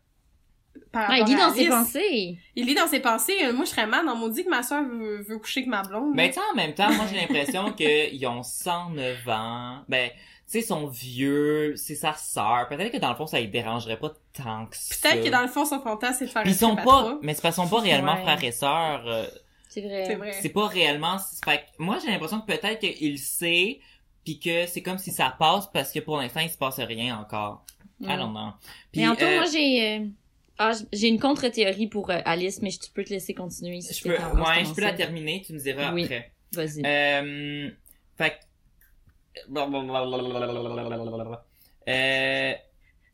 S1: par
S6: Ah, il
S1: rapport
S6: lit
S1: à
S6: dans ses pensées.
S1: Il lit dans ses pensées. Euh, Moi, je serais mal dans mon dit que ma soeur veut, veut coucher avec ma blonde.
S2: Ben, tu sais, en même temps, moi, j'ai l'impression qu'ils ont 109 ans. Ben, sais, ils sont vieux, c'est sa sœur. Peut-être que dans le fond, ça les dérangerait pas tant que ça.
S1: Peut-être que dans le fond, son fantasme, c'est de faire
S2: ils sont pas, mais c'est parce qu'ils sont pas réellement
S6: Ouais.
S2: frères et sœurs. euh,
S6: C'est vrai.
S1: C'est vrai.
S2: c'est pas réellement, c'est- fait que moi, j'ai l'impression que peut-être qu'il sait, puis que c'est comme si ça passe parce que pour l'instant, il se passe rien encore.
S6: Mm.
S2: I don't know. Puis,
S6: Mais en tout,
S2: euh,
S6: moi, j'ai... euh, Ah, j'ai une contre-théorie pour euh, Alice, mais je tu peux te laisser continuer si
S2: je peux, ouais, je peux la terminer, tu me diras
S6: Oui.
S2: après.
S6: Vas-y.
S2: Euh, fait que- Euh,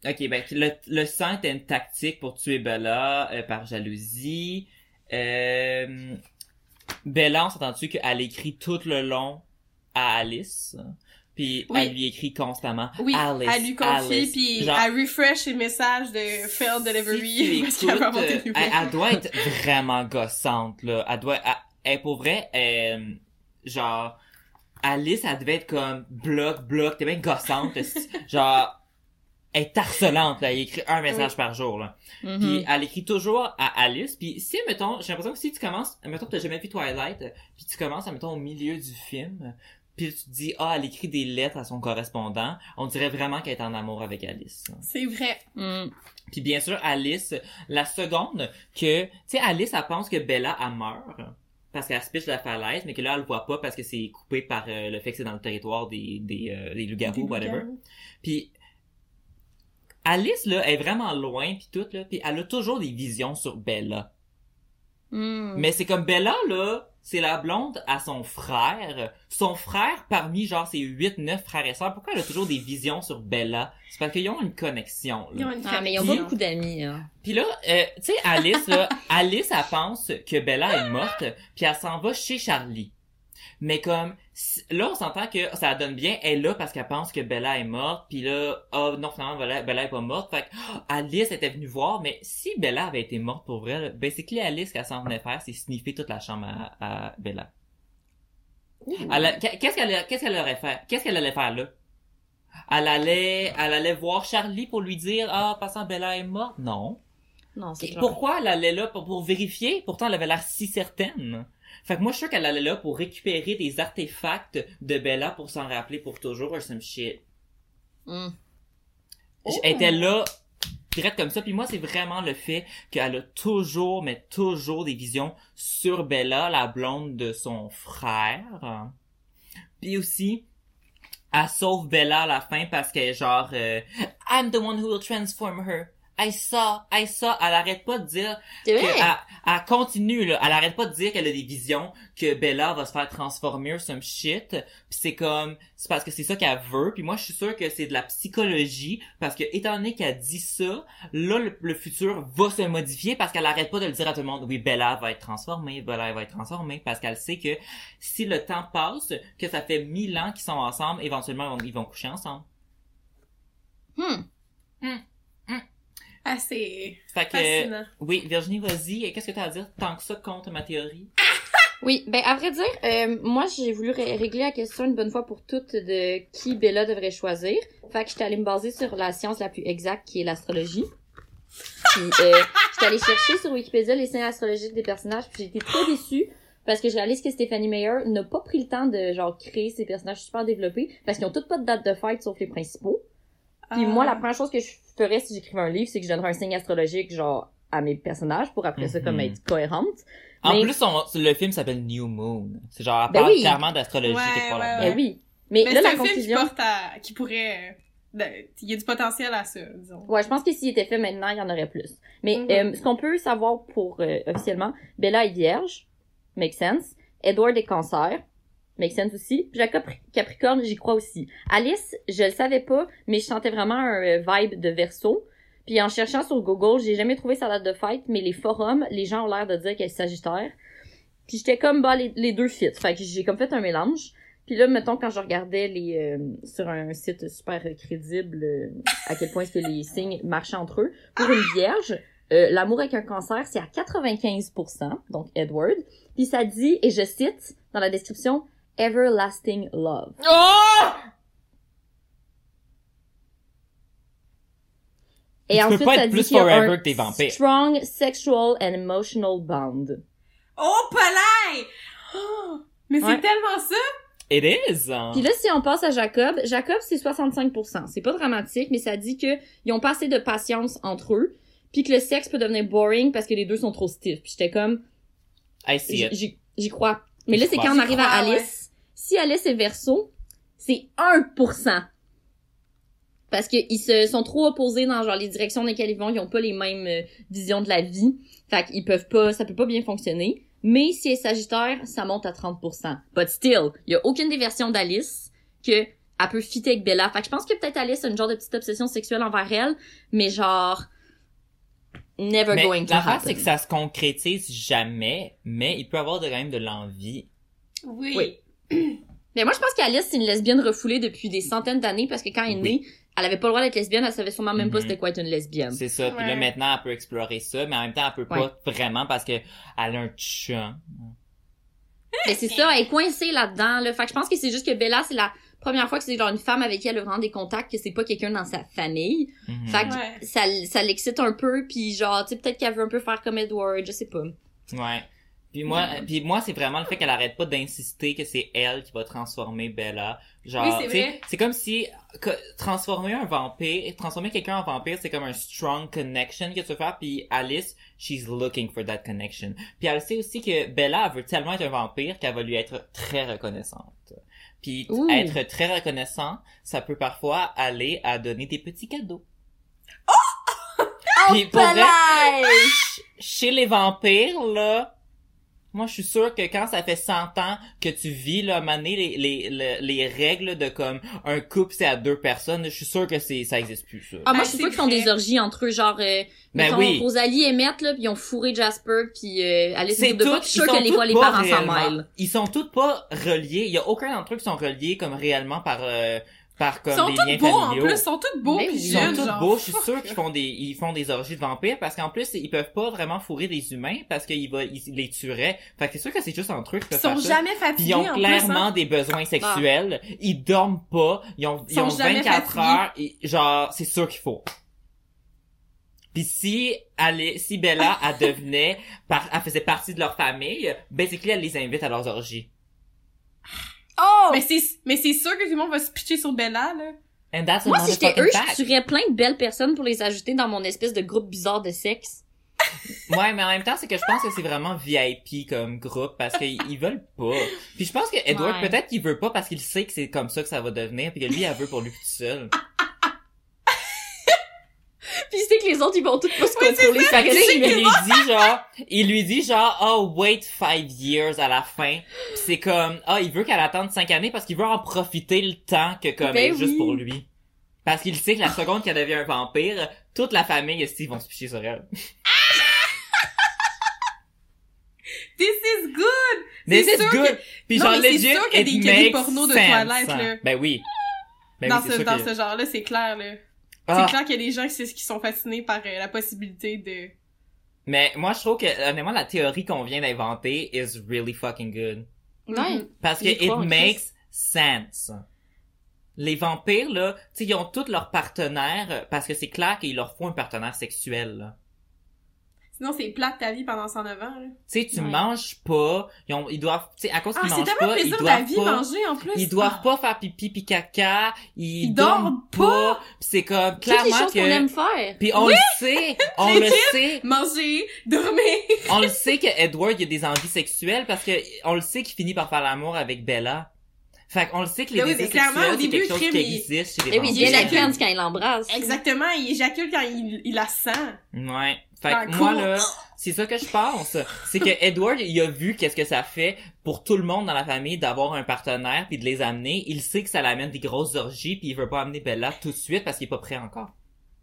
S2: ok, ben, le, le sang était une tactique pour tuer Bella euh, par jalousie. Euh, Bella, on s'entend-tu qu'elle écrit tout le long à Alice? Puis
S1: Oui.
S2: elle lui écrit constamment
S1: Oui,
S2: Alice,
S1: elle lui confie, puis
S2: Genre,
S1: elle refresh les messages de failed
S2: si
S1: delivery
S2: tu
S1: parce qu'elle va
S2: euh, elle, elle doit être vraiment gossante, là. Elle doit, elle, elle, pour vrai, euh, genre, Alice, elle devait être comme bloc, bloc, t'es bien gossante, genre, elle est harcelante, là. Elle écrit un message par jour, là.
S6: Mhm.
S2: Puis elle écrit toujours à Alice. Puis si, mettons, j'ai l'impression que si tu commences, mettons que t'as jamais vu Twilight, puis tu commences, mettons, au milieu du film, puis tu te dis, ah, elle écrit des lettres à son correspondant, on dirait vraiment qu'elle est en amour avec Alice.
S1: C'est vrai.
S6: Mm.
S2: Puis bien sûr, Alice, la seconde que, tu sais, Alice, elle pense que Bella, elle meurt parce qu'elle se pitche de la falaise, mais que là, elle le voit pas parce que c'est coupé par euh, le fait que c'est dans le territoire des, des, euh, des loups-garous, whatever. Puis Alice, là, est vraiment loin, puis tout, là, puis elle a toujours des visions sur Bella.
S6: Mm.
S2: Mais c'est comme Bella, là, c'est la blonde à son frère. Son frère, parmi, genre, ses 8, 9 frères et sœurs, pourquoi elle a toujours des visions sur Bella? C'est parce qu'ils ont une connexion, là.
S1: Ils ont une
S6: Ah, mais ils ont pas beaucoup d'amis, hein.
S2: Puis là, euh, tu sais, Alice, là, Alice, elle pense que Bella est morte, puis elle s'en va chez Charlie. Mais comme, là, on s'entend que ça donne bien, elle est là parce qu'elle pense que Bella est morte, puis là, oh non, finalement, Bella, Bella est pas morte, fait que oh, Alice était venue voir, mais si Bella avait été morte pour vrai, là, basically, Alice, qu'elle s'en venait faire, c'est sniffer toute la chambre à, à Bella. Qu'est-ce qu'elle qu'est-ce qu'elle aurait fait? Qu'est-ce qu'elle allait faire là? Elle allait, elle allait voir Charlie pour lui dire, ah, passant Bella est morte? Non.
S6: Non, c'est
S2: pourquoi elle allait là pour, pour vérifier? Pourtant, elle avait l'air si certaine. Fait que moi, je suis sûr qu'elle allait là pour récupérer des artefacts de Bella pour s'en rappeler pour toujours or some shit.
S6: Mm.
S2: Elle était là, direct comme ça. Puis moi, c'est vraiment le fait qu'elle a toujours, mais toujours des visions sur Bella, la blonde de son frère. Puis aussi, elle sauve Bella à la fin parce qu'elle est genre euh, I'm the one who will transform her. I saw, I saw. Elle arrête pas de dire que elle, elle continue là. Elle arrête pas de dire qu'elle a des visions que Bella va se faire transformer or some shit. Puis c'est comme c'est parce que c'est ça qu'elle veut. Puis moi je suis sûr que c'est de la psychologie parce que étant donné qu'elle dit ça, là le, le futur va se modifier parce qu'elle arrête pas de le dire à tout le monde. Oui, Bella va être transformée, Bella va être transformée parce qu'elle sait que si le temps passe, que ça fait mille ans qu'ils sont ensemble, éventuellement ils vont, ils vont coucher ensemble.
S6: Hmm.
S1: Ah, c'est
S2: Fait que
S1: fascinant.
S2: oui, Virginie, vas-y. Qu'est-ce que t'as à dire tant que ça contre ma théorie?
S6: Oui, ben à vrai dire, euh, moi j'ai voulu ré- régler la question une bonne fois pour toutes de qui Bella devrait choisir. Fait que j'étais allée me baser sur la science la plus exacte qui est l'astrologie. Puis euh, j'étais allée chercher sur Wikipédia les signes astrologiques des personnages, puis j'ai été très déçue parce que je réalise que Stephanie Meyer n'a pas pris le temps de genre créer ces personnages super développés parce qu'ils ont toutes pas de date de fête sauf les principaux. Puis
S1: Ah.
S6: moi la première chose que je ferais si j'écrivais un livre, c'est que je donnerais un signe astrologique genre à mes personnages pour après ça comme
S2: Mhm.
S6: être cohérente.
S2: En
S6: Mais-
S2: plus, son- le film s'appelle New Moon. C'est genre, elle
S6: Ben
S2: parle
S6: oui.
S2: clairement d'astrologie
S1: Ouais, ouais,
S2: là-dedans.
S6: Eh oui. Mais,
S1: Mais
S6: là,
S1: c'est
S6: la
S1: un film qui
S6: conclusion...
S1: porte à... qui pourrait... de- Il y a du potentiel à ça, disons.
S6: Ouais, je pense que s'il était fait maintenant, il y en aurait plus. Mais
S1: Mhm.
S6: euh, ce qu'on peut savoir pour euh, officiellement, Bella est vierge, make sense. Edward est cancer, make sense aussi. Jacob Capricorne, j'y crois aussi. Alice, je le savais pas, mais je sentais vraiment un euh, vibe de verso. Puis en cherchant sur Google, j'ai jamais trouvé sa date de fête, mais les forums, les gens ont l'air de dire qu'elle est sagittaire. Puis j'étais comme, bah, les, deux fit. Fait que j'ai comme fait un mélange. Puis là, mettons, quand je regardais les euh, sur un site super crédible, euh, à quel point est-ce que les signes marchaient entre eux, pour une vierge, euh, l'amour avec un cancer, c'est à 95%, donc Edward. Puis ça dit, et je cite dans la description, Everlasting Love.
S2: Oh!
S6: Et
S2: Tu peux
S6: ensuite,
S2: pas
S6: ça
S2: être
S6: dit
S2: plus forever que t'es vampire.
S6: strong sexual and emotional bond.
S1: Oh, palais! Oh, mais c'est
S6: Ouais.
S1: tellement ça!
S2: It is!
S6: Puis là, si on passe à Jacob, Jacob, c'est 65%. C'est pas dramatique, mais ça dit que ils ont pas assez de patience entre eux, puis que le sexe peut devenir boring parce que les deux sont trop stiff. Puis j'étais comme,
S2: I see
S6: j-
S2: it.
S6: j'y crois. Mais là, c'est quand on arrive à
S1: crois,
S6: Alice. Si Alice est verso, c'est 1%. Parce qu'ils se sont trop opposés dans genre les directions dans lesquelles ils vont, ils ont pas les mêmes euh, visions de la vie. Fait qu'ils peuvent pas, ça peut pas bien fonctionner. Mais si elle est sagittaire, ça monte à 30%. But still, il y a aucune des versions d'Alice que elle peut fitter avec Bella. Fait que je pense que peut-être Alice a une genre de petite obsession sexuelle envers elle, mais genre never
S2: Mais
S6: going to happen.
S2: c'est que ça se concrétise jamais, mais il peut avoir de, quand même de l'envie.
S1: Oui.
S6: Oui. Mais moi, je pense qu'Alice, c'est une lesbienne refoulée depuis des centaines d'années parce que quand elle est
S2: Oui.
S6: née, elle avait pas le droit d'être lesbienne, elle savait sûrement même pas
S2: Mhm.
S6: c'était quoi être une lesbienne.
S2: C'est ça. Puis là, maintenant, elle peut explorer ça, mais en même temps, elle peut pas vraiment parce que elle a un chum.
S6: Mais c'est ça, elle est coincée là-dedans, là. Fait que je pense que c'est juste que Bella, c'est la première fois que c'est genre une femme avec qui elle a vraiment des contacts, que c'est pas quelqu'un dans sa famille.
S2: Mhm.
S6: Fait que
S1: Ouais.
S6: ça, ça l'excite un peu, puis genre, tu sais, peut-être qu'elle veut un peu faire comme Edward, je sais pas.
S2: Ouais. Puis moi, puis moi, c'est vraiment le fait qu'elle arrête pas d'insister que c'est elle qui va transformer Bella. Genre,
S1: Oui, c'est
S2: comme si que- transformer un vampire, transformer quelqu'un en vampire, c'est comme un strong connection que tu veux faire. Puis Alice, she's looking for that connection. Puis elle sait aussi que Bella elle veut tellement être un vampire qu'elle va lui être très reconnaissante. Puis
S6: Ouh.
S2: être très reconnaissant, ça peut parfois aller à donner des petits cadeaux. Puis pour vrai, ch- chez les vampires, là, moi, je suis sûre que quand ça fait 100 ans que tu vis, là, donné, les, les, les, les règles de comme un couple, c'est à deux personnes, je suis sûre que c'est, ça existe plus, ça.
S6: Ah, moi,
S1: Ah,
S6: je suis sûre qu'ils font des orgies entre eux, genre, euh,
S2: Ben
S6: mettons,
S2: oui.
S6: Rosalie et Emmett, là, puis ils ont fourré Jasper, puis euh, Alice et
S2: C'est
S6: de je suis
S2: sont
S6: que les les
S2: pas
S6: parents s'en mêlent.
S2: Ils sont tous pas reliés. Il y a aucun d'entre eux qui sont reliés comme réellement par, euh, par comme
S1: sont
S2: des liens
S1: beaux, en
S2: familiaux.
S1: plus, ils sont tous beaux pis.
S2: Ils sont
S1: jeunes, genre,
S2: beaux, je suis sûr qu'ils font des ils font des orgies de vampires parce qu'en plus ils peuvent pas vraiment fourrer des humains parce qu'ils va ils les tueraient. Fait que c'est sûr que c'est juste eux qui
S1: Ils sont
S2: ça.
S1: jamais fatigués,
S2: ils ont
S1: en plus,
S2: clairement
S1: hein.
S2: des besoins sexuels, ils dorment pas, ils ont ils,
S1: Ils
S2: ont
S1: sont jamais
S2: 24
S1: fatigués.
S2: heures et genre c'est sûr qu'il faut. Puis si elle, si Bella elle devenait par, elle faisait partie de leur famille, basically elle les invite à leurs orgies.
S6: Oh!
S1: Mais c'est, mais c'est sûr que tout le monde va se pitcher sur Bella, là.
S2: And that's a
S6: Moi, si j'étais eux,
S2: fact.
S6: je tuerais plein de belles personnes pour les ajouter dans mon espèce de groupe bizarre de sexe.
S2: Ouais, mais en même temps, c'est que je pense que c'est vraiment VIP comme groupe parce qu'ils ils veulent pas. Puis je pense que Edward,
S6: Ouais.
S2: peut-être qu'il veut pas parce qu'il sait que c'est comme ça que ça va devenir puis que lui, elle veut pour lui tout seul.
S6: Puis c'est que les autres, ils vont tous pas se
S1: Oui,
S6: contrôler.
S2: Fait que
S6: que
S2: il lui dit genre, il lui dit genre, oh, wait five years à la fin. C'est comme, ah, il veut qu'elle attende cinq années parce qu'il veut en profiter le temps que comme
S6: Ben
S2: est juste
S6: oui.
S2: pour lui. Parce qu'il sait que la seconde qu'elle devient un vampire, toute la famille et Steve vont se picher sur elle.
S1: This is good!
S2: This is good! Puis
S1: Non,
S2: genre,
S1: mais c'est
S2: legit,
S1: sûr qu'il y a des gris
S2: makes
S1: porno de. Twilight, là.
S2: Ben oui. Ben
S1: dans
S2: oui,
S1: ce, dans
S2: que-
S1: ce genre-là, c'est clair, là.
S2: Ah.
S1: C'est clair qu'il y a des gens qui, qui sont fascinés par euh, la possibilité de...
S2: Mais moi, je trouve que, honnêtement, la théorie qu'on vient d'inventer is really fucking good.
S6: Ouais.
S2: Parce que it makes sense. Les vampires, là, tu sais, ils ont tous leurs partenaires, euh, parce que c'est clair qu'il leur faut un partenaire sexuel, là.
S1: Sinon, c'est plate ta vie pendant 109 ans, là.
S2: Tu sais, tu
S6: Ouais.
S2: manges pas, ils, ont, ils doivent, tu sais, à cause
S1: Ah,
S2: qu'ils
S1: c'est
S2: mangent pas, ils
S1: plaisir
S2: doivent
S1: ta vie,
S2: pas,
S1: manger, en plus.
S2: ils doivent
S1: Ah.
S2: pas faire pipi pis caca, ils,
S1: Ils
S2: dorment pas, Pis c'est comme,
S6: Toutes les
S2: clairement
S6: choses qu'on
S2: que,
S6: aime faire.
S2: puis on le sait, on le sait,
S1: Manger, dormir.
S2: on le sait que Edward il a des envies sexuelles parce que on le sait qu'il finit par faire l'amour avec Bella. Fait qu'on le sait que les
S1: Ben oui,
S2: désirs
S1: clairement,
S2: sexuels
S1: au début,
S2: quelque chose
S1: Crime,
S2: qui
S1: il-
S2: existe chez les
S6: Eh oui, il
S2: vampires.
S6: vient la
S1: Éjacule.
S6: quand il l'embrasse.
S1: Exactement, il éjacule quand il, il la sent.
S2: Ouais. Fait que moi là, c'est ça que je pense, c'est que Edward il a vu qu'est-ce que ça fait pour tout le monde dans la famille d'avoir un partenaire puis de les amener. Il sait que ça l'amène des grosses orgies puis il veut pas amener Bella tout de suite parce qu'il est pas prêt encore.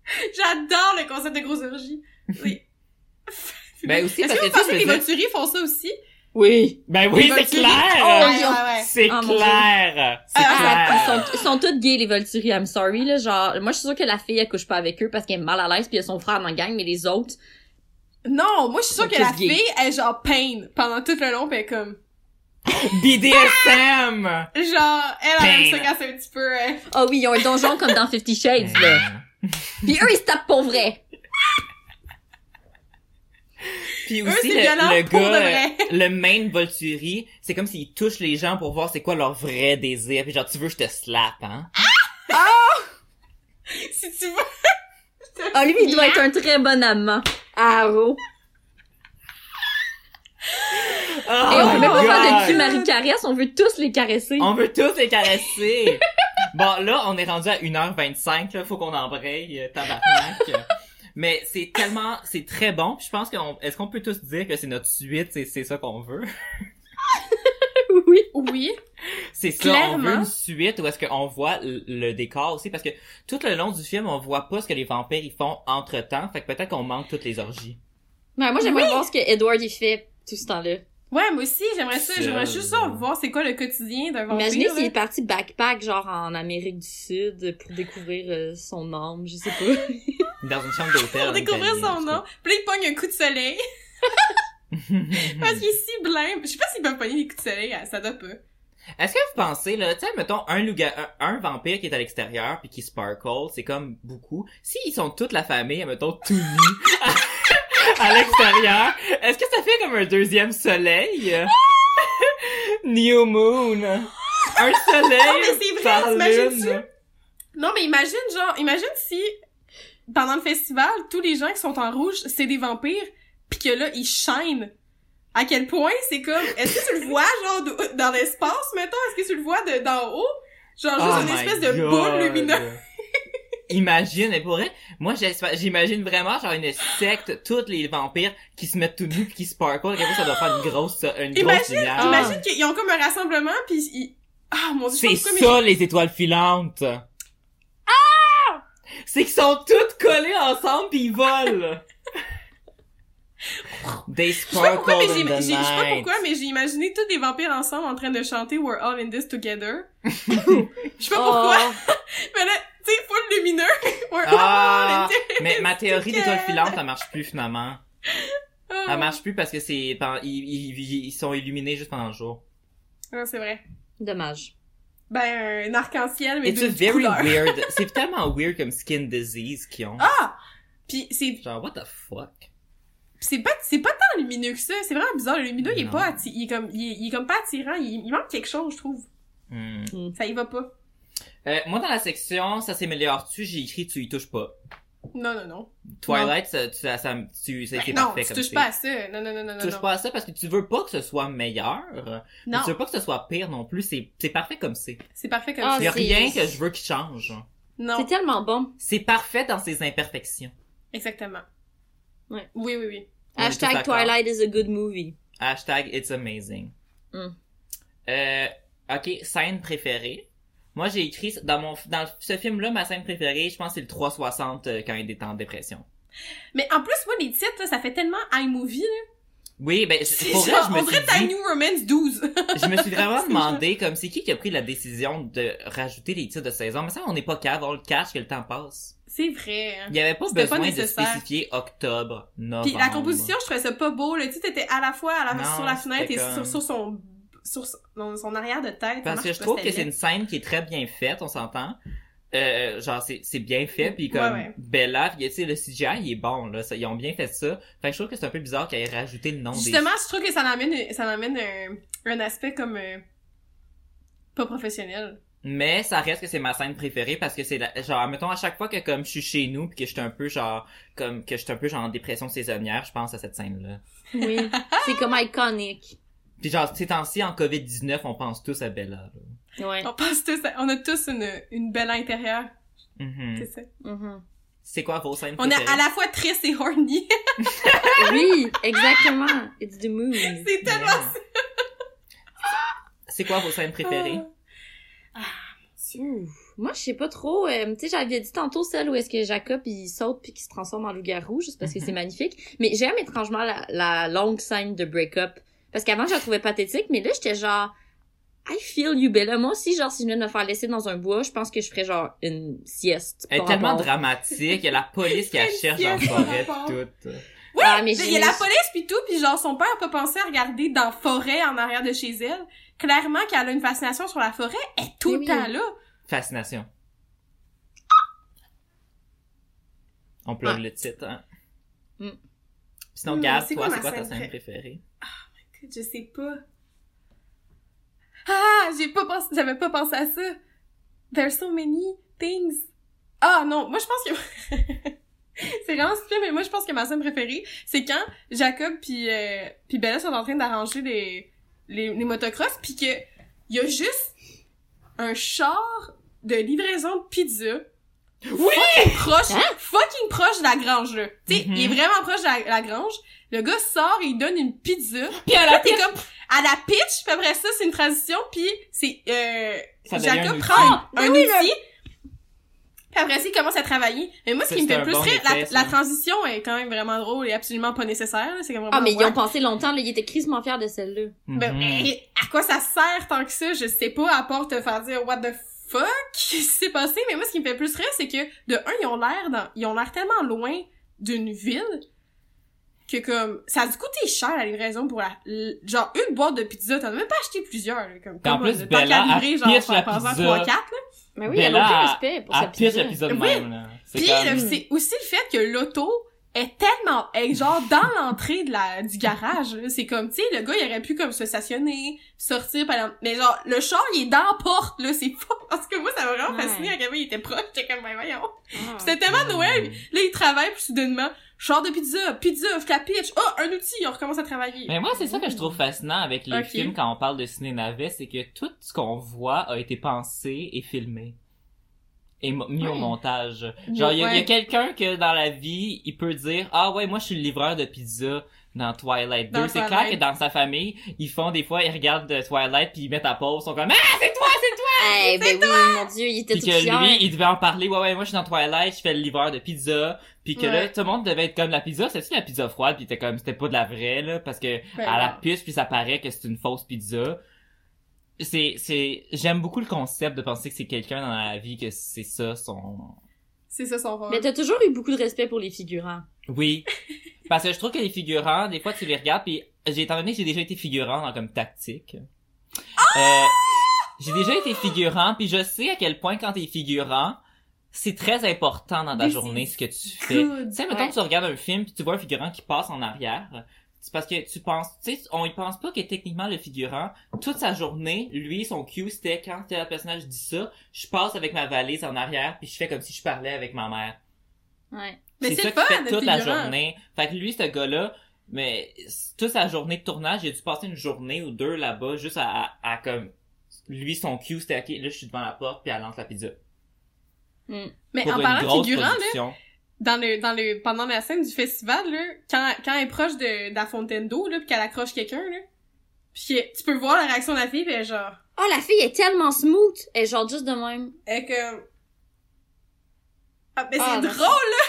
S1: J'adore le concept de grosse orgie. Oui.
S2: Ben aussi
S1: Est-ce
S2: parce
S1: que
S2: que
S1: vous pensez
S2: tu
S1: que
S2: sais,
S1: les Volturiers font ça aussi?
S6: Oui.
S2: Ben oui, c'est clair.
S1: Oh, ouais, ouais.
S2: C'est
S6: Ah,
S2: clair. C'est
S1: Ah,
S2: clair.
S6: Ils sont, ils sont toutes gays, les Volturi, I'm sorry, là. Genre, moi, je suis sûre que la fille, elle couche pas avec eux parce qu'elle est mal à l'aise pis il y a son frère dans la gang, mais les autres,
S1: Non, moi je suis sûre que la
S6: tous gays.
S1: fille, elle est genre pain pendant tout le long pis elle est comme...
S2: BDSM.
S1: Genre, elle, elle aime
S2: Pain.
S1: ça quand c'est un petit peu... euh,
S6: Ah oui, ils ont un donjon comme dans Fifty Shades, là. Puis eux, ils se tapent pour vrai.
S2: Puis
S1: Eux,
S2: aussi,
S1: c'est
S2: le,
S1: violent
S2: le
S1: pour de
S2: gars,
S1: vrai.
S2: le main Volturi, c'est comme s'il touche les gens pour voir c'est quoi leur vrai désir. Puis genre, tu veux, je te slap, hein?
S1: Si tu veux.
S6: Ah, lui, il doit être un très bon amant. Arrow.
S2: Oh
S6: Et on peut même pas faire de cul Marie caresse, on veut tous les caresser.
S2: On veut tous les caresser. bon, là, on est rendu à 1h25, là. Faut qu'on embraye, euh, tabarnak. Mais c'est tellement, c'est très bon. Puis je pense qu'on, est-ce qu'on peut tous dire que c'est notre suite, c'est, c'est ça qu'on veut?
S6: oui.
S1: Oui.
S2: C'est ça, on veut
S1: Clairement.
S2: une suite où est-ce qu'on voit le, le décor aussi, parce que tout le long du film, on voit pas ce que les vampires ils font entre temps, fait que peut-être qu'on manque toutes les orgies.
S6: Ben, moi, j'aimerais voir ce que Edward, il fait tout ce temps-là.
S1: Ouais, moi aussi, j'aimerais ça. J'aimerais juste ça, voir c'est quoi le quotidien d'un vampire.
S6: Imaginez s'il est parti backpack, genre en Amérique du Sud, pour découvrir euh, son âme, je sais pas.
S2: Dans une chambre d'hôtel.
S1: Pour découvrir son nom. Puis là, il pogne un coup de soleil. Parce qu'il est si blême. Je sais pas s'ils peuvent pogner des coups de soleil, ça doit pas.
S2: Est-ce que vous pensez, là, tu sais, mettons, un, un, un vampire qui est à l'extérieur puis qui sparkle, c'est comme beaucoup. S'ils sont toute la famille, mettons, tout nus à l'extérieur, est-ce que ça fait comme un deuxième soleil? New Moon! Un soleil
S1: Non, mais c'est vrai,
S2: lune!
S1: Non, mais imagine, genre, imagine si, pendant le festival, tous les gens qui sont en rouge, c'est des vampires, pis que là, ils shine. À quel point c'est comme, est-ce que tu le vois, genre, de- dans l'espace, mettons? Est-ce que tu le vois de, d'en haut? Genre, juste
S2: Oh
S1: une espèce de boule lumineuse.
S2: Imagine, et pour vrai, moi j'imagine vraiment genre une secte, tous les vampires qui se mettent tout nus pis qui sparkle, ça doit faire une grosse, une grosse
S1: Imagine,
S2: lumière.
S1: imagine qu'ils ont comme un rassemblement, pis ils... Ah, mon dieu,
S2: C'est ça les étoiles filantes. Ah! C'est qu'ils sont toutes collées ensemble pis ils volent. They
S1: mais... Je sais pas
S2: sparkle
S1: pourquoi, mais
S2: in
S1: j'ai, je sais pas pourquoi, mais j'ai imaginé tous des vampires ensemble en train de chanter We're all in this together. Je sais pas pourquoi,
S6: Oh.
S1: mais là, tu sais, full lumineux. We're
S2: Ah,
S1: all in this
S2: mais ma théorie d'étoiles
S1: together.
S2: filantes, elle marche plus finalement.
S1: Ah.
S2: Elle marche plus parce que c'est, ils, ils, ils sont illuminés juste pendant le jour.
S1: Ah, c'est vrai.
S6: Dommage.
S1: Ben, un arc-en-ciel, mais
S2: It's
S1: de
S2: a very
S1: couleur.
S2: weird. C'est tellement weird comme skin disease qu'ils ont.
S1: Ah! Puis c'est
S2: Genre, what the fuck?
S1: c'est pas c'est pas tant lumineux que ça, c'est vraiment bizarre, le lumineux il est pas atti- il est comme il est, il est comme pas attirant, il, il manque quelque chose, je trouve.
S2: Hmm.
S1: Ça y va pas.
S2: Euh, moi, dans la section, ça s'améliore-tu, j'ai écrit tu y touches pas.
S1: Non non non.
S2: Twilight, ça, tu, ça, ça- tu, c'est
S1: Ben
S2: c'est
S1: non,
S2: parfait
S1: tu
S2: comme
S1: touches
S2: c'est.
S1: pas à ça. Non non non non non.
S2: Tu touches
S1: non.
S2: pas à ça parce que tu veux pas que ce soit meilleur.
S1: Non,
S2: Tu veux pas que ce soit pire non plus. C'est, c'est parfait comme c'est.
S1: c'est parfait comme
S6: Ah,
S1: ça.
S2: Il y a
S6: c'est-
S2: rien que je veux qui change.
S1: Non,
S6: C'est tellement bon.
S2: C'est parfait dans ses imperfections.
S1: exactement.
S6: Ouais.
S1: Oui oui oui.
S2: On
S6: Hashtag. Twilight is a good movie.
S2: Hashtag it's amazing.
S6: Mm.
S2: Euh, ok, scène préférée. Moi, j'ai écrit dans mon dans ce film-là, ma scène préférée, je pense c'est le 360 euh, quand il est en dépression.
S1: Mais en plus moi les titres là, ça fait tellement iMovie là.
S2: Oui, ben
S1: C'est
S2: pour vrai, je me suis dit,
S1: Tiny Romance 12.
S2: je me suis vraiment demandé comme c'est qui qui a pris la décision de rajouter les titres de saison? Mais ça, on n'est pas cave, on le cache que le temps passe.
S1: c'est vrai. hein.
S2: Il y avait pas besoin de spécifier octobre, novembre.
S1: Puis la composition, je trouvais ça pas beau. Le titre était à la fois à la,
S2: Non,
S1: sur la fenêtre et sur son sur son, son arrière de tête.
S2: Parce que je trouve que c'est une scène qui est très bien faite, on s'entend. Euh, genre c'est c'est bien fait puis comme
S1: Ouais, ouais.
S2: Bella tu sais le CGI il est bon là ça, ils ont bien fait ça fait que je trouve que c'est un peu bizarre qu'ils aient rajouté le nom
S1: Justement, je trouve que ça l'amène ça l'amène un, un aspect comme euh, pas professionnel.
S2: mais ça reste que c'est ma scène préférée parce que c'est la- genre mettons à chaque fois que comme je suis chez nous puis que je suis un peu genre comme que je suis un peu genre en dépression saisonnière je pense à cette scène là
S6: Oui. c'est comme iconic.
S2: Puis genre ces temps-ci en Covid-19 on pense tous à Bella là.
S6: Ouais.
S1: On pense tous, à- on a tous une, une belle intérieure,
S2: Mhm.
S1: c'est ça.
S6: Mhm.
S2: c'est quoi vos scènes
S1: On est à la fois triste et horny.
S6: Oui, exactement. It's the moon.
S1: c'est tellement
S2: Yeah. c'est quoi vos scènes préférées?
S6: Ouh. Moi, je sais pas trop. euh, tu sais, j'avais dit tantôt celle où est-ce que Jacob il saute puis qu'il se transforme en loup-garou, juste parce que c'est magnifique. Mais j'aime étrangement la, la longue scène de break-up. Parce qu'avant, je la trouvais pathétique, mais là, j'étais genre, I feel you, Bella. Moi aussi, genre, si je venais de me faire laisser dans un bois, je pense que je ferais genre une sieste.
S2: Elle est tellement
S6: rapport-
S2: dramatique, il y a la police qui la cherche en
S1: sieste
S2: forêt.
S1: Ouais,
S6: Ah, mais
S1: il y a la police puis tout, puis genre son père a pas pensé à regarder dans la forêt en arrière de chez elle. Clairement qu'elle a une fascination sur la forêt, elle est tout
S6: Oui,
S1: le
S6: oui.
S1: temps là.
S2: Fascination. On plug
S6: Ouais.
S2: le titre, hein.
S6: Mm.
S2: Sinon, Gab,
S1: c'est
S2: toi,
S1: quoi
S2: c'est quoi ta
S1: scène
S2: scène
S1: pré-
S2: préférée?
S1: Je sais pas. Ah, j'ai pas pensé, j'avais pas pensé à ça. There's so many things. Ah non, moi je pense que c'est vraiment stupide, mais moi je pense que ma scène préférée, c'est quand Jacob puis euh, puis Bella sont en train d'arranger les, les motocross, puis que il y a juste un char de livraison de pizza. Fucking proche, fucking proche de la grange là. Tu sais, il est vraiment proche de la, la grange. Le gars sort et il donne une pizza.
S2: Puis à
S1: Là, t'es comme à la pitch, puis après ça, c'est une transition, puis c'est euh,
S2: Ça devient un
S1: Jacob
S2: outil.
S1: prend un
S6: ben oui,
S1: outil. Puis après ça, il commence à travailler. Mais moi, ce qui me fait le plus
S2: bon
S1: rire, la, la transition est quand même vraiment drôle et absolument pas nécessaire. là. C'est comme vraiment
S6: Ah, mais ils ont pensé longtemps, là. Ils étaient crissement fiers de celle-là.
S1: Ben,
S2: Mhm.
S1: mais à quoi ça sert tant que ça? Je sais pas, à part te faire dire what the fuck qu'est-ce qui s'est passé. Mais moi, ce qui me fait plus rire, c'est que de un, ils ont l'air dans, ils ont l'air tellement loin d'une ville que comme ça a dû coûter cher la livraison pour la l- genre une boîte de pizza t'en as même pas acheté plusieurs là, comme
S2: Puis en
S1: comme,
S2: plus, Bella,
S1: qu'à livrer genre
S2: pitch la
S1: pendant
S2: pizza.
S1: 3 4 là.
S6: Mais oui, elle a aucun respect pour sa pizza.
S2: la pizza de
S1: Oui.
S2: même, là.
S1: Puis
S2: comme...
S1: c'est aussi le fait que l'auto est tellement est genre dans l'entrée de la du garage c'est comme tu sais le gars il aurait pu comme se stationner sortir par exemple. mais genre le char il est dans la porte là c'est fou parce que moi ça m'a vraiment
S6: Ouais.
S1: fasciné à quel point il était proche j'étais comme ben voyons
S6: Ah.
S1: c'était tellement Noël là il travaille puis soudainement char de pizza pizza la pitch oh un outil on recommence à travailler
S2: Mais moi, c'est ça que je trouve fascinant avec les films quand on parle de ciné navet, c'est que tout ce qu'on voit a été pensé et filmé. Mo- mis au montage. Genre, il y a, quelqu'un que dans la vie, il peut dire, ah ouais, moi je suis le livreur de pizza dans Twilight 2.
S1: Dans
S2: C'est clair que dans sa famille, ils font des fois, ils regardent de Twilight puis ils mettent à pause, ils sont comme, ah, c'est toi, c'est toi!
S6: Eh, ben oui, mon dieu, il était
S2: Puis
S6: tout
S2: que
S6: fier.
S2: lui, il devait en parler, ouais, ouais, moi je suis dans Twilight, je fais le livreur de pizza. Puis que là, tout le monde devait être comme la pizza, c'est-tu la pizza froide? Puis t'es comme, c'était pas de la vraie, là, parce que
S1: Ben
S2: à la puce puis ça paraît que c'est une fausse pizza. C'est, c'est, j'aime beaucoup le concept de penser que c'est quelqu'un dans la vie que c'est ça son,
S1: c'est ça son rôle
S6: Mais t'as toujours eu beaucoup de respect pour les figurants.
S2: oui. Parce que je trouve que les figurants, des fois tu les regardes puis j'ai, étant donné que j'ai déjà été figurant dans comme tactique, euh, j'ai déjà été figurant puis je sais à quel point quand t'es figurant, c'est très important dans ta journée ce que tu fais. Tu sais, mettons
S6: Ouais.
S2: que tu regardes un film puis tu vois un figurant qui passe en arrière, c'est parce que tu penses, tu sais, on y pense pas que techniquement le figurant, toute sa journée, lui, son cue, c'était quand tel personnage dit ça, je passe avec ma valise en arrière puis je fais comme si je parlais avec ma mère.
S6: Ouais.
S1: Mais
S2: c'est ça qu'il fait toute la journée. Fait que lui, ce gars-là, mais toute sa journée de tournage, il a dû passer une journée ou deux là-bas juste à, à, à comme, lui, son cue, c'était ok, là, je suis devant la porte puis elle lance la pizza.
S6: Mm.
S1: mais
S2: Pour
S1: en parlant de figurant là. Dans le dans le pendant la scène du festival là quand quand elle est proche de, de la fontaine d'eau là puis qu'elle accroche quelqu'un là puis tu peux voir la réaction de la fille puis elle genre
S6: Oh, la fille est tellement smooth. Elle est genre juste de même.
S1: elle comme ah mais
S6: Ah,
S1: c'est drôle là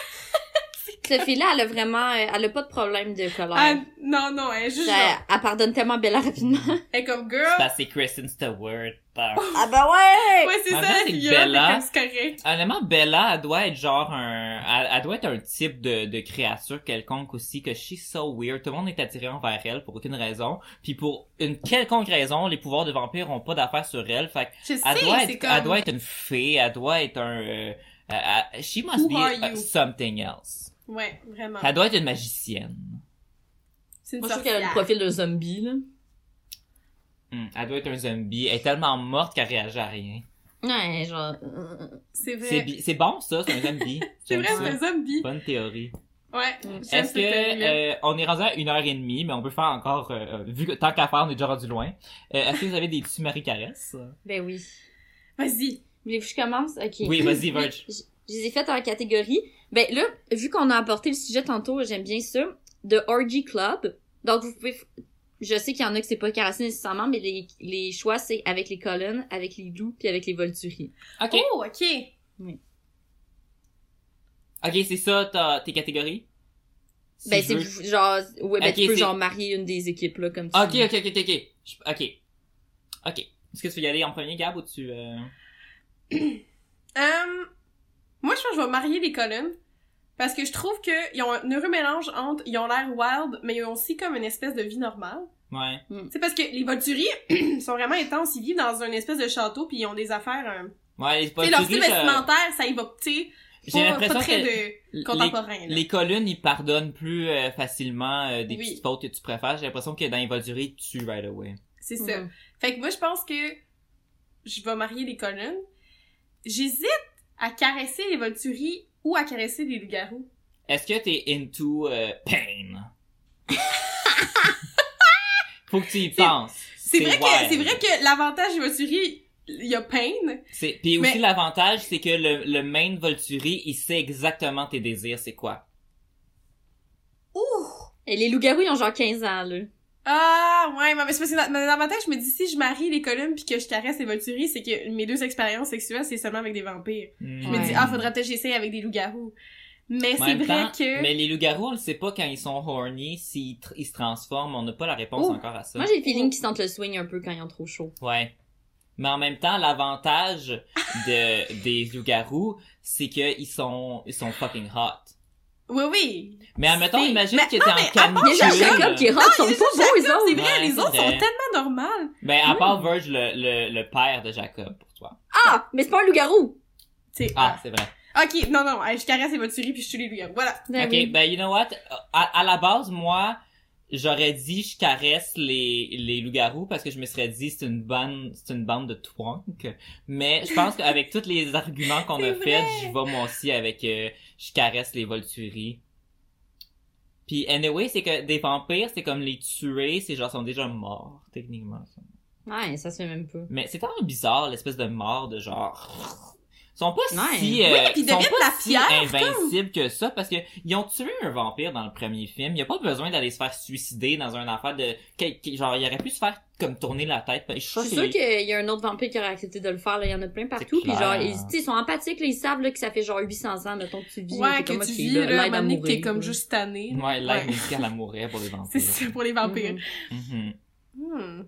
S6: Cette fille-là, elle a vraiment, euh, elle a pas de problème de colère.
S1: Ah, non non elle est juste
S6: Elle,
S1: genre
S6: elle pardonne tellement Bella rapidement.
S1: elle est comme girl
S2: C'est parce que Kristen Stewart. Ah.
S6: ah ben ouais!
S1: ouais c'est ça la
S2: c'est
S1: figure
S2: Bella.
S1: correct
S2: Honnêtement, Bella, elle doit être genre un, elle, elle doit être un type de, de créature quelconque aussi que she's so weird. Tout le monde est attiré envers elle pour aucune raison. Puis pour une quelconque raison, les pouvoirs de vampire ont pas d'affaire sur elle. Fait
S1: je
S2: elle
S1: sais
S2: doit être,
S1: comme
S2: elle doit être une fée, elle doit être un, euh, euh, she must
S1: Who
S2: be uh, something else.
S1: Ouais vraiment
S2: Elle doit être une magicienne.
S1: c'est une
S6: Moi, je trouve qu'elle a le profil de zombie, là.
S2: Hmm, elle doit être un zombie. Elle est tellement morte qu'elle réagit à rien.
S6: Ouais, genre...
S1: c'est vrai
S2: c'est bon ça, c'est un zombie.
S1: c'est vrai
S2: ça.
S1: c'est un zombie
S2: Bonne théorie.
S1: ouais
S6: Mm.
S1: j'aime
S2: Est-ce que euh, on est rendu à une heure et demie, mais on peut faire encore euh, euh, vu que tant qu'à faire, on est déjà rendu loin. Euh, Est-ce que vous avez des petits Marie caresses
S6: Ben oui.
S1: vas-y
S6: Voulez-vous que je commence? Ok.
S2: Oui, vas-y, Verge.
S6: Je, je les ai faites en catégorie. Ben là, vu qu'on a apporté le sujet tantôt, j'aime bien ça. The Orgy Club. Donc, vous pouvez... Je sais qu'il y en a que c'est pas caressé nécessairement, mais les, les choix, c'est avec les colonnes, avec les loups, puis avec les volturies.
S2: Ok,
S1: oh ok
S2: ok, c'est ça ta- tes catégories? Si
S6: ben, c'est genre... Ouais, ben, tu peux genre marier une des équipes, là, comme tu
S2: Ok, ok, ok, ok, ok. Ok, ok. Est-ce que tu veux y aller en premier, Gab, ou tu euh...
S1: Euh, moi, je pense que je vais marier les colonnes. Parce que je trouve qu'ils ont un heureux mélange entre, ils ont l'air wild, mais ils ont aussi comme une espèce de vie normale.
S2: Ouais.
S1: C'est parce que les Volturi sont vraiment intenses, ils vivent dans une espèce de château puis ils ont des affaires, euh,
S2: Ouais, les
S1: tu sais, leur style vestimentaire, ça va, tu sais,
S2: J'ai l'impression que
S1: de
S2: les,
S1: contemporain. là.
S2: les colonnes, ils pardonnent plus euh, facilement euh, des
S1: Oui.
S2: petites fautes que tu préfères. J'ai l'impression que dans les Volturi, tu right away.
S1: C'est ça.
S6: Mhm.
S1: Fait que moi, je pense que je vais marier les colonnes. J'hésite à caresser les Volturi ou à caresser les loups-garous?
S2: Est-ce que t'es into euh, pain? Faut que tu y penses.
S1: C'est vrai, que, c'est vrai que l'avantage des Volturi, il y a pain.
S2: C'est puis aussi
S1: Mais-
S2: l'avantage c'est que le le main Volturi, il sait exactement tes désirs, c'est quoi.
S6: Et les loups-garous, ils ont genre 15 ans, là.
S1: Ah, ouais, mais c'est parce que dans- dans l'avantage, je me dis, si je marie les colonnes puis que je caresse les Volturi, c'est que mes deux expériences sexuelles, c'est seulement avec des vampires. Je me dis, ah, faudrait peut-être que j'essaye avec des loups-garous. Mais c'est vrai
S2: temps,
S1: que...
S2: Mais les loups-garous, on le sait pas quand ils sont horny, s'ils tr- ils se transforment. On n'a pas la réponse
S6: Oh.
S2: encore à ça.
S6: Moi, j'ai le feeling qu'ils sentent le swing un peu quand ils ont trop chaud.
S2: Ouais. Mais en même temps, l'avantage de des loups-garous, c'est que ils sont ils sont fucking hot.
S1: Oui, oui.
S2: Mais admettons, imagine t'es
S1: non,
S2: en canicule.
S6: Jacob qui est hot, ils sont pas beaux, eux
S1: Jacob, c'est
S6: autres.
S1: vrai,
S2: Ouais,
S1: les autres
S2: vrai.
S1: sont tellement normales.
S2: Ben, à part Verge, le, le, le père de Jacob, pour toi.
S6: Ah, mais c'est pas un loup-garou!
S2: Ah, c'est vrai.
S1: Ok, non, non, je caresse les Volturi puis je tue les loups-garous. Voilà.
S6: Ben
S2: ok,
S6: oui.
S2: ben, you know what? À, à la base, moi, j'aurais dit je caresse les, les loups-garous parce que je me serais dit c'est une bande, c'est une bande de twonk. Mais je pense qu'avec tous les arguments qu'on a fait, je vais moi aussi avec euh, je caresse les volturies. Puis anyway, c'est que des vampires, c'est comme les tuer, c'est genre sont déjà morts, techniquement.
S6: Ouais, ça se fait même pas.
S2: Mais c'est tellement bizarre, l'espèce de mort de genre... Ils sont pas
S6: Ouais.
S2: si, euh,
S1: Oui, puis ils
S2: sont pas
S1: la
S2: si invincibles que ça, parce que ils ont tué un vampire dans le premier film. Il y a pas besoin d'aller se faire suicider dans un affaire de... Genre, il aurait pu se faire comme tourner la tête. Je suis sûr qu'il-
S6: y a un autre vampire qui aurait accepté de le faire, là. Il y en a plein partout. Puis genre, ils, sont empathiques, là. Ils savent, là, que ça fait genre 800 ans, mettons, que tu vis. là,
S1: Ouais, que
S6: comme,
S1: tu vis,
S6: là,
S1: là,
S6: l'aide
S1: à
S6: à
S1: un moment donné, que t'es comme
S6: là.
S1: juste tanné.
S2: Ouais, l'aide
S1: Ouais.
S2: médicale à mourir pour les
S1: C'est
S2: vampires.
S1: ça, pour les vampires. Hmm.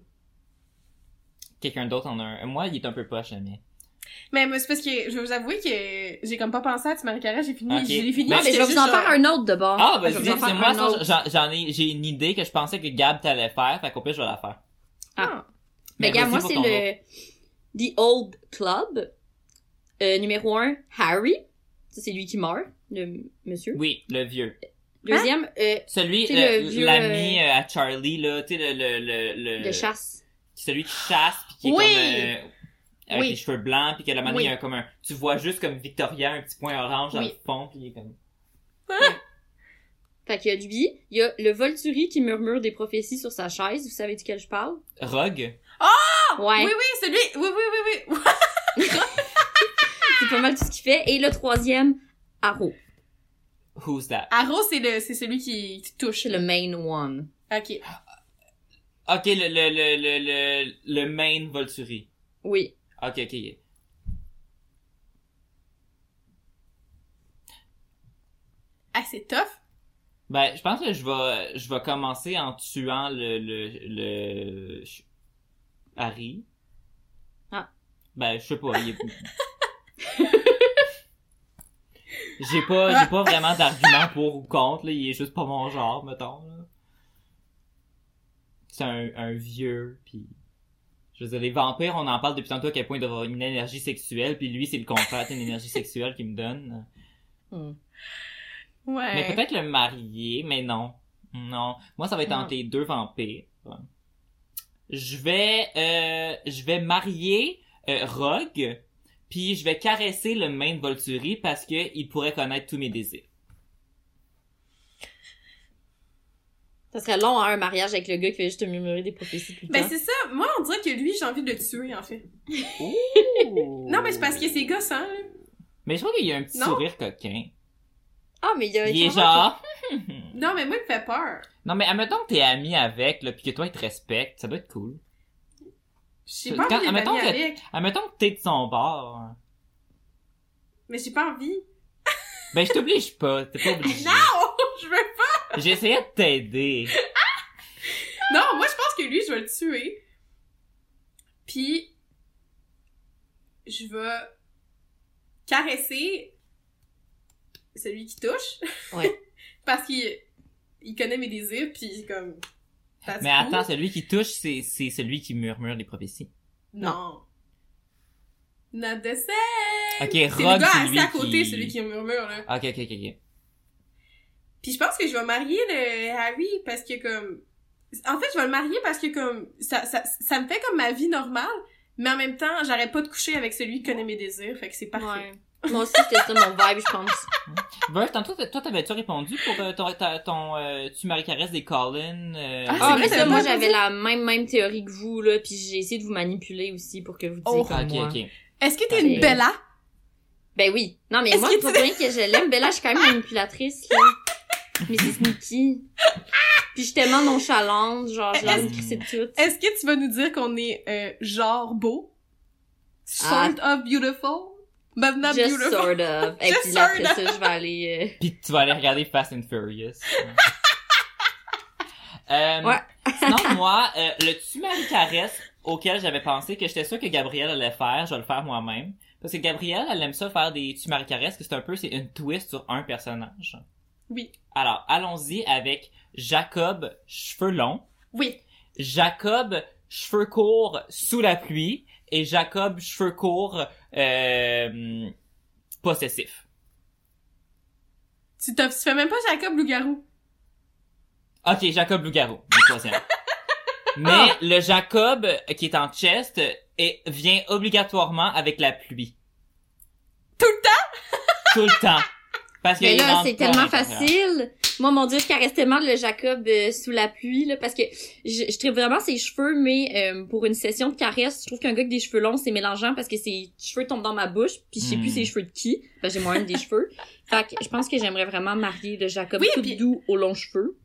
S2: Quelqu'un d'autre en a un. Moi, il est un peu poche, mais...
S1: Mais moi, c'est parce que je vais vous avouer que j'ai comme pas pensé à tu marie j'ai fini,
S2: Ok.
S1: je l'ai fini.
S2: Ben,
S6: mais je vais vous en faire un autre de bord.
S2: Ah, ben,
S6: Je
S2: je
S6: vais vous en faire
S2: moi, j'en j'en ai... J'ai une idée que je pensais que Gab t'allait faire, fait qu'au pire, je vais la faire.
S6: Ah.
S2: Mais
S6: Mais regarde,
S2: vas-y
S6: moi, c'est le The Old Club. Euh, numéro un, Harry. Ça, c'est lui qui meurt, le monsieur.
S2: Oui, le vieux.
S6: Deuxième, euh,
S2: Celui, euh,
S6: le vieux,
S2: l'ami euh, à Charlie, là, tu sais, le, le, le, le,
S6: de chasse.
S2: celui qui chasse, pis qui est
S1: Oui!
S2: comme, euh, avec
S1: Oui.
S2: les cheveux blancs, pis que la manière,
S1: Oui.
S2: il y a comme un, tu vois juste comme Victoria, un petit point orange dans
S1: Oui.
S2: le fond, pis il est comme,
S6: Fait qu'il y a lui. Il y a le Volturi qui murmure des prophéties sur sa chaise. Vous savez duquel je parle?
S2: Rogue.
S6: Ouais.
S1: Oui, oui, celui, oui, oui, oui, oui.
S6: C'est pas mal tout ce qu'il fait. Et le troisième, Arrow.
S2: Who's that?
S1: Arrow, c'est le, c'est celui qui, qui touche.
S6: Le main one.
S1: Ok.
S2: Ok, le, le, le, le, le, le main Volturi.
S6: Oui.
S2: Ok, ok.
S1: Ah, c'est tough.
S2: Ben, je pense que je vais, je vais commencer en tuant le, le, le, Harry.
S6: Ah.
S2: Ben, je sais pas, il est... J'ai pas, j'ai pas vraiment d'argument pour ou contre, là. Il est juste pas mon genre, mettons, là. C'est un, un vieux, puis je veux dire, les vampires, on en parle depuis tantôt à quel point d'avoir une énergie sexuelle, puis lui, c'est le contraire, c'est une énergie sexuelle qu'il me donne.
S6: Hmm.
S1: Ouais.
S2: Mais peut-être le marier, mais non. Non. Moi, ça va être entre les deux vampires. Je vais, euh, je vais marier euh, Rogue, puis je vais caresser le main de Volturi parce que il pourrait connaître tous mes désirs.
S6: Ça serait long, hein, un mariage avec le gars qui fait juste te murmurer des prophéties tout le
S1: Ben,
S6: temps.
S1: c'est ça. Moi, on dirait que lui, j'ai envie de le tuer, en fait.
S2: Ouh.
S1: Non, mais c'est parce que c'est gossant, là.
S2: Mais je trouve qu'il y a un petit
S1: Non.
S2: sourire coquin.
S6: Ah, mais il y a...
S2: Il est genre...
S1: Non, mais moi, il me fait peur.
S2: Non, mais admettons que t'es ami avec, là, pis que toi, il te respecte, ça doit être cool.
S1: J'ai pas
S2: Quand-
S1: envie d'être
S2: que-
S1: avec.
S2: Admettons que t'es de son bord.
S1: Mais j'ai pas envie.
S2: Ben, je t'oblige pas, t'es pas obligé.
S1: Non! Je veux pas!
S2: J'ai essayé de t'aider.
S1: Non, moi, je pense que lui, je vais le tuer. Puis, je vais caresser celui qui touche.
S6: Ouais.
S1: Parce qu'il il connaît mes désirs, puis comme...
S2: Mais attends, celui qui touche, c'est, c'est celui qui murmure les prophéties.
S1: Non. Not the same.
S2: Ok,
S1: C'est
S2: Rob,
S1: le gars
S2: c'est
S1: assis
S2: lui
S1: à côté,
S2: qui-
S1: celui qui murmure, là.
S2: Ok, ok, ok, ok.
S1: Puis je pense que je vais marier le Harry parce que comme en fait je vais le marier parce que comme ça ça ça me fait comme ma vie normale mais en même temps j'arrête pas de coucher avec celui qui connaît mes désirs fait que c'est parfait.
S6: Ouais. Moi aussi, c'était ça mon vibe, je pense.
S2: Verge, tantôt, toi, t'avais-tu répondu pour euh, ton, ta- ton euh, tu marie caresse des Colin? euh,
S1: Ah,
S6: Ah,
S1: vrai,
S6: ça, moi, j'avais la même, même théorie que vous, là, puis j'ai essayé de vous manipuler aussi pour que vous disiez
S1: Oh.
S6: comme
S2: ok,
S6: moi.
S2: ok.
S1: Est-ce que t'es une Bella?
S6: Ben oui. Non, mais
S1: Est-ce
S6: moi, pour rien que je l'aime. Bella, je suis quand même manipulatrice, là. Mais c'est sneaky. Puis je suis tellement nonchalante, genre, je l'aime crisser de tout.
S1: Est-ce que tu vas nous dire qu'on est euh, genre beau?
S6: Ah.
S1: Sort of beautiful? But not
S6: Just
S1: beautiful.
S6: sort of. Et
S1: Just
S6: puis là, après ça, je vais aller... euh,
S2: Puis tu vas aller regarder Fast and Furious. euh,
S6: Ouais.
S2: sinon, moi, euh, le tu marie caresse auquel j'avais pensé que j'étais sûr que Gabrielle allait faire, je vais le faire moi-même. Parce que Gabrielle, elle aime ça faire des tu marie caresses, que c'est un peu, c'est une twist sur un personnage.
S1: Oui.
S2: Alors, allons-y avec Jacob, cheveux longs.
S1: Oui.
S2: Jacob, cheveux courts sous la pluie. Et Jacob, cheveux courts, euh, possessif.
S1: Tu, tu fais même pas Jacob Loup-garou.
S2: Ok, Jacob Loup-garou, le troisième. Mais le Jacob qui est en chest et vient obligatoirement avec la pluie.
S1: Tout le temps?
S2: Tout le temps. Parce que
S6: Mais là, c'est tellement facile. Moi, mon dieu, je caresse tellement le Jacob euh, sous la pluie, là, parce que je, je trouve vraiment ses cheveux, mais euh, pour une session de caresse, je trouve qu'un gars avec des cheveux longs, c'est mélangeant parce que ses cheveux tombent dans ma bouche, puis je sais plus
S2: Hmm.
S6: ses cheveux de qui. Que j'ai moi-même des cheveux. Fait que je pense que j'aimerais vraiment marier le Jacob
S1: Oui,
S6: tout doux aux longs cheveux.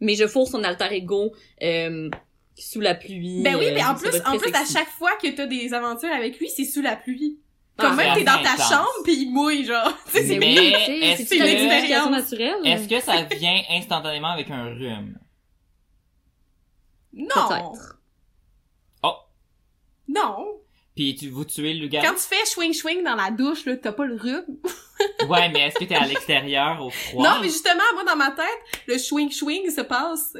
S6: Mais je fourre son alter ego euh, sous la pluie.
S1: Ben oui,
S6: euh,
S1: mais en
S6: ça
S1: plus, en plus, à chaque fois que t'as des aventures avec lui, c'est sous la pluie. Comme même
S2: c'est
S1: t'es dans ta
S2: intense.
S1: chambre pis il mouille, genre? Sais, c'est
S2: Mais est-ce
S6: c'est
S1: que-
S6: une
S1: expérience
S6: naturelle?
S2: Est-ce que ça vient instantanément avec un rhume?
S1: Non.
S6: Peut-être.
S2: Oh!
S1: Non.
S2: Puis tu, vous tuez le loup-garou?
S1: Quand tu fais swing swing dans la douche, là, t'as pas le rhume.
S2: Ouais, mais est-ce que t'es à l'extérieur, au froid?
S1: Non, mais justement, moi, dans ma tête, le swing swing se passe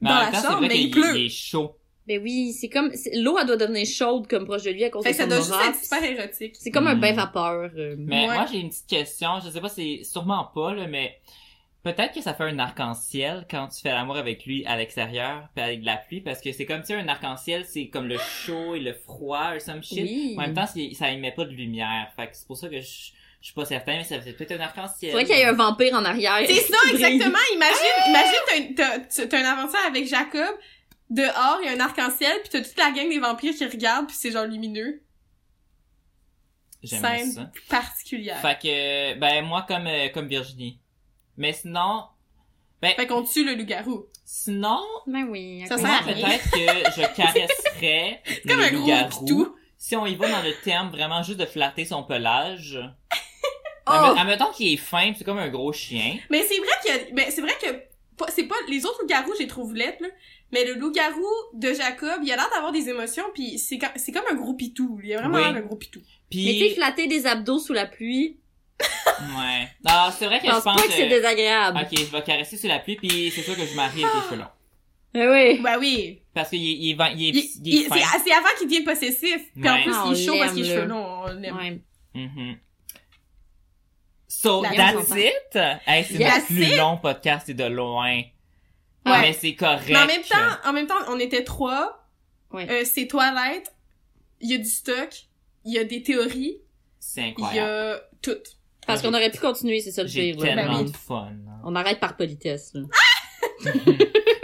S1: dans
S2: en
S1: la
S2: temps, c'est
S1: chambre,
S2: vrai
S1: mais
S2: qu'il
S1: il pleut.
S2: il est chaud.
S6: Ben oui, c'est comme c'est- l'eau elle doit devenir chaude comme proche de lui à cause
S1: Fait
S6: de
S1: que ça
S6: son
S1: doit juste être super érotique.
S6: C'est comme un
S2: Hmm.
S6: bain vapeur. euh.
S2: Mais
S1: Ouais.
S2: moi, j'ai une petite question. Je sais pas, c'est sûrement pas, là, mais peut-être que ça fait un arc-en-ciel quand tu fais l'amour avec lui à l'extérieur, puis avec de la pluie, parce que c'est comme, tu sais, un arc-en-ciel, c'est comme le chaud et le froid, or some shit.
S6: Oui.
S2: En même temps, c'est- ça émet pas de lumière. Fait que c'est pour ça que je, je suis pas certain, mais ça fait peut-être un arc-en-ciel.
S6: Faudrait qu'il y ait un vampire en arrière.
S1: C'est ça, exactement. Imagine, imagine, t'as une, t'as, tu- t'as une aventure avec Jacob. Dehors, il y a un arc-en-ciel, puis t'as toute la gang des vampires qui regardent, puis c'est genre lumineux. Scène
S2: ça.
S1: particulière.
S2: Fait que, ben, moi, comme, euh, comme Virginie. Mais sinon, ben,
S1: Fait qu'on tue le loup-garou.
S2: sinon,
S6: Ben oui.
S1: Ça sert à rien.
S2: peut-être que je caresserais
S1: comme
S2: le
S1: un gros
S2: loup-garou. Si on y va dans le terme vraiment juste de flatter son pelage,
S1: Oh!
S2: admet- admettons qu'il est fin, pis c'est comme un gros chien.
S1: Mais c'est vrai que, ben, c'est vrai que, c'est pas, les autres loups-garous, j'ai trouvé lettres, là. Mais le loup-garou de Jacob, il a l'air d'avoir des émotions, puis c'est, comme un gros pitou. Il a vraiment
S2: Oui.
S1: l'air d'un gros pitou.
S2: Puis,
S6: Mais tu sais, flatter des abdos sous la pluie,
S2: ouais. Non, c'est vrai que
S6: je
S2: je
S6: pense pas que c'est
S2: euh,
S6: désagréable.
S2: Ok, je vais caresser sur la pluie, puis c'est sûr que je marie avec les cheveux longs.
S6: Ben oui.
S1: Ben oui.
S2: Parce qu'il est, il est, va- il est,
S1: Il-
S2: il est
S1: il-
S2: fin.
S1: c'est, c'est avant qu'il devienne possessif. Puis en plus,
S6: Ah,
S1: il est
S6: on
S1: chaud parce qu'il
S6: l'aime,
S1: cheveux longs. On l'aime.
S6: Ouais.
S2: Mhm. So,
S1: La
S2: that's it? Hey, c'est le plus long podcast et de loin.
S1: Ouais.
S2: Mais c'est correct.
S1: Mais en même temps, en même temps, on était trois.
S6: Ouais.
S1: Euh, c'est Twilight. Il y a du stock. Il y a des théories.
S2: c'est
S1: Il y
S2: incroyable.
S1: a tout.
S6: Parce qu'on aurait pu continuer, c'est ça le
S2: J'ai
S6: pire. là.
S2: tellement
S1: Ben
S2: de fun. hein.
S6: On arrête par politesse. là.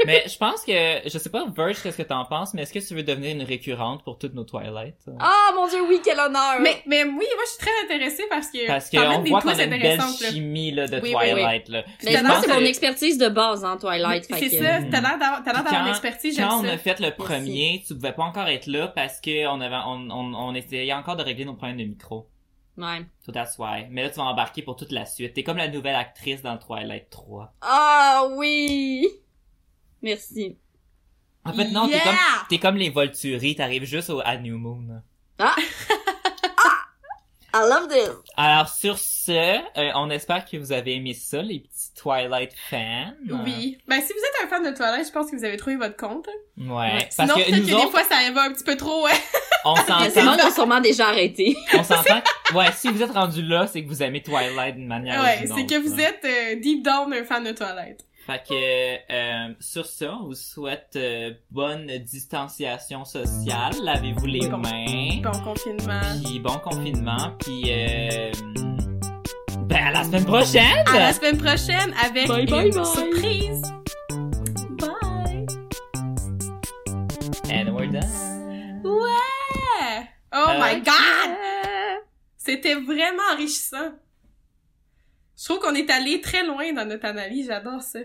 S2: mais je pense que, je sais pas, Verge, qu'est-ce que t'en penses, mais est-ce que tu veux devenir une récurrente pour toutes nos Twilight?
S6: Ah mon dieu, oui, quel honneur!
S1: Mais, mais oui, moi, je suis très intéressée parce que
S2: Parce qu'on voit qu'on a une belle chimie, là, de
S1: Oui, oui,
S2: Twilight, là.
S6: Mais je pense que c'est mon expertise de base, hein, Twilight.
S1: C'est
S6: que-
S1: ça, t'as l'air d'avoir, t'as l'air
S2: Puis
S1: d'avoir
S2: quand-
S1: l'expertise, j'aime
S2: Quand on
S1: ça.
S2: a fait le premier, tu pouvais pas encore être là parce que on avait, on, on, on essayait encore de régler nos problèmes de micro.
S6: Ouais.
S2: So that's why. Mais là, tu vas embarquer pour toute la suite. T'es comme la nouvelle actrice dans Twilight 3.
S6: Ah oui! Merci.
S2: En fait, non,
S1: Yeah!
S2: t'es comme, t'es comme les Volturi, t'arrives juste au, à New Moon.
S6: I love this!
S2: Alors, sur ce, euh, on espère que vous avez aimé ça, les petits Twilight fans.
S1: Oui. Ben, si vous êtes un fan de Twilight, je pense que vous avez trouvé votre compte.
S2: Ouais.
S6: Ouais.
S2: Parce
S1: Sinon,
S2: que nous
S1: que
S2: autres,
S1: des fois, ça va un petit peu trop, ouais.
S2: On s'entend,
S6: a sûrement déjà arrêté.
S2: on s'entend. Ouais, si vous êtes rendu là, c'est que vous aimez Twilight d'une manière ou
S1: Ouais, c'est que vous êtes euh, deep down un fan de Twilight.
S2: Fait que euh, sur ça, on vous souhaite euh, bonne distanciation sociale. Lavez-vous les
S1: Bon.
S2: mains.
S1: Bon confinement.
S2: Puis bon confinement. Puis euh, ben à la semaine prochaine.
S1: À la semaine prochaine avec
S6: Bye,
S1: une
S6: bye,
S1: surprise. Bye.
S2: And we're done.
S1: Ouais. Oh my god. C'était vraiment enrichissant. Je trouve qu'on est allé très loin dans notre analyse. J'adore ça.